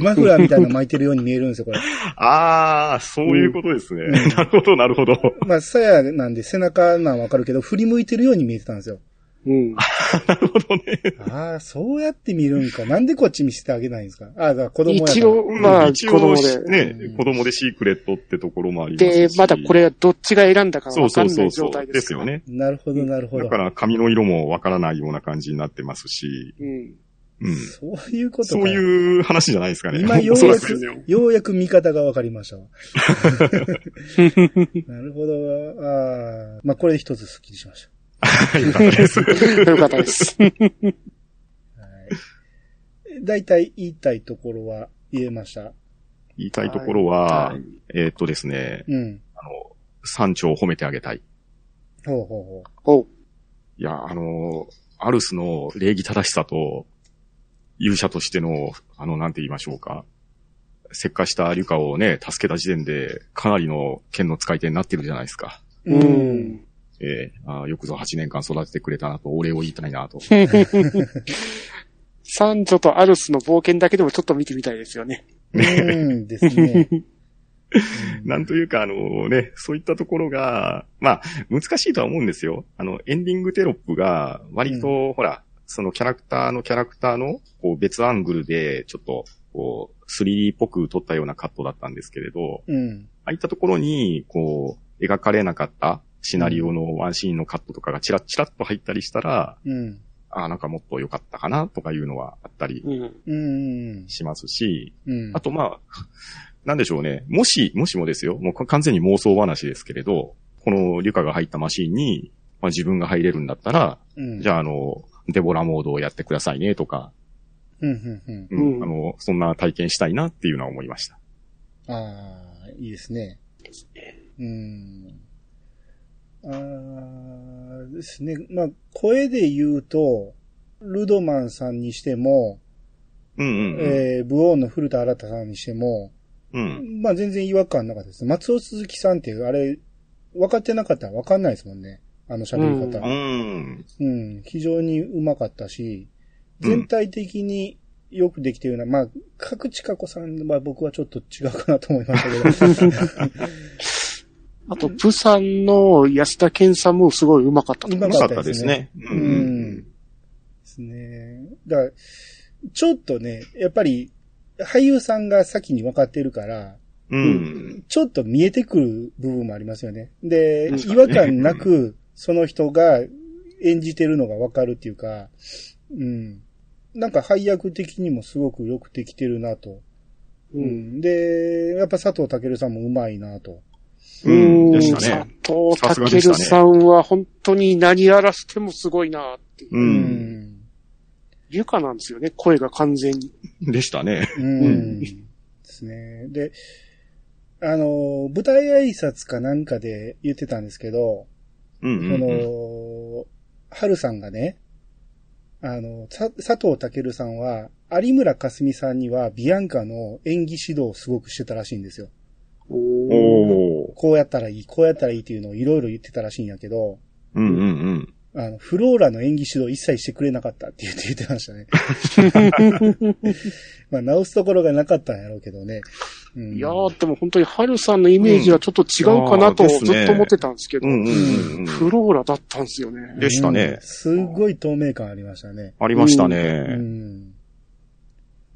[SPEAKER 1] マフラーみたいなの巻いてるように見えるんですよ、これ。
[SPEAKER 2] ああ、そういうことですね。
[SPEAKER 1] うん
[SPEAKER 2] なるほど、なるほど。
[SPEAKER 1] まあ、鞘なんで背中なんわかるけど、振り向いてるように見えてたんですよ。
[SPEAKER 3] うん。
[SPEAKER 2] なるほどね。
[SPEAKER 1] ああ、そうやって見るんか。なんでこっち見せてあげないんですか？ああ、だから子供やから。
[SPEAKER 3] 一応、まあ、
[SPEAKER 2] 一
[SPEAKER 3] 子供
[SPEAKER 2] 応
[SPEAKER 3] で。
[SPEAKER 2] ね、子供でシークレットってところもありますし。
[SPEAKER 3] で、まだこれはどっちが選んだか
[SPEAKER 2] そう
[SPEAKER 3] わかんない
[SPEAKER 2] そうそうそう
[SPEAKER 3] 状態。で
[SPEAKER 2] ですすよ。ね。
[SPEAKER 1] なるほど、なるほど。
[SPEAKER 2] だから髪の色もわからないような感じになってますし。
[SPEAKER 3] うん。
[SPEAKER 2] うん。
[SPEAKER 1] そういうことか。
[SPEAKER 2] そういう話じゃないですかね。
[SPEAKER 1] 今ようやく、ようやく見方が分かりましたわ。なるほど。ああ。まあ、これで一つスッキリしまし
[SPEAKER 2] よかったです。
[SPEAKER 3] よかったです。
[SPEAKER 1] た。はい。大体言いたいところは言えました？
[SPEAKER 2] 言いたいところは、
[SPEAKER 3] はい
[SPEAKER 2] えーっとですね、
[SPEAKER 1] うん。
[SPEAKER 2] あの、山頂を褒めてあげたい。
[SPEAKER 1] ほうほうほ
[SPEAKER 3] おう
[SPEAKER 2] いや、あの、アルスの礼儀正しさと、勇者としての、あの、なんて言いましょうか。石化したリュカをね、助けた時点で、かなりの剣の使い手になってるじゃないですか。
[SPEAKER 1] うん。
[SPEAKER 3] ん。
[SPEAKER 2] ええあーよくぞ8年間育ててくれたなと、お礼を言いたいなと。
[SPEAKER 3] サンジョとアルスの冒険だけでもちょっと見てみたいですよね。
[SPEAKER 1] うんですね。
[SPEAKER 2] なんというか、あのね、そういったところが、まあ、難しいとは思うんですよ。あの、エンディングテロップが、割と、ほら、そのキャラクターのキャラクターの、こう、別アングルで、ちょっと、こう、3D っぽく撮ったようなカットだったんですけれど、
[SPEAKER 1] うん。
[SPEAKER 2] ああいったところに、こう、描かれなかったシナリオのワンシーンのカットとかがチラッチラッと入ったりしたら、
[SPEAKER 1] うん。
[SPEAKER 2] ああ、なんかもっと良かったかなとかいうのはあったり
[SPEAKER 3] うん。
[SPEAKER 1] うん。
[SPEAKER 2] しますし、
[SPEAKER 1] うん。
[SPEAKER 2] あとまあ、なんでしょうね。もし、もしもですよ。もう完全に妄想話ですけれど、このリュカが入ったマシンに、まあ、自分が入れるんだったら、
[SPEAKER 1] うん。
[SPEAKER 2] じゃああの、デボラモードをやってくださいねとか、
[SPEAKER 1] うん、うん、うん。
[SPEAKER 2] うん
[SPEAKER 3] うん
[SPEAKER 2] あの、そんな体験したいなっていうのは思いました。
[SPEAKER 1] ああ、いいですね。うん。ああ、ですね。まあ、声で言うと、ルドマンさんにしても、
[SPEAKER 2] うんうん、うん。
[SPEAKER 1] えー、ブオーンの古田新太さんにしても、
[SPEAKER 2] うん。
[SPEAKER 1] まあ全然違和感なかったです。松尾鈴木さんって、あれ、分かってなかったら分かんないですもんね。あの喋り
[SPEAKER 2] う
[SPEAKER 1] 方。
[SPEAKER 2] ん。
[SPEAKER 1] うん。非常にうまかったし、
[SPEAKER 2] うん
[SPEAKER 1] 全体的によくできてるような、まあ、角地佳子さんは僕はちょっと違うかなと思いましたけど。
[SPEAKER 3] あと、プサンの安田健さんもすごいうまかったと思います。
[SPEAKER 1] うまかっ
[SPEAKER 2] よかったたですね。う
[SPEAKER 1] うんですね。だから、ちょっとね、やっぱり、俳優さんが先に分かってるから、
[SPEAKER 2] うん。
[SPEAKER 1] ちょっと見えてくる部分もありますよね。で、
[SPEAKER 3] うん
[SPEAKER 1] 違和感なく、その人が演じてるのが分かるっていうか、うん。なんか配役的にもすごくよくできてるなと。
[SPEAKER 3] う。
[SPEAKER 1] うんん。で、やっぱ佐藤健さんもうまいなと。
[SPEAKER 2] うん。でした
[SPEAKER 3] 佐
[SPEAKER 2] ね。
[SPEAKER 3] 藤健さんは本当に何やらしてもすごいなっていう。
[SPEAKER 2] う。。
[SPEAKER 1] うん
[SPEAKER 3] ゆかなんですよね、声が完全に。
[SPEAKER 2] でしたね。
[SPEAKER 1] うん。ですね。で、あの、舞台挨拶かなんかで言ってたんですけど、
[SPEAKER 2] うんうん、
[SPEAKER 1] そ
[SPEAKER 2] うん。
[SPEAKER 1] の、春さんがね、あの、さ佐藤健さんは、有村架純さんにはビアンカの演技指導をすごくしてたらしいんですよ。
[SPEAKER 3] お
[SPEAKER 1] こうやったらいい、こうやったらいいっていうのをいろいろ言ってたらしいんやけど、
[SPEAKER 2] うんうんうん。
[SPEAKER 1] あの、フローラの演技指導一切してくれなかったって言って言ってましたね。まあ、直すところがなかったんやろうけどね。うん、
[SPEAKER 3] いやー、でも本当に春さんのイメージはちょっと違うかなと
[SPEAKER 2] うんあーですね
[SPEAKER 3] ずっと思ってたんですけど、
[SPEAKER 2] うんうんうんうん。
[SPEAKER 3] フローラだったんですよね。
[SPEAKER 2] でしたね
[SPEAKER 1] うんすごい透明感ありましたね。
[SPEAKER 2] ありました
[SPEAKER 1] う
[SPEAKER 2] ね。
[SPEAKER 1] ん。ね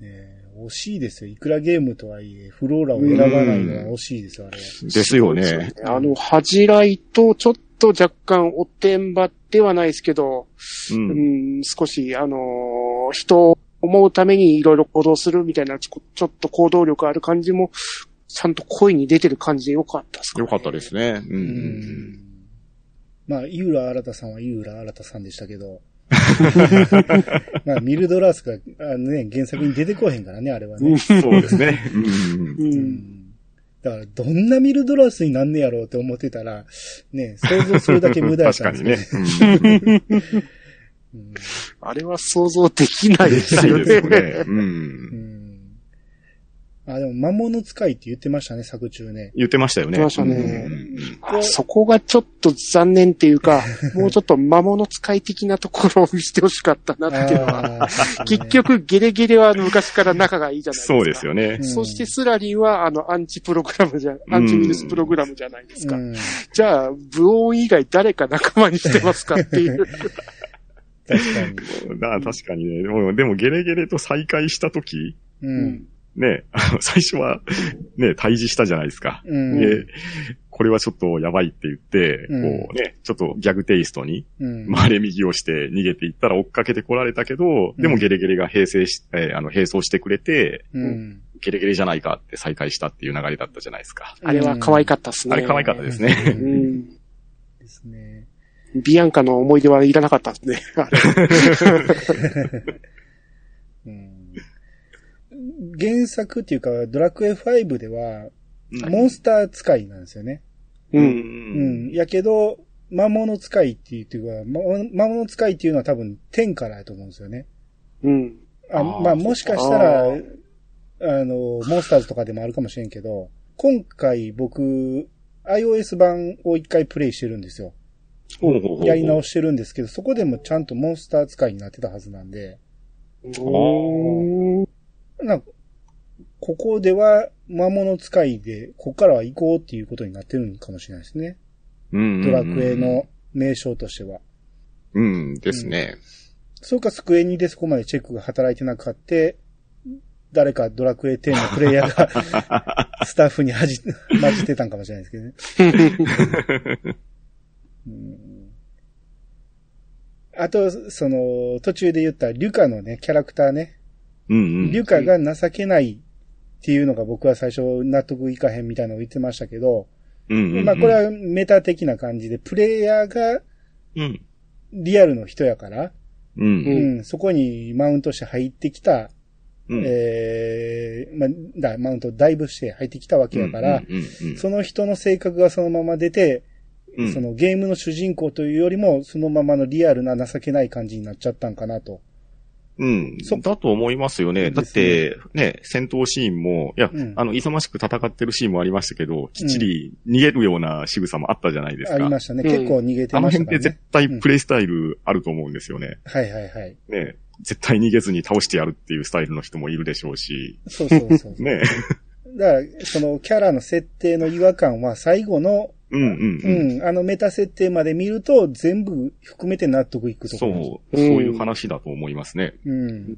[SPEAKER 1] え惜しいですよ。いくらゲームとはいえ、フローラを選ばないのは惜しいですよ、あれは。
[SPEAKER 2] ですよね。
[SPEAKER 3] あの、恥じらいとちょっと若干おてんばではないですけど、
[SPEAKER 2] う。
[SPEAKER 3] うんん、少し、あのー人を思うためにいろいろ行動するみたいな、ちょちょっと行動力ある感じも、ちゃんと声に出てる感じでよかったですか、
[SPEAKER 2] よかったですね。うんう
[SPEAKER 1] うんん。まあ、井浦新さんは井浦新さんでしたけど。まあ、ミルドラースが、あのね、原作に出てこへんからね、あれはね。
[SPEAKER 2] うん。そうですね。うんうん
[SPEAKER 1] だから、どんなミルドラースになんねやろうって思ってたら、ね、想像するだけ無駄やっ
[SPEAKER 2] 確か
[SPEAKER 1] たんです
[SPEAKER 2] に
[SPEAKER 1] けど
[SPEAKER 2] ね。
[SPEAKER 1] うん
[SPEAKER 3] あれは想像できない
[SPEAKER 2] うん。
[SPEAKER 3] ですよね。
[SPEAKER 2] ね。う。
[SPEAKER 1] うんん。あ、でも、魔物使いって言ってましたね、作中ね。
[SPEAKER 2] 言ってましたよね。
[SPEAKER 3] 言ってましたねそこがちょっと残念っていうか、もうちょっと魔物使い的なところを見せてほしかったなっていうのは。結、局、ゲレゲレは昔から仲がいいじゃないですか。
[SPEAKER 2] そうですよね
[SPEAKER 1] う。ん
[SPEAKER 3] そしてスラリンは、あの、アンチプログラムじゃ、アンチウイルスプログラムじゃないですか。
[SPEAKER 1] うん
[SPEAKER 3] じゃあ、ブオン以外誰か仲間にしてますかっていう。
[SPEAKER 1] 確かに。
[SPEAKER 2] だから確かにね、でも、でもゲレゲレと再会したとき、
[SPEAKER 1] う。
[SPEAKER 3] うんん
[SPEAKER 2] ね、あの、最初は、ね、退治したじゃないですか。
[SPEAKER 1] うん。
[SPEAKER 2] で、これはちょっとやばいって言って、
[SPEAKER 1] うん
[SPEAKER 2] こうね、ちょっとギャグテイストに、
[SPEAKER 1] うん。
[SPEAKER 2] 回れ右をして逃げていったら追っかけてこられたけど、でもゲレゲレが並走し、えーあの、並走してくれて、
[SPEAKER 1] うん。
[SPEAKER 2] ゲレゲレじゃないかって再開したっていう流れだったじゃないですか。
[SPEAKER 3] あれは可愛かったっすね。
[SPEAKER 2] あれ可愛かったです
[SPEAKER 3] う
[SPEAKER 2] ね。
[SPEAKER 3] ん。
[SPEAKER 1] ですね。
[SPEAKER 3] ビアンカの思い出はいらなかったですね。あれ
[SPEAKER 1] うん。原作っていうか、ドラクエ5では、モンスター使いなんですよね。
[SPEAKER 3] う。
[SPEAKER 2] うん。
[SPEAKER 1] うんん。やけど、魔物使いっていうか、ま魔物使いっていうのは多分天からやと思うんですよね。
[SPEAKER 3] うん。
[SPEAKER 1] あまあもしかしたら、
[SPEAKER 3] あ
[SPEAKER 1] あの、モンスターズとかでもあるかもしれんけど、今回僕、iOS 版を一回プレイしてるんですよ。やり直してるんですけど、そこでもちゃんとモンスター使いになってたはずなんで、
[SPEAKER 3] うん
[SPEAKER 1] なここでは魔物使いで、ここからは行こうっていうことになってるのかもしれないですね。
[SPEAKER 2] うん
[SPEAKER 1] ドラクエ。の名称としては。
[SPEAKER 2] うんですね。
[SPEAKER 1] そうか、スクエニでそこまでチェックが働いてなかって、誰かドラクエ10のプレイヤーが スタッフにはじ、混じってたんかもしれないですけどね。うんあと、その、途中で言ったリュカのね、キャラクターね。
[SPEAKER 2] うんうん。
[SPEAKER 1] リュカが情けないっていうのが僕は最初納得いかへんみたいなのを言ってましたけど、
[SPEAKER 2] うんうんうん。
[SPEAKER 1] まあこれはメタ的な感じで、プレイヤーが
[SPEAKER 2] うん。
[SPEAKER 1] リアルの人やから、
[SPEAKER 2] う。
[SPEAKER 1] うんん、そこにマウントして入ってきた、
[SPEAKER 2] うん。
[SPEAKER 1] えー、まあ、だ、マウントダイブして入ってきたわけやから、
[SPEAKER 2] うんうんうん
[SPEAKER 1] その人の性格がそのまま出て、
[SPEAKER 2] うん
[SPEAKER 1] そのゲームの主人公というよりも、そのままのリアルな情けない感じになっちゃったんかなと。
[SPEAKER 2] うん。
[SPEAKER 1] そ
[SPEAKER 2] だと思いますよね。だって、ね、戦闘シーンも、いや、
[SPEAKER 1] うん
[SPEAKER 2] あの、勇ましく戦ってるシーンもありましたけど、きっちり逃げるような仕草もあったじゃないですか。
[SPEAKER 1] ありましたね。
[SPEAKER 3] うん
[SPEAKER 1] 結構逃げて
[SPEAKER 2] あの
[SPEAKER 1] ましたからね
[SPEAKER 2] 辺って絶。対プレイスタイルあると思うんですよね。
[SPEAKER 1] はいはいはい。
[SPEAKER 2] ね、絶対逃げずに倒してやるっていうスタイルの人もいるでしょうし、
[SPEAKER 1] そうそうそう。
[SPEAKER 2] ね。
[SPEAKER 1] だから、そのキャラの設定の違和感は最後の、
[SPEAKER 2] うんうん
[SPEAKER 1] う
[SPEAKER 2] うん。
[SPEAKER 1] ん、あのメタ設定まで見ると全部含めて納得いくとこ
[SPEAKER 2] そう
[SPEAKER 1] ろ。、
[SPEAKER 2] そういう話だと思いますね。
[SPEAKER 1] うん。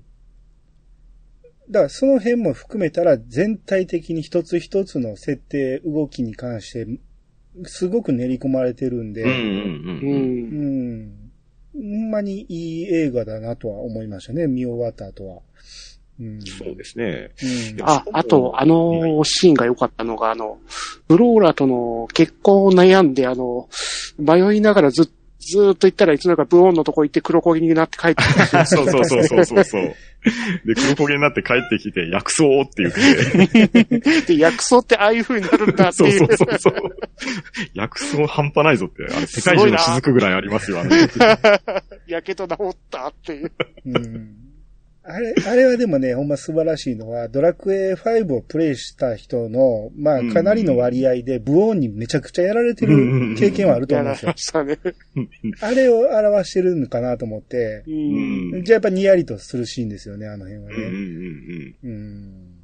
[SPEAKER 1] だからその辺も含めたら全体的に一つ一つの設定、動きに関して、すごく練り込まれてるんで、
[SPEAKER 2] うんうん
[SPEAKER 3] う。
[SPEAKER 1] うんん。ほんまにいい映画だなとは思いましたね、見終わった後は。うん。
[SPEAKER 2] そうですね。
[SPEAKER 1] うん。
[SPEAKER 3] あ、あと、あのシーンが良かったのが、あの、フローラとの結婚を悩んで、あの、迷いながらずっずーっと行ったらいつの間にかブオンのとこ行って黒焦げになって帰ってきて、
[SPEAKER 2] そうそうそうそうそうそう。で、黒焦げになって帰ってきて、薬草って言って、
[SPEAKER 3] で、薬草ってああいう風になるんだって
[SPEAKER 2] そう
[SPEAKER 3] い。
[SPEAKER 2] そううそうそう。薬草半端ないぞって、あれ世界中の雫ぐらいありますよ、あの。
[SPEAKER 3] やけど治ったっていう。
[SPEAKER 1] うんあれ、あれはでもね、ほんま素晴らしいのは、ドラクエ5をプレイした人の、まあ、かなりの割合で、ブオーンにめちゃくちゃやられてる経験はあると
[SPEAKER 3] や
[SPEAKER 1] 思うんですよ
[SPEAKER 3] られま。したね。
[SPEAKER 1] あれを表してるのかなと思って。じゃあやっぱニヤリとするシーンですよね、あの辺は
[SPEAKER 2] うんうん
[SPEAKER 1] ね。
[SPEAKER 2] うん
[SPEAKER 1] うん。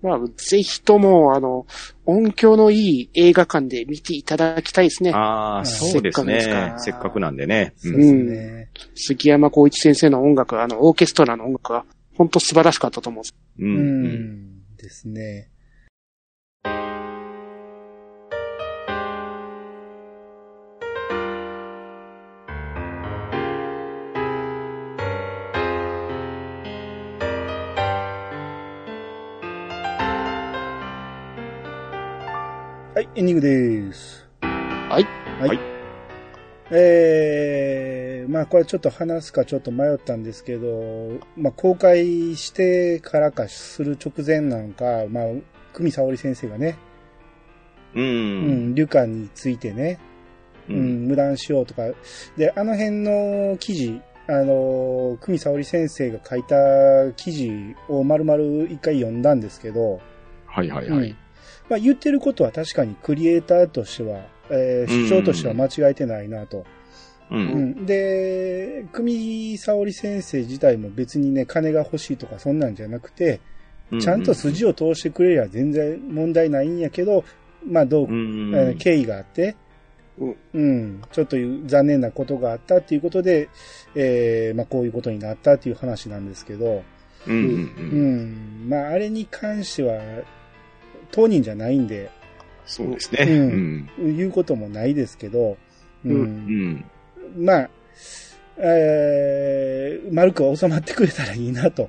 [SPEAKER 3] まあ、ぜひとも、あの、音響のいい映画館で見ていただきたいですね。
[SPEAKER 2] ああ、そうですね。せっかくなんでね。
[SPEAKER 1] そうですね。
[SPEAKER 3] 杉山光一先生の音楽、あの、オーケストラの音楽は、本当素晴らしかったと思う。
[SPEAKER 2] う。
[SPEAKER 1] うん
[SPEAKER 2] うん。
[SPEAKER 1] ん。ですね。い、エンディングです。
[SPEAKER 3] はい。
[SPEAKER 1] はい。
[SPEAKER 2] はい
[SPEAKER 1] えー、まあこれちょっと話すかちょっと迷ったんですけど、まあ公開してからかする直前なんか、まあ、久美沙織先生がね、
[SPEAKER 2] う。
[SPEAKER 1] うんん、リュカについてね、
[SPEAKER 2] う。
[SPEAKER 1] うんん、無断しようとか。で、あの辺の記事、あの、久美沙織先生が書いた記事を丸々一回読んだんですけど、
[SPEAKER 2] はいはいはい。
[SPEAKER 1] まあ言ってることは確かにクリエイターとしては、えー主張としては間違えてないなと。
[SPEAKER 2] う。
[SPEAKER 1] うんん、で、久美沙織先生自体も別にね、金が欲しいとかそんなんじゃなくて、ちゃんと筋を通してくれりゃ全然問題ないんやけど、まあどう、
[SPEAKER 2] うん。
[SPEAKER 1] えー経緯があって、
[SPEAKER 3] うん
[SPEAKER 1] うん、ちょっと残念なことがあったっていうことで、えーまあこういうことになったっていう話なんですけど、
[SPEAKER 2] うんう。ん。
[SPEAKER 1] まあ、あれに関しては、当人じゃないんで、
[SPEAKER 2] そうですね。
[SPEAKER 1] う
[SPEAKER 2] うんん。
[SPEAKER 1] 言うこともないですけど、う。
[SPEAKER 3] うん
[SPEAKER 2] うん。
[SPEAKER 1] まあ、えー、丸くは収まってくれたらいいなと。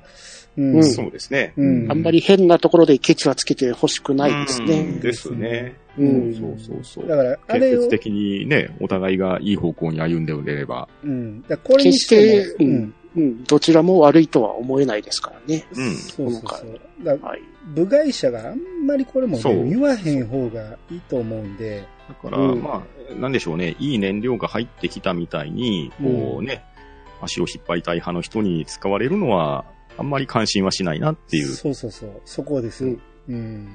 [SPEAKER 1] うん。
[SPEAKER 3] うん
[SPEAKER 2] そうですね。
[SPEAKER 1] うん
[SPEAKER 3] あんまり変なところでケチはつけて欲しくないです
[SPEAKER 2] う
[SPEAKER 3] ね
[SPEAKER 2] ん。ですね。
[SPEAKER 3] う
[SPEAKER 1] うん
[SPEAKER 3] ん。
[SPEAKER 2] そうそうそう。
[SPEAKER 1] だから、あ
[SPEAKER 2] 建
[SPEAKER 1] れを
[SPEAKER 2] 設、的にね、お互いがいい方向に歩んでおれれば。
[SPEAKER 1] うん。だこれに
[SPEAKER 3] 決し
[SPEAKER 1] して
[SPEAKER 3] うん。うん。どちらも悪いとは思えないですからね。
[SPEAKER 2] うん
[SPEAKER 1] そうそうそう。
[SPEAKER 3] はい。
[SPEAKER 1] 部外者があんまりこれも、ね、言わへん方がいいと思うんで、
[SPEAKER 2] だから、
[SPEAKER 3] うん
[SPEAKER 2] まあ、なんでしょうね、いい燃料が入ってきたみたいに、こうね、足を引っ張りたい派の人に使われるのは、あんまり関心はしないなっていう。
[SPEAKER 1] そうそうそう。そこですよ。
[SPEAKER 3] うん。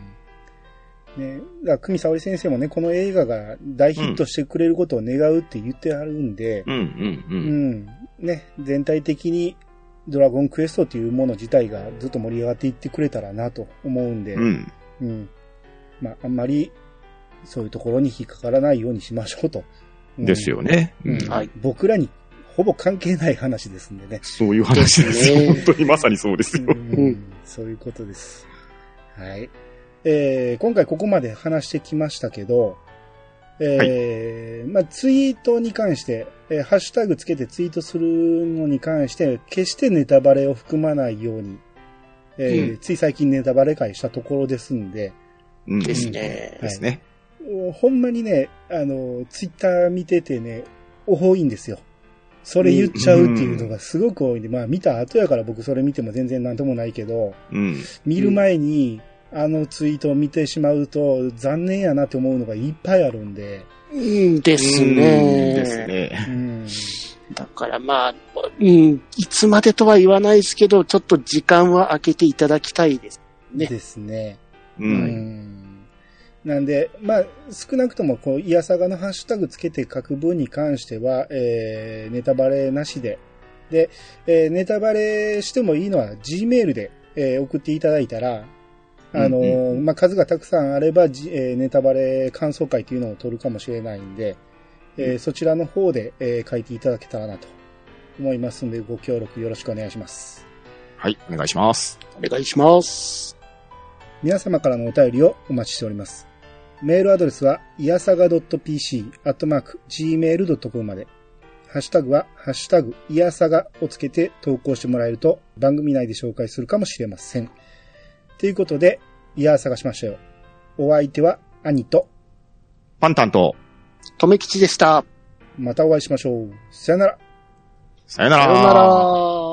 [SPEAKER 1] うん。ね。だから、久美沙織先生もね、この映画が大ヒットしてくれることを願うって言ってあるんで、
[SPEAKER 2] うんうんう。
[SPEAKER 1] うんん。ね、全体的にドラゴンクエストっていうもの自体がずっと盛り上がっていってくれたらなと思うんで、
[SPEAKER 2] うん。
[SPEAKER 1] うん。まあ、あんまり、そういうところに引っかからないようにしましょうと。うん
[SPEAKER 2] です。よね。
[SPEAKER 1] うん
[SPEAKER 2] うん
[SPEAKER 3] はい
[SPEAKER 1] 僕らにほぼ関係ない話ですんでね。
[SPEAKER 2] そういう話です本当にまさにそうですよ。
[SPEAKER 1] うんそういうことです。はい。えー今回ここまで話してきましたけど、えーまあ、ツイートに関して、えーハッシュタグつけてツイートするのに関して、決してネタバレを含まないように、えー
[SPEAKER 2] うん
[SPEAKER 1] つい最近ネタバレ会したところですんで、
[SPEAKER 2] うん。
[SPEAKER 3] で
[SPEAKER 2] です
[SPEAKER 3] ね。
[SPEAKER 2] ね。
[SPEAKER 1] ほんまにね、あの、ツイッター見ててね、多いんですよ。それ言っちゃうっていうのがすごく多いんで、まあ見た後やから僕それ見ても全然なんともないけど、
[SPEAKER 2] うん。
[SPEAKER 1] 見る前にあのツイートを見てしまうと残念やなって思うのがいっぱいあるんで、
[SPEAKER 3] うんです
[SPEAKER 2] うん
[SPEAKER 3] ね。
[SPEAKER 2] ですね。
[SPEAKER 1] うん。
[SPEAKER 3] だからまあ、うん、いつまでとは言わないですけど、ちょっと時間は空けていただきたいです。ね
[SPEAKER 1] ですね。
[SPEAKER 2] う。
[SPEAKER 1] うんん。なんで、まあ、少なくとも、こう、イヤサガのハッシュタグつけて書く分に関しては、えー、ネタバレなしで。で、えーネタバレしてもいいのは Gmail で、えー送っていただいたら、あのー
[SPEAKER 2] うん
[SPEAKER 1] まあ、数がたくさんあれば、じえーネタバレ感想会というのを取るかもしれないんで、えーそちらの方で、えー書いていただけたらなと思いますので、ご協力よろしくお願いします。
[SPEAKER 2] はい、お願いします。
[SPEAKER 3] お願いします。
[SPEAKER 1] 皆様からのお便りをお待ちしております。メールアドレスは、いやさが .pc、アットマーク、gmail.com まで。ハッシュタグは、ハッシュタグ、いやさがをつけて投稿してもらえると、番組内で紹介するかもしれません。ということで、いやさがしましたよ。お相手は、兄と、
[SPEAKER 2] パンタンと、
[SPEAKER 3] とめきちでした。
[SPEAKER 1] またお会いしましょう。さよなら。
[SPEAKER 2] さよなら。
[SPEAKER 3] さようなら。